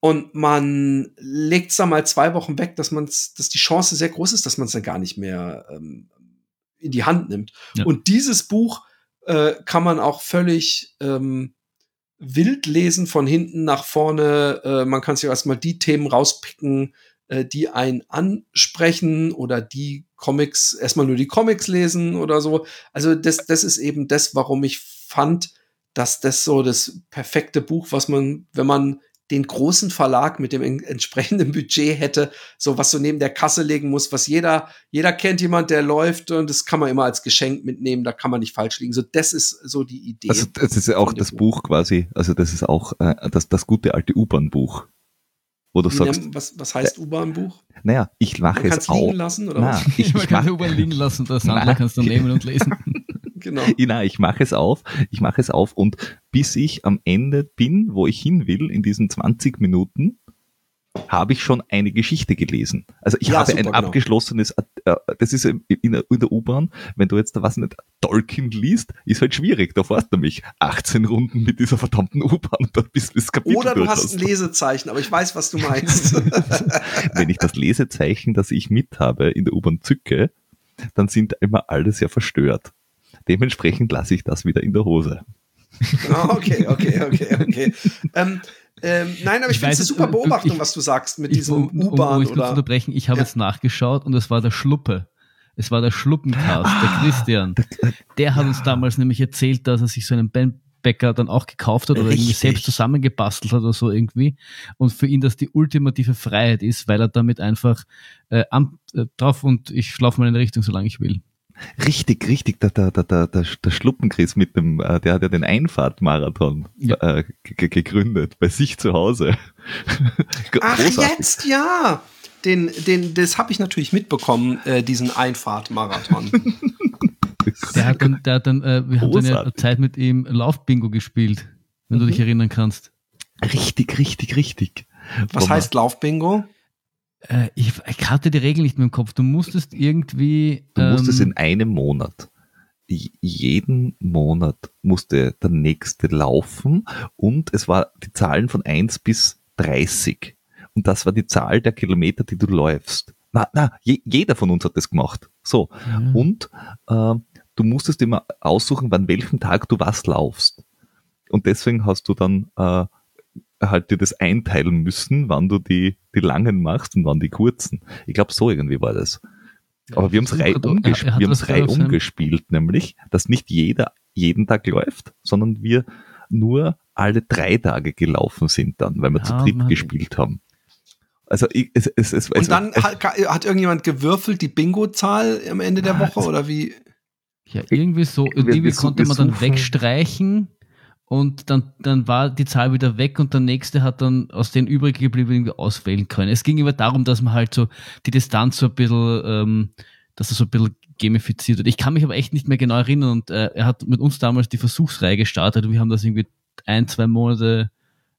Und man legt es da mal zwei Wochen weg, dass man dass die Chance sehr groß ist, dass man es dann gar nicht mehr ähm, in die Hand nimmt. Ja. Und dieses Buch äh, kann man auch völlig ähm, wild lesen, von hinten nach vorne. Äh, man kann sich erstmal die Themen rauspicken, äh, die einen ansprechen oder die Comics, erstmal nur die Comics lesen oder so. Also das, das ist eben das, warum ich fand, dass das so das perfekte Buch, was man, wenn man den großen Verlag mit dem entsprechenden Budget hätte, so was so neben der Kasse legen muss, was jeder, jeder kennt jemand, der läuft und das kann man immer als Geschenk mitnehmen, da kann man nicht falsch liegen. So, das ist so die Idee.
Also, das ist ja auch das Buch. Buch quasi, also das ist auch äh, das, das gute alte U-Bahn-Buch wo du sagst.
Was, was heißt äh, U-Bahn-Buch?
Naja, ich mache es auch.
liegen lassen, oder
na,
was?
Ich, ich kann U-Bahn liegen lassen, das andere kannst du nehmen und lesen.
genau. Na, ich mache es auf, ich mache es auf und bis ich am Ende bin, wo ich hin will, in diesen 20 Minuten, habe ich schon eine Geschichte gelesen. Also ich ja, habe super, ein genau. abgeschlossenes, äh, das ist in der, in der U-Bahn, wenn du jetzt da was nicht Tolkien liest, ist halt schwierig. Da fährst du nämlich 18 Runden mit dieser verdammten U-Bahn und da bist du das
Kapitel Oder du hast ein Lesezeichen, aber ich weiß, was du meinst.
wenn ich das Lesezeichen, das ich mit habe, in der U-Bahn zücke, dann sind immer alle sehr verstört. Dementsprechend lasse ich das wieder in der Hose.
Ah, okay, okay, okay, okay. Ähm, ähm, nein, aber ich, ich finde es eine super Beobachtung, ich, was du sagst mit ich, diesem um, U-Bahn. Um, um,
oder? unterbrechen, ich habe ja. jetzt nachgeschaut und es war der Schluppe. Es war der Schluppencast, ah, der Christian. Der hat ja. uns damals nämlich erzählt, dass er sich so einen Bandbäcker dann auch gekauft hat oder Richtig. irgendwie selbst zusammengebastelt hat oder so irgendwie. Und für ihn das die ultimative Freiheit ist, weil er damit einfach äh, am, äh, drauf und ich schlafe mal in der Richtung, solange ich will.
Richtig, richtig, der, der, der, der, der Schluppenkris mit dem, äh, der hat ja den Einfahrtmarathon ja. äh, gegründet, bei sich zu Hause.
Ach, jetzt, ja. Den, den, das habe ich natürlich mitbekommen, äh, diesen Einfahrtmarathon.
der hat dann, der hat dann, äh, wir haben dann ja Zeit mit ihm Laufbingo gespielt, wenn mhm. du dich erinnern kannst.
Richtig, richtig, richtig.
Was Boah. heißt Laufbingo?
Äh, ich, ich, hatte die Regel nicht mehr im Kopf. Du musstest irgendwie.
Du musstest ähm, in einem Monat. Jeden Monat musste der nächste laufen und es war die Zahlen von 1 bis 30. Und das war die Zahl der Kilometer, die du läufst. Na, na, je, jeder von uns hat das gemacht. So. Mhm. Und äh, du musstest immer aussuchen, wann welchem Tag du was laufst. Und deswegen hast du dann äh, halt dir das einteilen müssen, wann du die, die langen machst und wann die kurzen. Ich glaube, so irgendwie war das. Aber wir haben es rei umgesp wir haben's rei umgespielt, nämlich, dass nicht jeder jeden Tag läuft, sondern wir nur alle drei Tage gelaufen sind dann, weil wir ja, zu dritt Mann. gespielt haben. Also ich, es, es, es,
Und dann es, hat, hat, irgendjemand gewürfelt die Bingo-Zahl am Ende der Woche oder wie?
Ja, irgendwie so. Irgendwie konnte man dann wegstreichen, und dann, dann war die Zahl wieder weg und der nächste hat dann aus den übrig geblieben irgendwie auswählen können. Es ging immer darum, dass man halt so die Distanz so ein bisschen, ähm, dass er so ein bisschen gamifiziert wird. Ich kann mich aber echt nicht mehr genau erinnern und äh, er hat mit uns damals die Versuchsreihe gestartet und wir haben das irgendwie ein, zwei Monate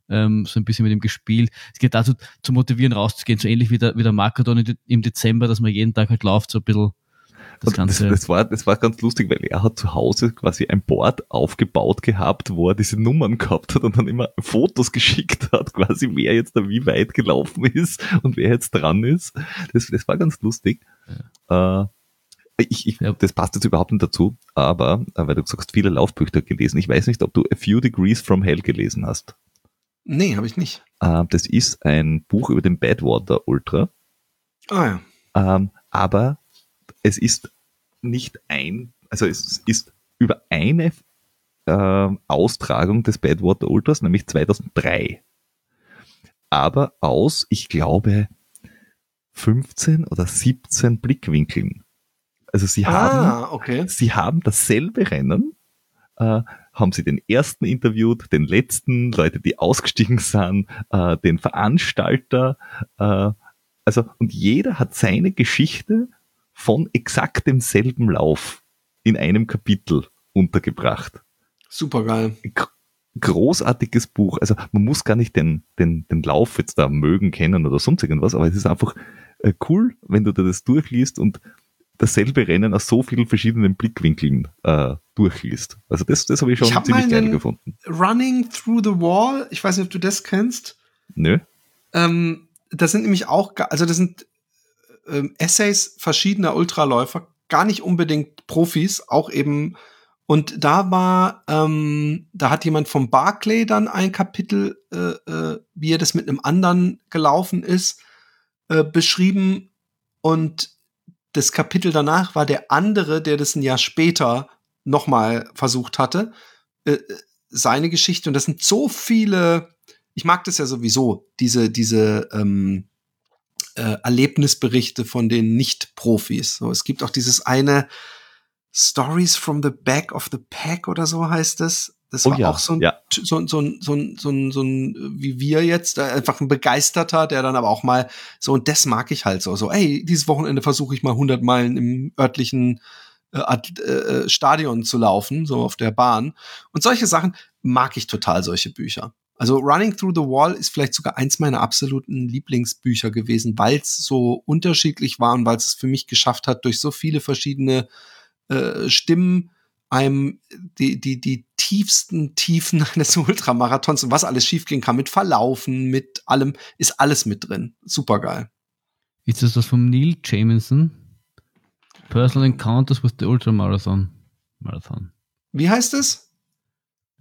ähm, so ein bisschen mit ihm gespielt. Es geht dazu, zu motivieren, rauszugehen, so ähnlich wie der, wie der Marathon im Dezember, dass man jeden Tag halt läuft, so ein bisschen
das, Ganze. Das, das, war, das war ganz lustig, weil er hat zu Hause quasi ein Board aufgebaut gehabt, wo er diese Nummern gehabt hat und dann immer Fotos geschickt hat, quasi wer jetzt da wie weit gelaufen ist und wer jetzt dran ist. Das, das war ganz lustig. Ja. Äh, ich, ich, ja. Das passt jetzt überhaupt nicht dazu, aber äh, weil du sagst, viele Laufbücher gelesen. Ich weiß nicht, ob du A Few Degrees from Hell gelesen hast.
Nee, habe ich nicht.
Äh, das ist ein Buch über den Badwater Ultra.
Ah
ja. Ähm, aber es ist nicht ein, also es ist über eine äh, Austragung des Badwater Ultras, nämlich 2003. aber aus, ich glaube, 15 oder 17 Blickwinkeln. Also sie haben,
okay.
sie haben dasselbe Rennen, äh, haben sie den ersten interviewt, den letzten, Leute, die ausgestiegen sind, äh, den Veranstalter, äh, also und jeder hat seine Geschichte von exakt demselben Lauf in einem Kapitel untergebracht.
Super geil.
Großartiges Buch. Also man muss gar nicht den, den, den Lauf jetzt da mögen, kennen oder sonst irgendwas, aber es ist einfach äh, cool, wenn du da das durchliest und dasselbe Rennen aus so vielen verschiedenen Blickwinkeln äh, durchliest. Also das, das habe ich schon
ich hab
ziemlich geil gefunden.
Running Through the Wall, ich weiß nicht, ob du das kennst.
Nö.
Ähm, das sind nämlich auch, also das sind ähm, Essays verschiedener Ultraläufer, gar nicht unbedingt Profis, auch eben und da war, ähm, da hat jemand vom Barclay dann ein Kapitel, äh, äh, wie er das mit einem anderen gelaufen ist, äh, beschrieben. Und das Kapitel danach war der andere, der das ein Jahr später nochmal versucht hatte, äh, seine Geschichte. Und das sind so viele, ich mag das ja sowieso, diese, diese ähm, äh, Erlebnisberichte von den Nicht-Profis. So, es gibt auch dieses eine Stories from the Back of the Pack oder so heißt es. Das
Oh
war
ja,
auch so ein,
ja.
so, ein- so, ein- so, ein- so, ein- so ein, wie wir jetzt, einfach ein Begeisterter, der dann aber auch mal so, und das mag ich halt so, so, ey, dieses Wochenende versuche ich mal 100 Meilen im örtlichen äh, äh, Stadion zu laufen, so auf der Bahn. Und solche Sachen mag ich total, solche Bücher. Also Running Through the Wall ist vielleicht sogar eins meiner absoluten Lieblingsbücher gewesen, weil es so unterschiedlich war und weil es es für mich geschafft hat, durch so viele verschiedene äh, Stimmen einem die, die, die tiefsten Tiefen eines Ultramarathons und was alles schiefgehen kann mit Verlaufen, mit allem, ist alles mit drin. Super geil.
Ist das das vom Neil Jamieson? Personal Encounters with the Ultramarathon. Marathon.
Wie heißt es?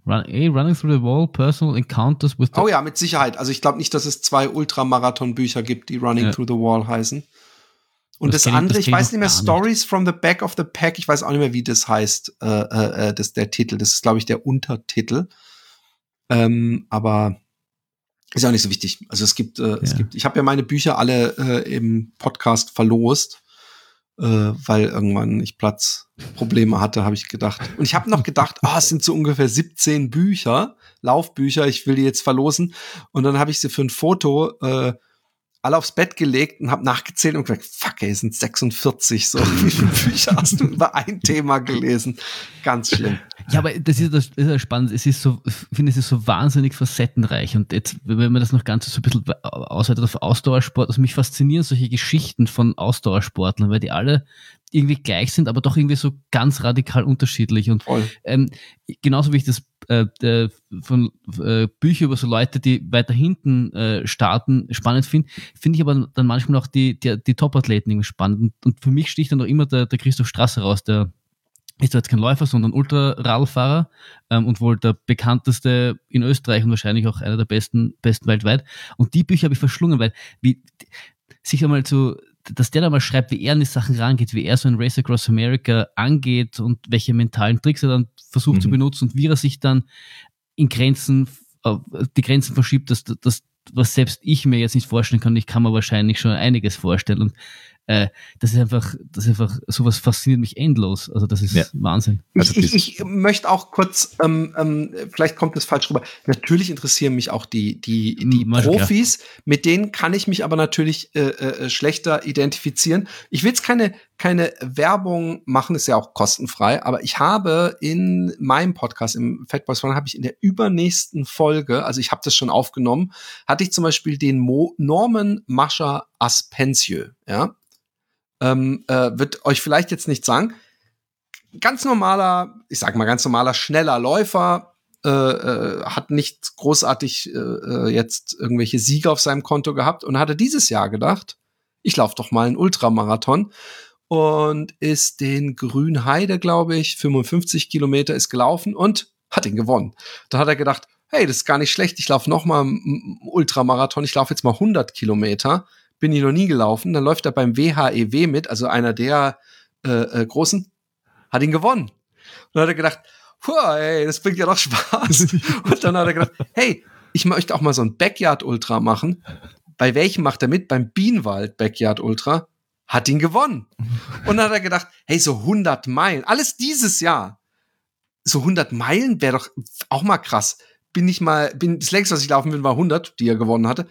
Run, ey, running through the wall, Personal Encounters with the
Oh ja, mit Sicherheit. Also ich glaube nicht, dass es zwei Ultramarathon-Bücher gibt, die Running
Ja.
Through the Wall heißen. Und
Das
das,
kenn ich-
andere,
das
ich weiß nicht mehr,
gar nicht.
Stories from the Back of the Pack, ich weiß auch nicht mehr, wie das heißt, äh, äh, äh, das der Titel. Das ist, glaube ich, der Untertitel. Ähm, aber ist auch nicht so wichtig. Also es gibt, äh, es
Ja.
gibt, ich habe ja meine Bücher alle äh, im Podcast verlost, äh, weil irgendwann ich Platzprobleme hatte, habe ich gedacht. Und ich habe noch gedacht, ah, es sind so ungefähr 17 Bücher, Laufbücher, ich will die jetzt verlosen. Und dann habe ich sie für ein Foto äh, alle aufs Bett gelegt und habe nachgezählt und gesagt, fuck, ey, es sind 46. So, wie viele Bücher hast du über ein Thema gelesen? Ganz schlimm.
Ja, aber das ist das, das ist ja spannend. Es ist so, ich finde, es ist so wahnsinnig facettenreich. Und jetzt, wenn man das noch ganz so ein bisschen ausweitet auf Ausdauersport, also mich faszinieren solche Geschichten von Ausdauersportlern, weil die alle irgendwie gleich sind, aber doch irgendwie so ganz radikal unterschiedlich. Und
Voll.
ähm, genauso wie ich das äh, äh, von äh, Bücher über so Leute, die weiter hinten äh, starten, spannend finde, finde ich aber dann manchmal auch die, die, die Top-Athleten irgendwie spannend. Und, und für mich sticht dann auch immer der, der Christoph Strasser raus, der ist zwar jetzt kein Läufer, sondern Ultraradlfahrer ähm, und wohl der bekannteste in Österreich und wahrscheinlich auch einer der besten, besten weltweit. Und die Bücher habe ich verschlungen, weil wie, sich einmal zu, dass der da mal schreibt, wie er an die Sachen rangeht, wie er so ein Race Across America angeht und welche mentalen Tricks er dann versucht
Mhm.
zu benutzen und wie er sich dann in Grenzen, äh, die Grenzen verschiebt, dass, dass was selbst ich mir jetzt nicht vorstellen kann, ich kann mir wahrscheinlich schon einiges vorstellen. Und äh, das ist einfach, das ist einfach, sowas fasziniert mich endlos. Also das ist
Ja.
Wahnsinn.
Also
ich, ich, ich möchte auch kurz, ähm, ähm, vielleicht kommt es falsch rüber. Natürlich interessieren mich auch die, die, die. Profis. Mit denen kann ich mich aber natürlich äh, äh, schlechter identifizieren. Ich will jetzt keine, keine Werbung machen, ist ja auch kostenfrei, aber ich habe in meinem Podcast, im Fatboys One, habe ich in der übernächsten Folge, also ich habe das schon aufgenommen, hatte ich zum Beispiel den Mo Norman Mascher Aspensieux, ja. Ähm, äh, wird euch vielleicht jetzt nicht sagen, ganz normaler, ich sag mal ganz normaler, schneller Läufer, äh, äh, hat nicht großartig äh, äh, jetzt irgendwelche Siege auf seinem Konto gehabt und hatte dieses Jahr gedacht, ich laufe doch mal einen Ultramarathon und ist den Grünheide, glaube ich, 55 Kilometer ist gelaufen und hat ihn gewonnen. Da hat er gedacht, hey, das ist gar nicht schlecht, ich laufe noch mal einen Ultramarathon, ich laufe jetzt mal 100 Kilometer, bin ich noch nie gelaufen. Dann läuft er beim WHEW mit, also einer der äh, äh, großen, hat ihn gewonnen. Und dann hat er gedacht, ey, das bringt ja doch Spaß. Und dann hat er gedacht, hey, ich möchte auch mal so ein Backyard Ultra machen. Bei welchem macht er mit? Beim Bienenwald Backyard Ultra. Hat ihn gewonnen. Und dann hat er gedacht, hey, so 100 Meilen, alles dieses Jahr. So 100 Meilen wäre doch auch mal krass. Bin ich mal, bin, das längste, was ich laufen will, war 100, die er gewonnen hatte.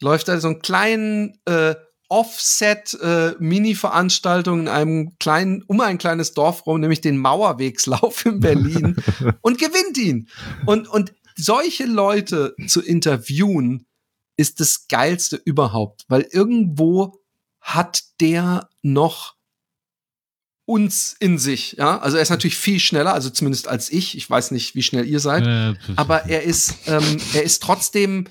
Läuft da so einen kleinen äh, Offset-Mini-Veranstaltung äh, in einem kleinen, um ein kleines Dorf rum, nämlich den Mauerwegslauf in Berlin und gewinnt ihn. Und, und solche Leute zu interviewen, ist das Geilste überhaupt, weil irgendwo hat der noch uns in sich, ja. Also er ist natürlich viel schneller, also zumindest als ich. Ich weiß nicht, wie schnell ihr seid, aber er ist, ähm, er ist trotzdem,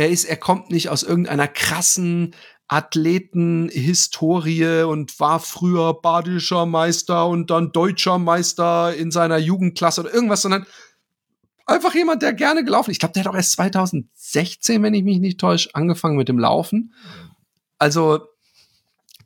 er ist, er kommt nicht aus irgendeiner krassen Athletenhistorie und war früher badischer Meister und dann deutscher Meister in seiner Jugendklasse oder irgendwas, sondern einfach jemand, der gerne gelaufen ist. Ich glaube, der hat auch erst 2016, wenn ich mich nicht täusche, angefangen mit dem Laufen. Also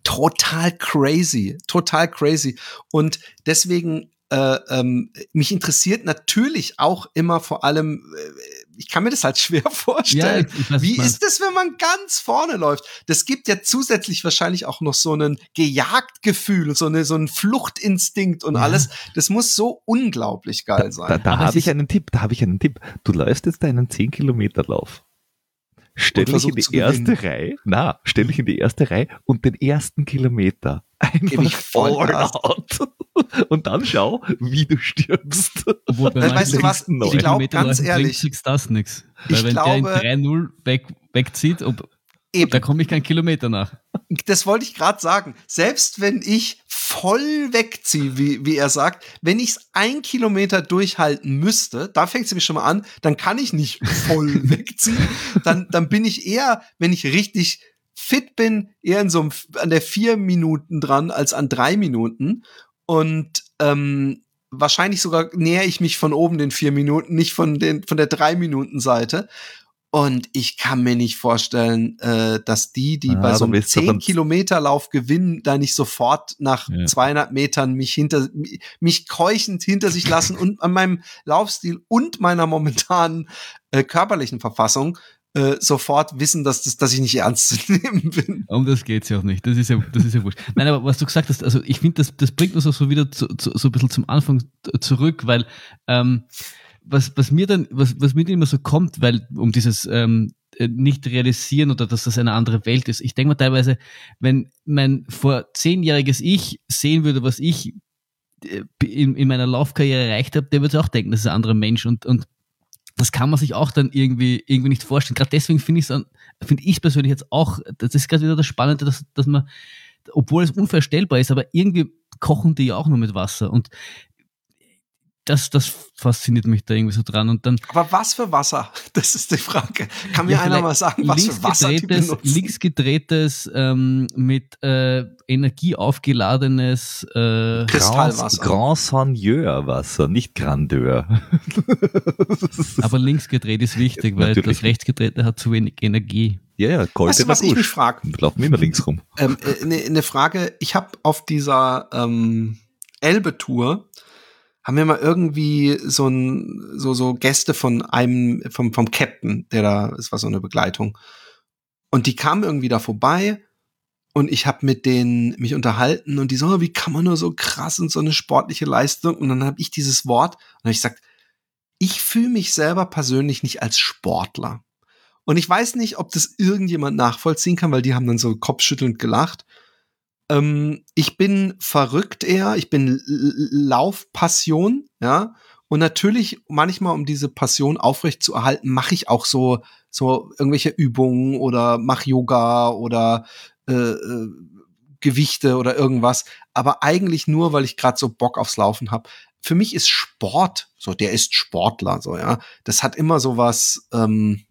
total crazy, total crazy. Und deswegen äh, ähm, mich interessiert natürlich auch immer vor allem, äh, ich kann mir das halt schwer vorstellen. Ja, ich, ich Wie ist das, wenn man ganz vorne läuft? Das gibt ja zusätzlich wahrscheinlich auch noch so einen Gejagtgefühl, so, eine, so einen Fluchtinstinkt und ja. alles. Das muss so unglaublich geil sein.
Da, da, da habe ich einen Tipp, da habe ich einen Tipp. Du läufst jetzt deinen 10 Kilometer Lauf stell dich in die erste Reihe, na, stell dich in die erste Reihe und den ersten Kilometer einfach
ich voll out.
und dann schau, wie du stirbst.
Obwohl, bei weißt du was, ich glaube ganz ehrlich,
das nichts. Weil ich wenn glaube, der in 3-0 weg, wegzieht, ob, Eben. Da komme ich keinen Kilometer nach.
Das wollte ich gerade sagen. Selbst wenn ich voll wegziehe, wie, wie er sagt, wenn ich es ein Kilometer durchhalten müsste, da fängt es nämlich schon mal an, dann kann ich nicht voll wegziehen. Dann, dann bin ich eher, wenn ich richtig fit bin, eher in so einem, an der vier Minuten dran als an drei Minuten. Und ähm, wahrscheinlich sogar näher ich mich von oben den vier Minuten, nicht von, den, von der drei Minuten Seite. Und ich kann mir nicht vorstellen, äh, dass die, die ja, bei so einem 10 Kilometer Lauf gewinnen, da nicht sofort nach ja. 200 Metern mich hinter, mich keuchend hinter sich lassen und an meinem Laufstil und meiner momentanen äh, körperlichen Verfassung äh, sofort wissen, dass, das, dass ich nicht ernst zu nehmen bin.
Um das geht's ja auch nicht. Das ist ja, das ist ja wurscht. Nein, aber was du gesagt hast, also ich finde, das, das bringt uns auch so wieder zu, zu, so ein bisschen zum Anfang zurück, weil ähm, was, was mir dann, was, was mir dann immer so kommt, weil um dieses ähm, äh, nicht realisieren oder dass das eine andere Welt ist. Ich denke mal teilweise, wenn mein vor zehnjähriges Ich sehen würde, was ich äh, in, in meiner Laufkarriere erreicht habe, der würde auch denken, das ist ein anderer Mensch und, und das kann man sich auch dann irgendwie, irgendwie nicht vorstellen. Gerade deswegen finde ich es finde ich persönlich jetzt auch, das ist gerade wieder das Spannende, dass, dass man, obwohl es unvorstellbar ist, aber irgendwie kochen die ja auch nur mit Wasser. Und das, das fasziniert mich da irgendwie so dran. Und dann,
Aber was für Wasser? Das ist die Frage. Kann mir ja, einer mal sagen, was für Wasser die benutzen?
Linksgedrehtes, ähm, mit äh, Energie aufgeladenes äh,
Kristallwasser. Grand Seigneur Wasser, nicht Grandeur.
Aber linksgedreht ist wichtig, weil Natürlich. das rechtsgedrehte hat zu wenig Energie.
Ja, ja,
Gold weißt du, was ich mich frage?
Laufen wir immer links rum.
Ähm, eine äh, ne Frage, ich habe auf dieser ähm, Elbe-Tour haben wir mal irgendwie so ein, so, so Gäste von einem, vom, vom Captain, der da, es war so eine Begleitung. Und die kamen irgendwie da vorbei und ich habe mit denen mich unterhalten und die so, oh, wie kann man nur so krass und so eine sportliche Leistung? Und dann habe ich dieses Wort und ich gesagt, ich fühle mich selber persönlich nicht als Sportler. Und ich weiß nicht, ob das irgendjemand nachvollziehen kann, weil die haben dann so kopfschüttelnd gelacht. Ähm, ich bin verrückt eher, ich bin Laufpassion, ja. Und natürlich, manchmal, um diese Passion aufrecht zu erhalten, mache ich auch so, so irgendwelche Übungen oder mache Yoga oder äh, äh, Gewichte oder irgendwas. Aber eigentlich nur, weil ich gerade so Bock aufs Laufen habe. Für mich ist Sport, so der ist Sportler, so ja. Das hat immer so was. Ähm,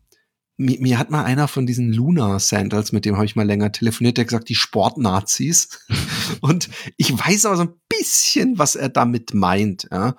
mir, mir hat mal einer von diesen Luna Sandals, mit dem habe ich mal länger telefoniert, der gesagt, die Sportnazis. und ich weiß aber so ein bisschen, was er damit meint, ja.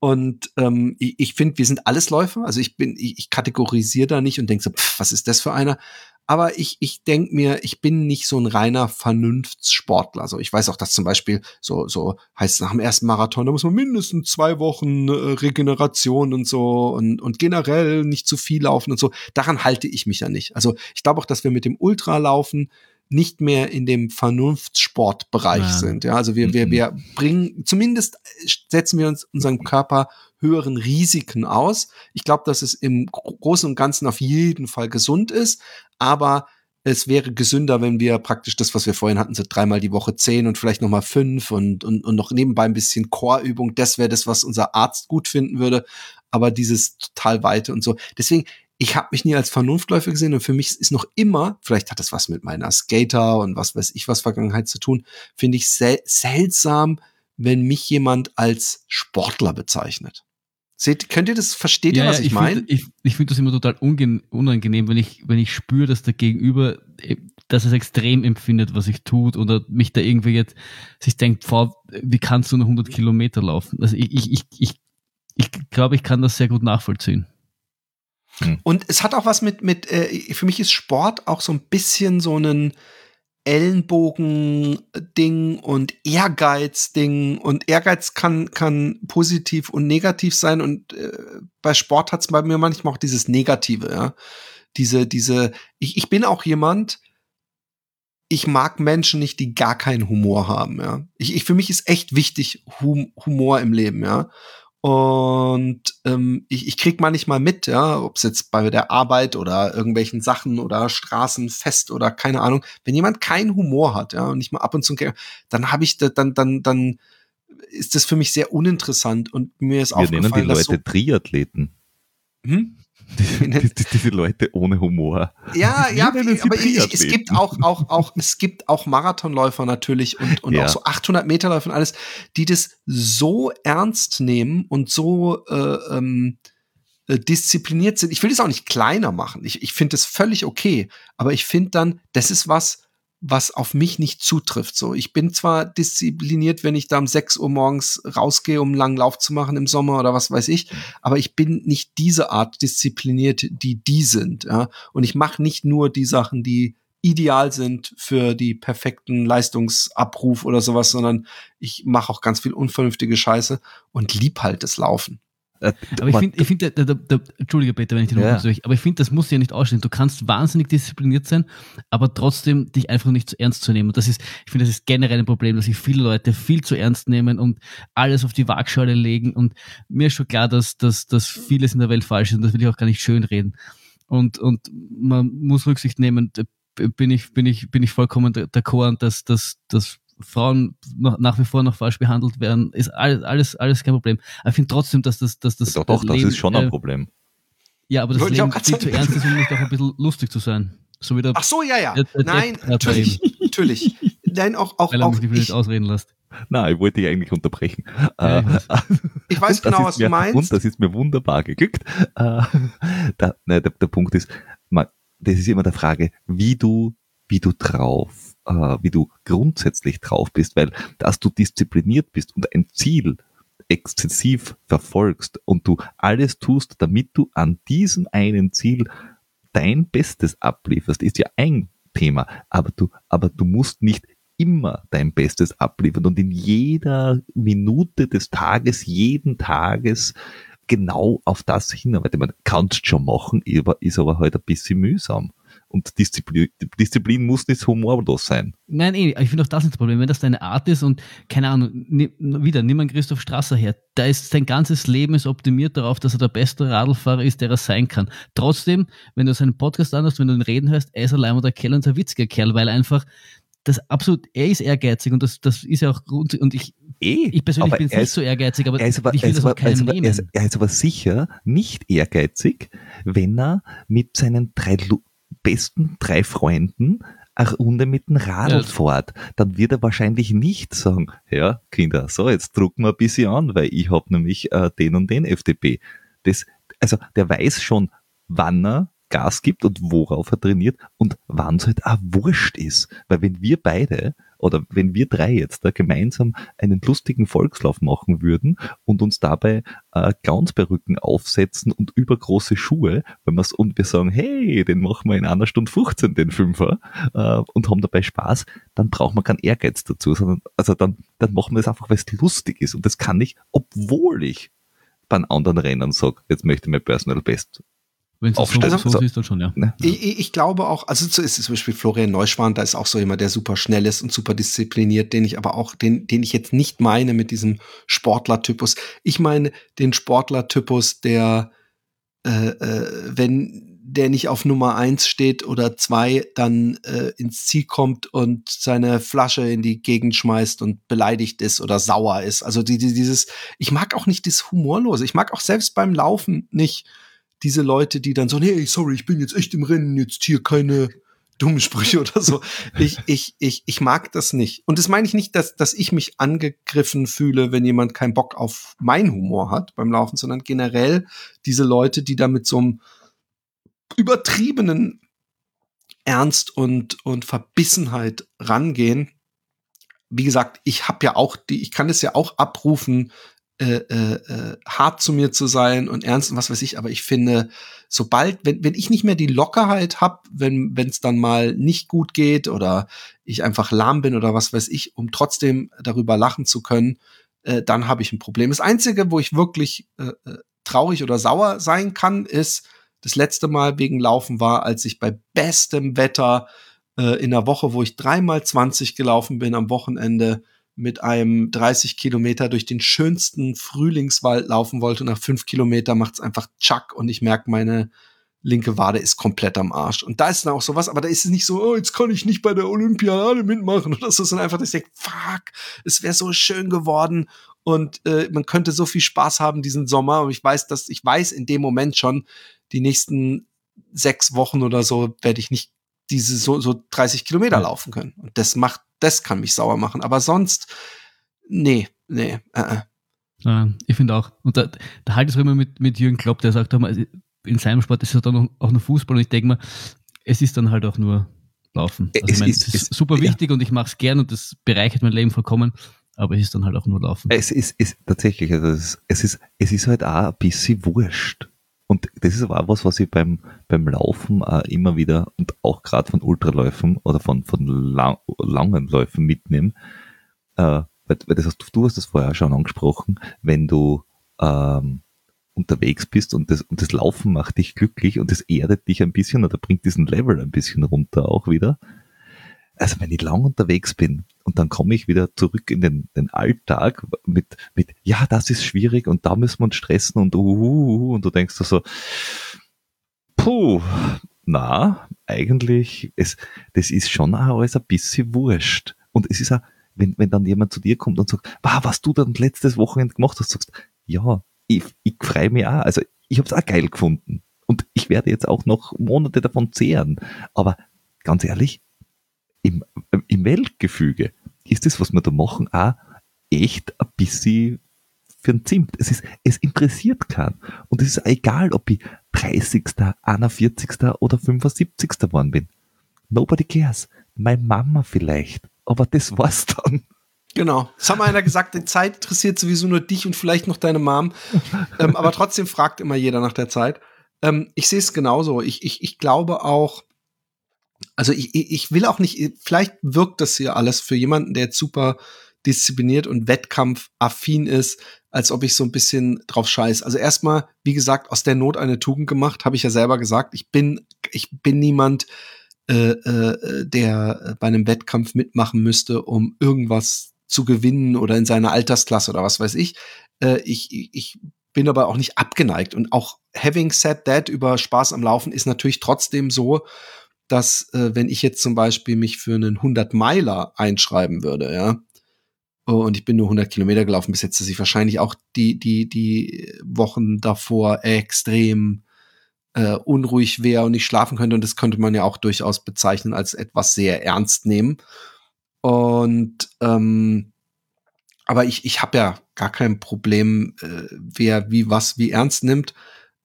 Und ähm, ich, ich finde, wir sind alles Läufer. Also ich bin, ich, ich kategorisiere da nicht und denke so, pff, was ist das für einer? Aber ich, ich denke mir, ich bin nicht so ein reiner Vernunftssportler. Also ich weiß auch, dass zum Beispiel so, so heißt es nach dem ersten Marathon, da muss man mindestens zwei Wochen äh, Regeneration und so und, und generell nicht zu viel laufen und so. Daran halte ich mich ja nicht. Also ich glaube auch, dass wir mit dem Ultralaufen nicht mehr in dem Vernunftssportbereich ja. sind. Ja, also wir, wir, mhm. wir bringen, zumindest setzen wir uns unseren Körper höheren Risiken aus. Ich glaube, dass es im Großen und Ganzen auf jeden Fall gesund ist, aber es wäre gesünder, wenn wir praktisch das, was wir vorhin hatten, so dreimal die Woche zehn und vielleicht nochmal fünf und, und, und noch nebenbei ein bisschen Chorübung. Das wäre das, was unser Arzt gut finden würde. Aber dieses total weite und so. Deswegen, ich habe mich nie als Vernunftläufer gesehen und für mich ist noch immer, vielleicht hat das was mit meiner Skater und was weiß ich was Vergangenheit zu tun, finde ich sel seltsam, wenn mich jemand als Sportler bezeichnet. Seht, könnt ihr das, versteht ja, ihr, was ich, ich meine?
Ich, ich finde das immer total unangenehm, wenn ich, wenn ich spüre, dass der Gegenüber, äh, dass es extrem empfindet, was ich tut oder mich da irgendwie jetzt sich denkt, Frau, wie kannst du nur 100 Kilometer laufen? Also ich, ich, ich, ich, ich glaube, ich kann das sehr gut nachvollziehen.
Hm. Und es hat auch was mit, mit äh, für mich ist Sport auch so ein bisschen so ein Ellenbogen-Ding und Ehrgeiz-Ding. Und Ehrgeiz kann, kann positiv und negativ sein. Und äh, bei Sport hat es bei mir manchmal auch dieses Negative, ja. Diese, diese, ich, ich bin auch jemand, ich mag Menschen nicht, die gar keinen Humor haben, ja. Ich, ich, für mich ist echt wichtig hum, Humor im Leben, ja. Und ähm, ich, ich krieg manchmal mit, ja, ob es jetzt bei der Arbeit oder irgendwelchen Sachen oder Straßenfest oder keine Ahnung, wenn jemand keinen Humor hat, ja, und nicht mal ab und zu, dann habe ich, dann, dann, dann ist das für mich sehr uninteressant und mir ist
Wir nennen die Leute so Triathleten. Hm? Die, die, diese Leute ohne Humor.
Ja, ja, aber ich, es gibt auch, auch, auch, es gibt auch Marathonläufer natürlich und, und ja. auch so 800 Meterläufer und alles, die das so ernst nehmen und so äh, ähm, äh, diszipliniert sind. Ich will das auch nicht kleiner machen. Ich, ich finde das völlig okay, aber ich finde dann, das ist was, was auf mich nicht zutrifft. So, ich bin zwar diszipliniert, wenn ich da um 6 Uhr morgens rausgehe, um einen langen Lauf zu machen im Sommer oder was weiß ich, aber ich bin nicht diese Art diszipliniert, die die sind. Ja? Und ich mache nicht nur die Sachen, die ideal sind für die perfekten Leistungsabruf oder sowas, sondern ich mache auch ganz viel unvernünftige Scheiße und lieb halt das Laufen.
Äh, aber ich finde, ich find, Entschuldige Peter, wenn ich noch ja. durch, aber ich finde, das muss ja nicht ausstehen. Du kannst wahnsinnig diszipliniert sein, aber trotzdem dich einfach nicht zu ernst zu nehmen. Und das ist, ich finde, das ist generell ein Problem, dass sich viele Leute viel zu ernst nehmen und alles auf die Waagschale legen. Und mir ist schon klar, dass, dass, dass vieles in der Welt falsch ist und das will ich auch gar nicht schönreden. Und, und man muss Rücksicht nehmen, bin ich, bin ich, bin ich vollkommen d'accord, dass, dass, dass Frauen noch, nach wie vor noch falsch behandelt werden, ist alles, alles, alles kein Problem. Aber ich finde trotzdem, dass das, dass das.
Doch, doch, das, Leben, ist schon ein äh, Problem.
Ja, aber das Leben viel zu ernst ist, um nicht auch ein bisschen lustig zu sein.
So wie der, Ach so, ja, ja. Der, der Nein, natürlich, natürlich. Nein, auch, auch,
Weil er auch mich nicht ausreden lässt.
Nein, ich wollte dich eigentlich unterbrechen.
Ja, ich, weiß. ich weiß genau, was
mir,
du meinst.
Und das ist mir wunderbar geglückt. Äh, der, ne, der, der Punkt ist, man, das ist immer der Frage, wie du, wie du drauf äh, wie du grundsätzlich drauf bist, weil dass du diszipliniert bist und ein Ziel exzessiv verfolgst und du alles tust, damit du an diesem einen Ziel dein Bestes ablieferst, ist ja ein Thema, aber du, aber du musst nicht immer dein Bestes abliefern und in jeder Minute des Tages, jeden Tages genau auf das hinarbeiten. Man kannst schon machen, ist aber halt ein bisschen mühsam. Und Disziplin, Disziplin muss nicht humorlos sein.
Nein, eh, ich finde auch das nicht das Problem. Wenn das deine Art ist und, keine Ahnung, wieder, nimm mal Christoph Strasser her. Da ist sein ganzes Leben ist optimiert darauf, dass er der beste Radlfahrer ist, der er sein kann. Trotzdem, wenn du seinen Podcast anhörst, wenn du ihn reden hörst, er ist allein der Kerl und ein witziger Kerl, weil einfach das absolut, er ist ehrgeizig und das, das ist ja auch gut. Und ich, eh, ich persönlich bin nicht so ehrgeizig, aber,
er aber, ich will das aber, keinem er, ist aber, er ist aber sicher nicht ehrgeizig, wenn er mit seinen drei besten drei Freunden eine Runde mit dem Radl ja. fährt, dann wird er wahrscheinlich nicht sagen, ja, Kinder, so, jetzt drucken wir ein bisschen an, weil ich habe nämlich äh, den und den FDP. Das, also der weiß schon, wann er Gas gibt und worauf er trainiert und wann es halt auch wurscht ist. Weil wenn wir beide oder wenn wir drei jetzt da gemeinsam einen lustigen Volkslauf machen würden und uns dabei äh, Clownsperücken aufsetzen und übergroße Schuhe, wenn wir's, und wir sagen, hey, den machen wir in einer Stunde 15, den Fünfer, äh, und haben dabei Spaß, dann braucht man keinen Ehrgeiz dazu, sondern also dann, dann machen wir das einfach, weil es lustig ist. Und das kann ich, obwohl ich bei anderen Rennen sage, jetzt möchte ich mein Personal Best
wenn es so, so, so ist, dann schon, ja.
Ne? Ich, ich, glaube auch, also so ist es zum Beispiel Florian Neuschwan, da ist auch so jemand, der super schnell ist und super diszipliniert, den ich aber auch, den, den ich jetzt nicht meine mit diesem Sportlertypus. Ich meine den Sportlertypus, der, äh, äh, wenn der nicht auf Nummer eins steht oder zwei, dann äh, ins Ziel kommt und seine Flasche in die Gegend schmeißt und beleidigt ist oder sauer ist. Also die, die, dieses, ich mag auch nicht das Humorlose. Ich mag auch selbst beim Laufen nicht diese Leute, die dann so, hey, sorry, ich bin jetzt echt im Rennen, jetzt hier keine dummen Sprüche oder so. Ich, ich, ich, ich mag das nicht. Und das meine ich nicht, dass, dass ich mich angegriffen fühle, wenn jemand keinen Bock auf mein Humor hat beim Laufen, sondern generell diese Leute, die da mit so einem übertriebenen Ernst und, und Verbissenheit rangehen. Wie gesagt, ich habe ja auch die, ich kann es ja auch abrufen, äh, äh, äh, hart zu mir zu sein und ernst und was weiß ich, aber ich finde, sobald, wenn, wenn ich nicht mehr die Lockerheit habe, wenn es dann mal nicht gut geht oder ich einfach lahm bin oder was weiß ich, um trotzdem darüber lachen zu können, äh, dann habe ich ein Problem. Das Einzige, wo ich wirklich äh, äh traurig oder sauer sein kann, ist, das letzte Mal wegen Laufen war, als ich bei bestem Wetter äh, in der Woche, wo ich dreimal 20 gelaufen bin am Wochenende, mit einem 30 Kilometer durch den schönsten Frühlingswald laufen wollte. Und nach fünf Kilometer macht es einfach Chuck und ich merke, meine linke Wade ist komplett am Arsch. Und da ist dann auch sowas, aber da ist es nicht so, oh, jetzt kann ich nicht bei der Olympiade mitmachen oder so, sondern einfach, dass ich denke, fuck, es wäre so schön geworden und äh, man könnte so viel Spaß haben diesen Sommer. Und ich weiß, dass ich weiß in dem Moment schon, die nächsten sechs Wochen oder so werde ich nicht diese so, so 30 Kilometer laufen können. Und das macht das kann mich sauer machen. Aber sonst, nee, nee. Äh,
äh. ich finde auch. Und da, da halte ich es immer mit, mit Jürgen Klopp, der sagt, in seinem Sport ist es dann auch nur Fußball. Und ich denke mal, es ist dann halt auch nur Laufen. Also es, ich mein, ist, es ist super wichtig ja. und ich mache es gern und das bereichert mein Leben vollkommen. Aber es ist dann halt auch nur Laufen.
Es ist, ist tatsächlich, also es, ist, es ist halt auch ein bisschen wurscht. Und das ist aber auch was, was ich beim, beim Laufen äh, immer wieder und auch gerade von Ultraläufen oder von, von lang, langen Läufen mitnehme. Äh, weil, weil das hast du, du hast das vorher schon angesprochen, wenn du ähm, unterwegs bist und das, und das Laufen macht dich glücklich und das erdet dich ein bisschen oder bringt diesen Level ein bisschen runter auch wieder. Also wenn ich lang unterwegs bin und dann komme ich wieder zurück in den, den Alltag mit, mit, ja, das ist schwierig und da müssen wir uns stressen und uh, uh, uh und du denkst so, puh, na, eigentlich, es, das ist schon auch alles ein bisschen wurscht. Und es ist auch, wenn, wenn dann jemand zu dir kommt und sagt, wow, was du dann letztes Wochenende gemacht hast, sagst, ja, ich, ich freue mich auch. Also ich habe es auch geil gefunden. Und ich werde jetzt auch noch Monate davon zehren. Aber ganz ehrlich, im, im Weltgefüge ist das, was wir da machen, auch echt ein bisschen für ein Zimt. Es ist, es interessiert keinen. Und es ist egal, ob ich 30., 41. oder 75. geworden bin. Nobody cares. Meine Mama vielleicht. Aber das war's dann.
Genau. Es haben einer gesagt, die Zeit interessiert sowieso nur dich und vielleicht noch deine Mom. ähm, aber trotzdem fragt immer jeder nach der Zeit. Ähm, ich sehe es genauso. Ich, ich, ich glaube auch, also ich, ich will auch nicht, vielleicht wirkt das hier alles für jemanden, der jetzt super diszipliniert und wettkampfaffin ist, als ob ich so ein bisschen drauf scheiß. Also erstmal, wie gesagt, aus der Not eine Tugend gemacht, habe ich ja selber gesagt. Ich bin, ich bin niemand, äh, äh, der bei einem Wettkampf mitmachen müsste, um irgendwas zu gewinnen oder in seiner Altersklasse oder was weiß ich. Äh, ich, ich bin aber auch nicht abgeneigt. Und auch having said that über Spaß am Laufen ist natürlich trotzdem so, dass äh, wenn ich jetzt zum Beispiel mich für einen 100 Meiler einschreiben würde, ja, und ich bin nur 100 Kilometer gelaufen bis jetzt, dass ich wahrscheinlich auch die die die Wochen davor extrem äh, unruhig wäre und nicht schlafen könnte. Und das könnte man ja auch durchaus bezeichnen als etwas sehr ernst nehmen. Und ähm, aber ich ich habe ja gar kein Problem, äh, wer wie was wie ernst nimmt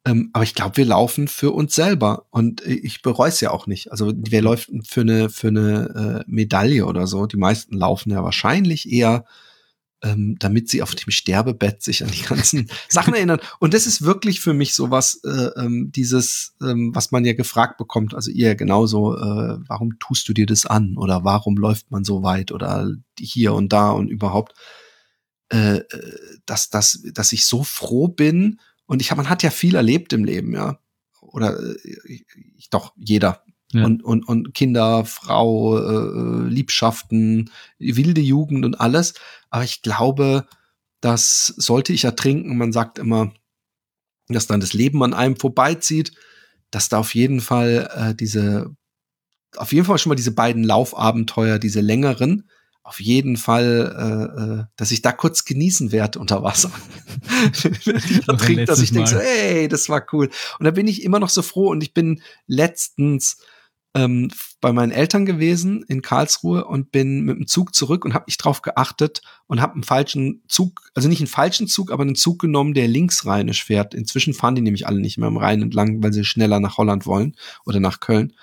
Ähm, aber ich glaube, wir laufen für uns selber und ich bereue es ja auch nicht. Also wer läuft für eine, für eine äh, Medaille oder so? Die meisten laufen ja wahrscheinlich eher ähm, damit sie auf dem Sterbebett sich an die ganzen Sachen erinnern. Und das ist wirklich für mich sowas, äh, ähm, dieses, ähm, was man ja gefragt bekommt, also ihr genauso, äh, warum tust du dir das an oder warum läuft man so weit oder hier und da und überhaupt, äh, äh dass, dass, dass ich so froh bin und ich habe, man hat ja viel erlebt im Leben, ja. Oder äh, doch, jeder, ja. Und, und, und Kinder, Frau, äh, Liebschaften, wilde Jugend und alles. Aber ich glaube, dass sollte ich ertrinken, man sagt immer, dass dann das Leben an einem vorbeizieht, dass da auf jeden Fall äh, diese, auf jeden Fall schon mal diese beiden Laufabenteuer, diese längeren, auf jeden Fall, äh, äh dass ich da kurz genießen werde unter Wasser. Ich ertrinke, dass ich denke so, hey, das war cool. Und da bin ich immer noch so froh und ich bin letztens ähm, bei meinen Eltern gewesen in Karlsruhe und bin mit dem Zug zurück und habe nicht drauf geachtet und habe einen falschen Zug, also nicht einen falschen Zug, aber einen Zug genommen, der linksrheinisch fährt. Inzwischen fahren die nämlich alle nicht mehr am Rhein entlang, weil sie schneller nach Holland wollen oder nach Köln.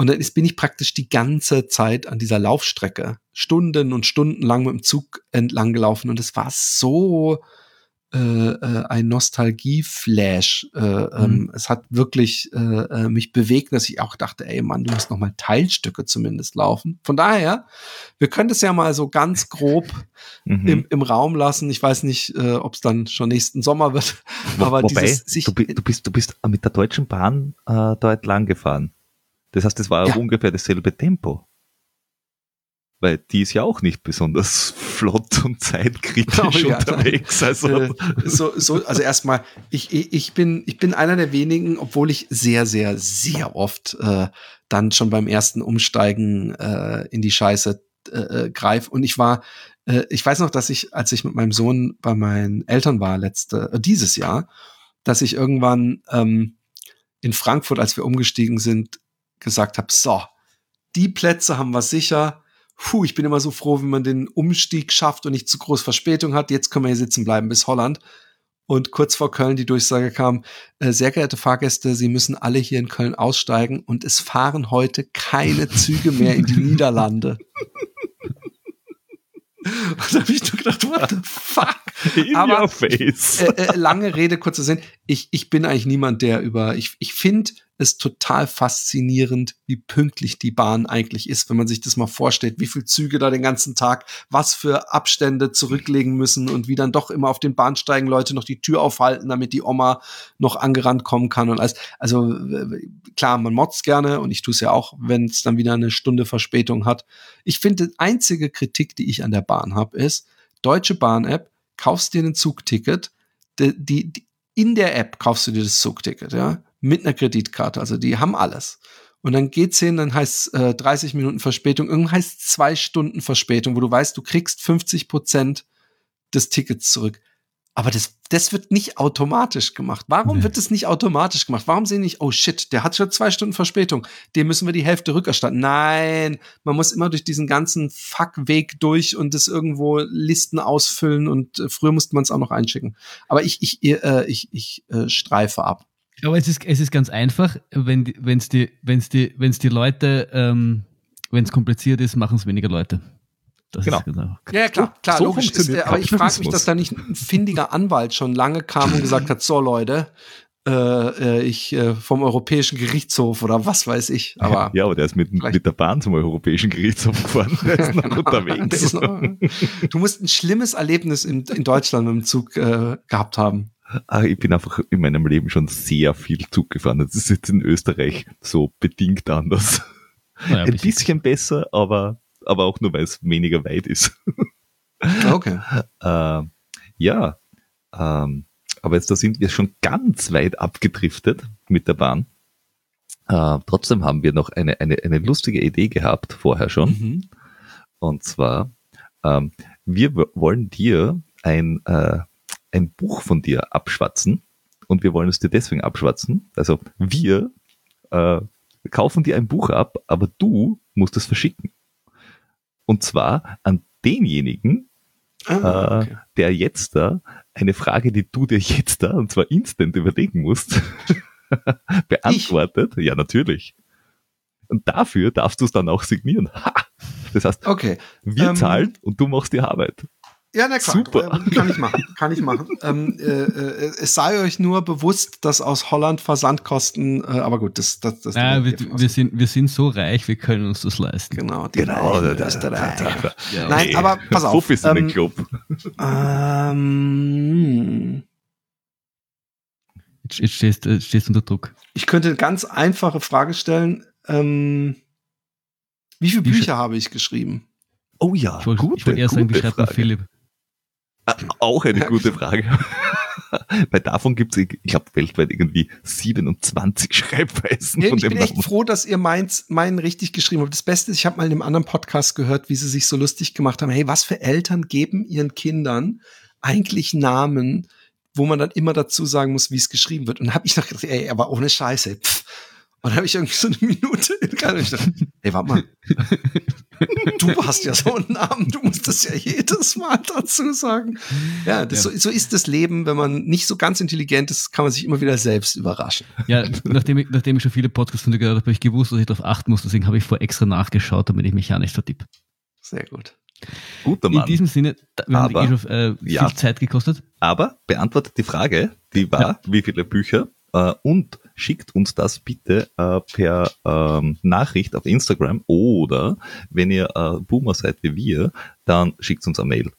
Und dann ist, bin ich praktisch die ganze Zeit an dieser Laufstrecke Stunden und Stunden lang mit dem Zug entlang gelaufen und es war so äh, äh, ein Nostalgie-Flash. Äh, ähm, mhm. Es hat wirklich äh, äh, mich bewegt, dass ich auch dachte, ey Mann, du musst noch mal Teilstücke zumindest laufen. Von daher, wir können das ja mal so ganz grob mhm. im, im Raum lassen. Ich weiß nicht, äh, ob es dann schon nächsten Sommer wird. aber
Wobei, dieses, sich du, du, bist, du bist mit der Deutschen Bahn äh, dort lang gefahren. Das heißt, das war ja. ungefähr dasselbe Tempo weil die ist ja auch nicht besonders flott und zeitkritisch ja, unterwegs. Also.
Äh, so, so, also erstmal, ich, ich, bin, ich bin einer der wenigen, obwohl ich sehr, sehr, sehr oft äh, dann schon beim ersten Umsteigen äh, in die Scheiße äh, äh greife. Und ich war, äh, ich weiß noch, dass ich, als ich mit meinem Sohn bei meinen Eltern war, letzte, äh, dieses Jahr, dass ich irgendwann ähm, in Frankfurt, als wir umgestiegen sind, gesagt habe, so, die Plätze haben wir sicher puh, ich bin immer so froh, wenn man den Umstieg schafft und nicht zu groß Verspätung hat. Jetzt können wir hier sitzen bleiben bis Holland. Und kurz vor Köln die Durchsage kam, äh, sehr geehrte Fahrgäste, Sie müssen alle hier in Köln aussteigen und es fahren heute keine Züge mehr in die Niederlande. Und da habe ich nur gedacht, what the fuck?
In Aber, your face.
Äh, äh, lange Rede, kurzer Sinn. Ich, ich bin eigentlich niemand, der über, ich, ich finde es total faszinierend, wie pünktlich die Bahn eigentlich ist, wenn man sich das mal vorstellt, wie viele Züge da den ganzen Tag, was für Abstände zurücklegen müssen und wie dann doch immer auf den Bahnsteigen Leute noch die Tür aufhalten, damit die Oma noch angerannt kommen kann und alles. Also klar, man motzt gerne und ich tue es ja auch, wenn es dann wieder eine Stunde Verspätung hat. Ich finde, die einzige Kritik, die ich an der Bahn habe, ist, Deutsche Bahn-App, kaufst dir ein Zugticket, die, die, in der App kaufst du dir das Zugticket, ja mit einer Kreditkarte. Also die haben alles. Und dann geht's hin, dann heißt äh, 30 Minuten Verspätung, irgendwann heißt zwei Stunden Verspätung, wo du weißt, du kriegst 50 Prozent des Tickets zurück. Aber das, das wird nicht automatisch gemacht. Warum nee. wird das nicht automatisch gemacht? Warum sehen nicht, oh shit, der hat schon zwei Stunden Verspätung, dem müssen wir die Hälfte rückerstatten. Nein, man muss immer durch diesen ganzen Fuckweg durch und das irgendwo Listen ausfüllen und äh, früher musste man es auch noch einschicken. Aber ich, ich, äh, ich, ich äh, streife ab.
Aber es ist, es ist ganz einfach, wenn die, wenn's die, wenn's die, wenn's die Leute, ähm, wenn es kompliziert ist, machen es weniger Leute.
Das genau. genau. Ja, klar, klar, so logisch. Ist, aber ich frage mich, dass da nicht ein findiger Anwalt schon lange kam und gesagt hat, so Leute, äh, äh, ich äh, vom Europäischen Gerichtshof oder was weiß ich. Aber
ja, aber der ist mit, mit der Bahn zum Europäischen Gerichtshof gefahren. Der ist noch genau. unterwegs. Ist noch,
du musst ein schlimmes Erlebnis in, in Deutschland mit dem Zug äh, gehabt haben.
Ah, ich bin einfach in meinem Leben schon sehr viel Zug gefahren. Das ist jetzt in Österreich so bedingt anders. Naja, ein bisschen besser, aber, aber auch nur, weil es weniger weit ist.
Okay.
äh, ja, ähm, aber jetzt da sind wir schon ganz weit abgedriftet mit der Bahn. Äh, trotzdem haben wir noch eine, eine, eine lustige Idee gehabt vorher schon. Mhm. Und zwar, ähm, wir wollen dir ein äh, ein Buch von dir abschwatzen und wir wollen es dir deswegen abschwatzen. Also wir äh, kaufen dir ein Buch ab, aber du musst es verschicken. Und zwar an denjenigen, ah, okay. äh, der jetzt da eine Frage, die du dir jetzt da, und zwar instant überlegen musst, beantwortet. Ich? Ja, natürlich. Und dafür darfst du es dann auch signieren. Das heißt, okay. wir ähm, zahlen und du machst die Arbeit.
Ja, na klar, Super. Äh, kann ich machen, kann ich machen. ähm, äh, äh, es sei euch nur bewusst, dass aus Holland Versandkosten, äh, aber gut, das, das, das.
Ja, wir, wir, sind, wir sind so reich, wir können uns das leisten.
Genau,
die genau, da, da,
da, ja. Nein, aber pass auf.
Profis ähm, in den Club.
Ähm, jetzt, jetzt stehst du stehst unter Druck.
Ich könnte eine ganz einfache Frage stellen. Ähm, wie viele wie Bücher habe ich geschrieben?
Oh ja,
ich wollte, gute, ich wollte erst sagen, wie schreibt Philipp?
Auch eine gute Frage. Weil davon gibt es, ich glaube, weltweit irgendwie 27 Schreibweisen.
Ja, ich bin echt froh, dass ihr meins, meinen richtig geschrieben habt. Das Beste ist, ich habe mal in einem anderen Podcast gehört, wie sie sich so lustig gemacht haben. Hey, was für Eltern geben ihren Kindern eigentlich Namen, wo man dann immer dazu sagen muss, wie es geschrieben wird. Und habe ich noch gedacht, ey, aber ohne Scheiße. Pff. Und dann habe ich irgendwie so eine Minute in ich dachte, ey, warte mal. du hast ja so einen Namen, du musst das ja jedes Mal dazu sagen. Ja, das, ja. So, so ist das Leben, wenn man nicht so ganz intelligent ist, kann man sich immer wieder selbst überraschen.
Ja, nachdem ich, nachdem ich schon viele Podcasts von dir gehört habe, habe ich gewusst, dass ich darauf achten muss, deswegen habe ich vor extra nachgeschaut, damit ich mich ja nicht vertippe.
Sehr gut.
Guter Mann.
In diesem Sinne, wir aber, haben eh schon äh, viel ja, Zeit gekostet.
Aber beantwortet die Frage, die war, ja. wie viele Bücher äh, und schickt uns das bitte äh, per ähm, Nachricht auf Instagram oder wenn ihr äh, Boomer seid wie wir, dann schickt uns eine Mail.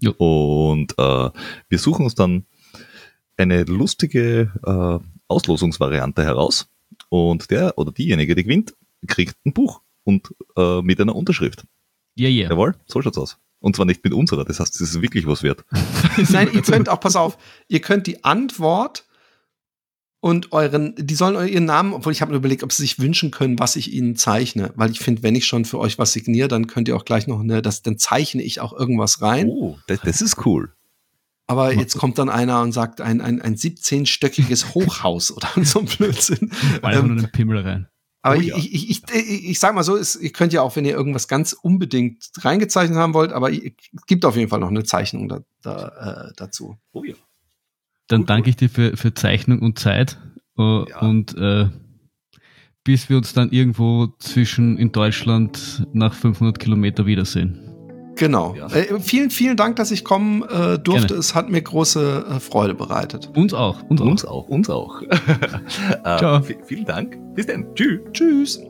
Jo. Und äh, wir suchen uns dann eine lustige äh, Auslosungsvariante heraus und der oder diejenige, die gewinnt, kriegt ein Buch und äh, mit einer Unterschrift.
Ja, yeah, ja. Yeah.
Jawohl, so schaut's aus. Und zwar nicht mit unserer, das heißt, es ist wirklich was wert.
Nein, ihr könnt auch, pass auf, ihr könnt die Antwort und euren, die sollen ihren Namen, obwohl ich habe mir überlegt, ob sie sich wünschen können, was ich ihnen zeichne, weil ich finde, wenn ich schon für euch was signiere, dann könnt ihr auch gleich noch eine, das, dann zeichne ich auch irgendwas rein.
Oh, das, das ist cool.
Aber jetzt kommt dann einer und sagt ein, ein, ein 17-stöckiges Hochhaus oder so ein Blödsinn.
Einfach nur einen Pimmel rein.
Aber oh, ja. ich, ich, ich, ich, ich sag mal so, es, ihr könnt ja auch, wenn ihr irgendwas ganz unbedingt reingezeichnet haben wollt, aber es gibt auf jeden Fall noch eine Zeichnung da, da, äh, dazu.
Oh ja. Dann gut, danke ich dir für, für Zeichnung und Zeit. Uh, ja. Und äh, bis wir uns dann irgendwo zwischen in Deutschland nach 500 Kilometer wiedersehen.
Genau. Ja. Äh, vielen, vielen Dank, dass ich kommen äh, durfte. Gerne. Es hat mir große äh, Freude bereitet.
Uns auch.
Uns, uns auch. Uns auch. Uns auch. Ciao. Vielen Dank. Bis dann. Tschüss. Tschüss.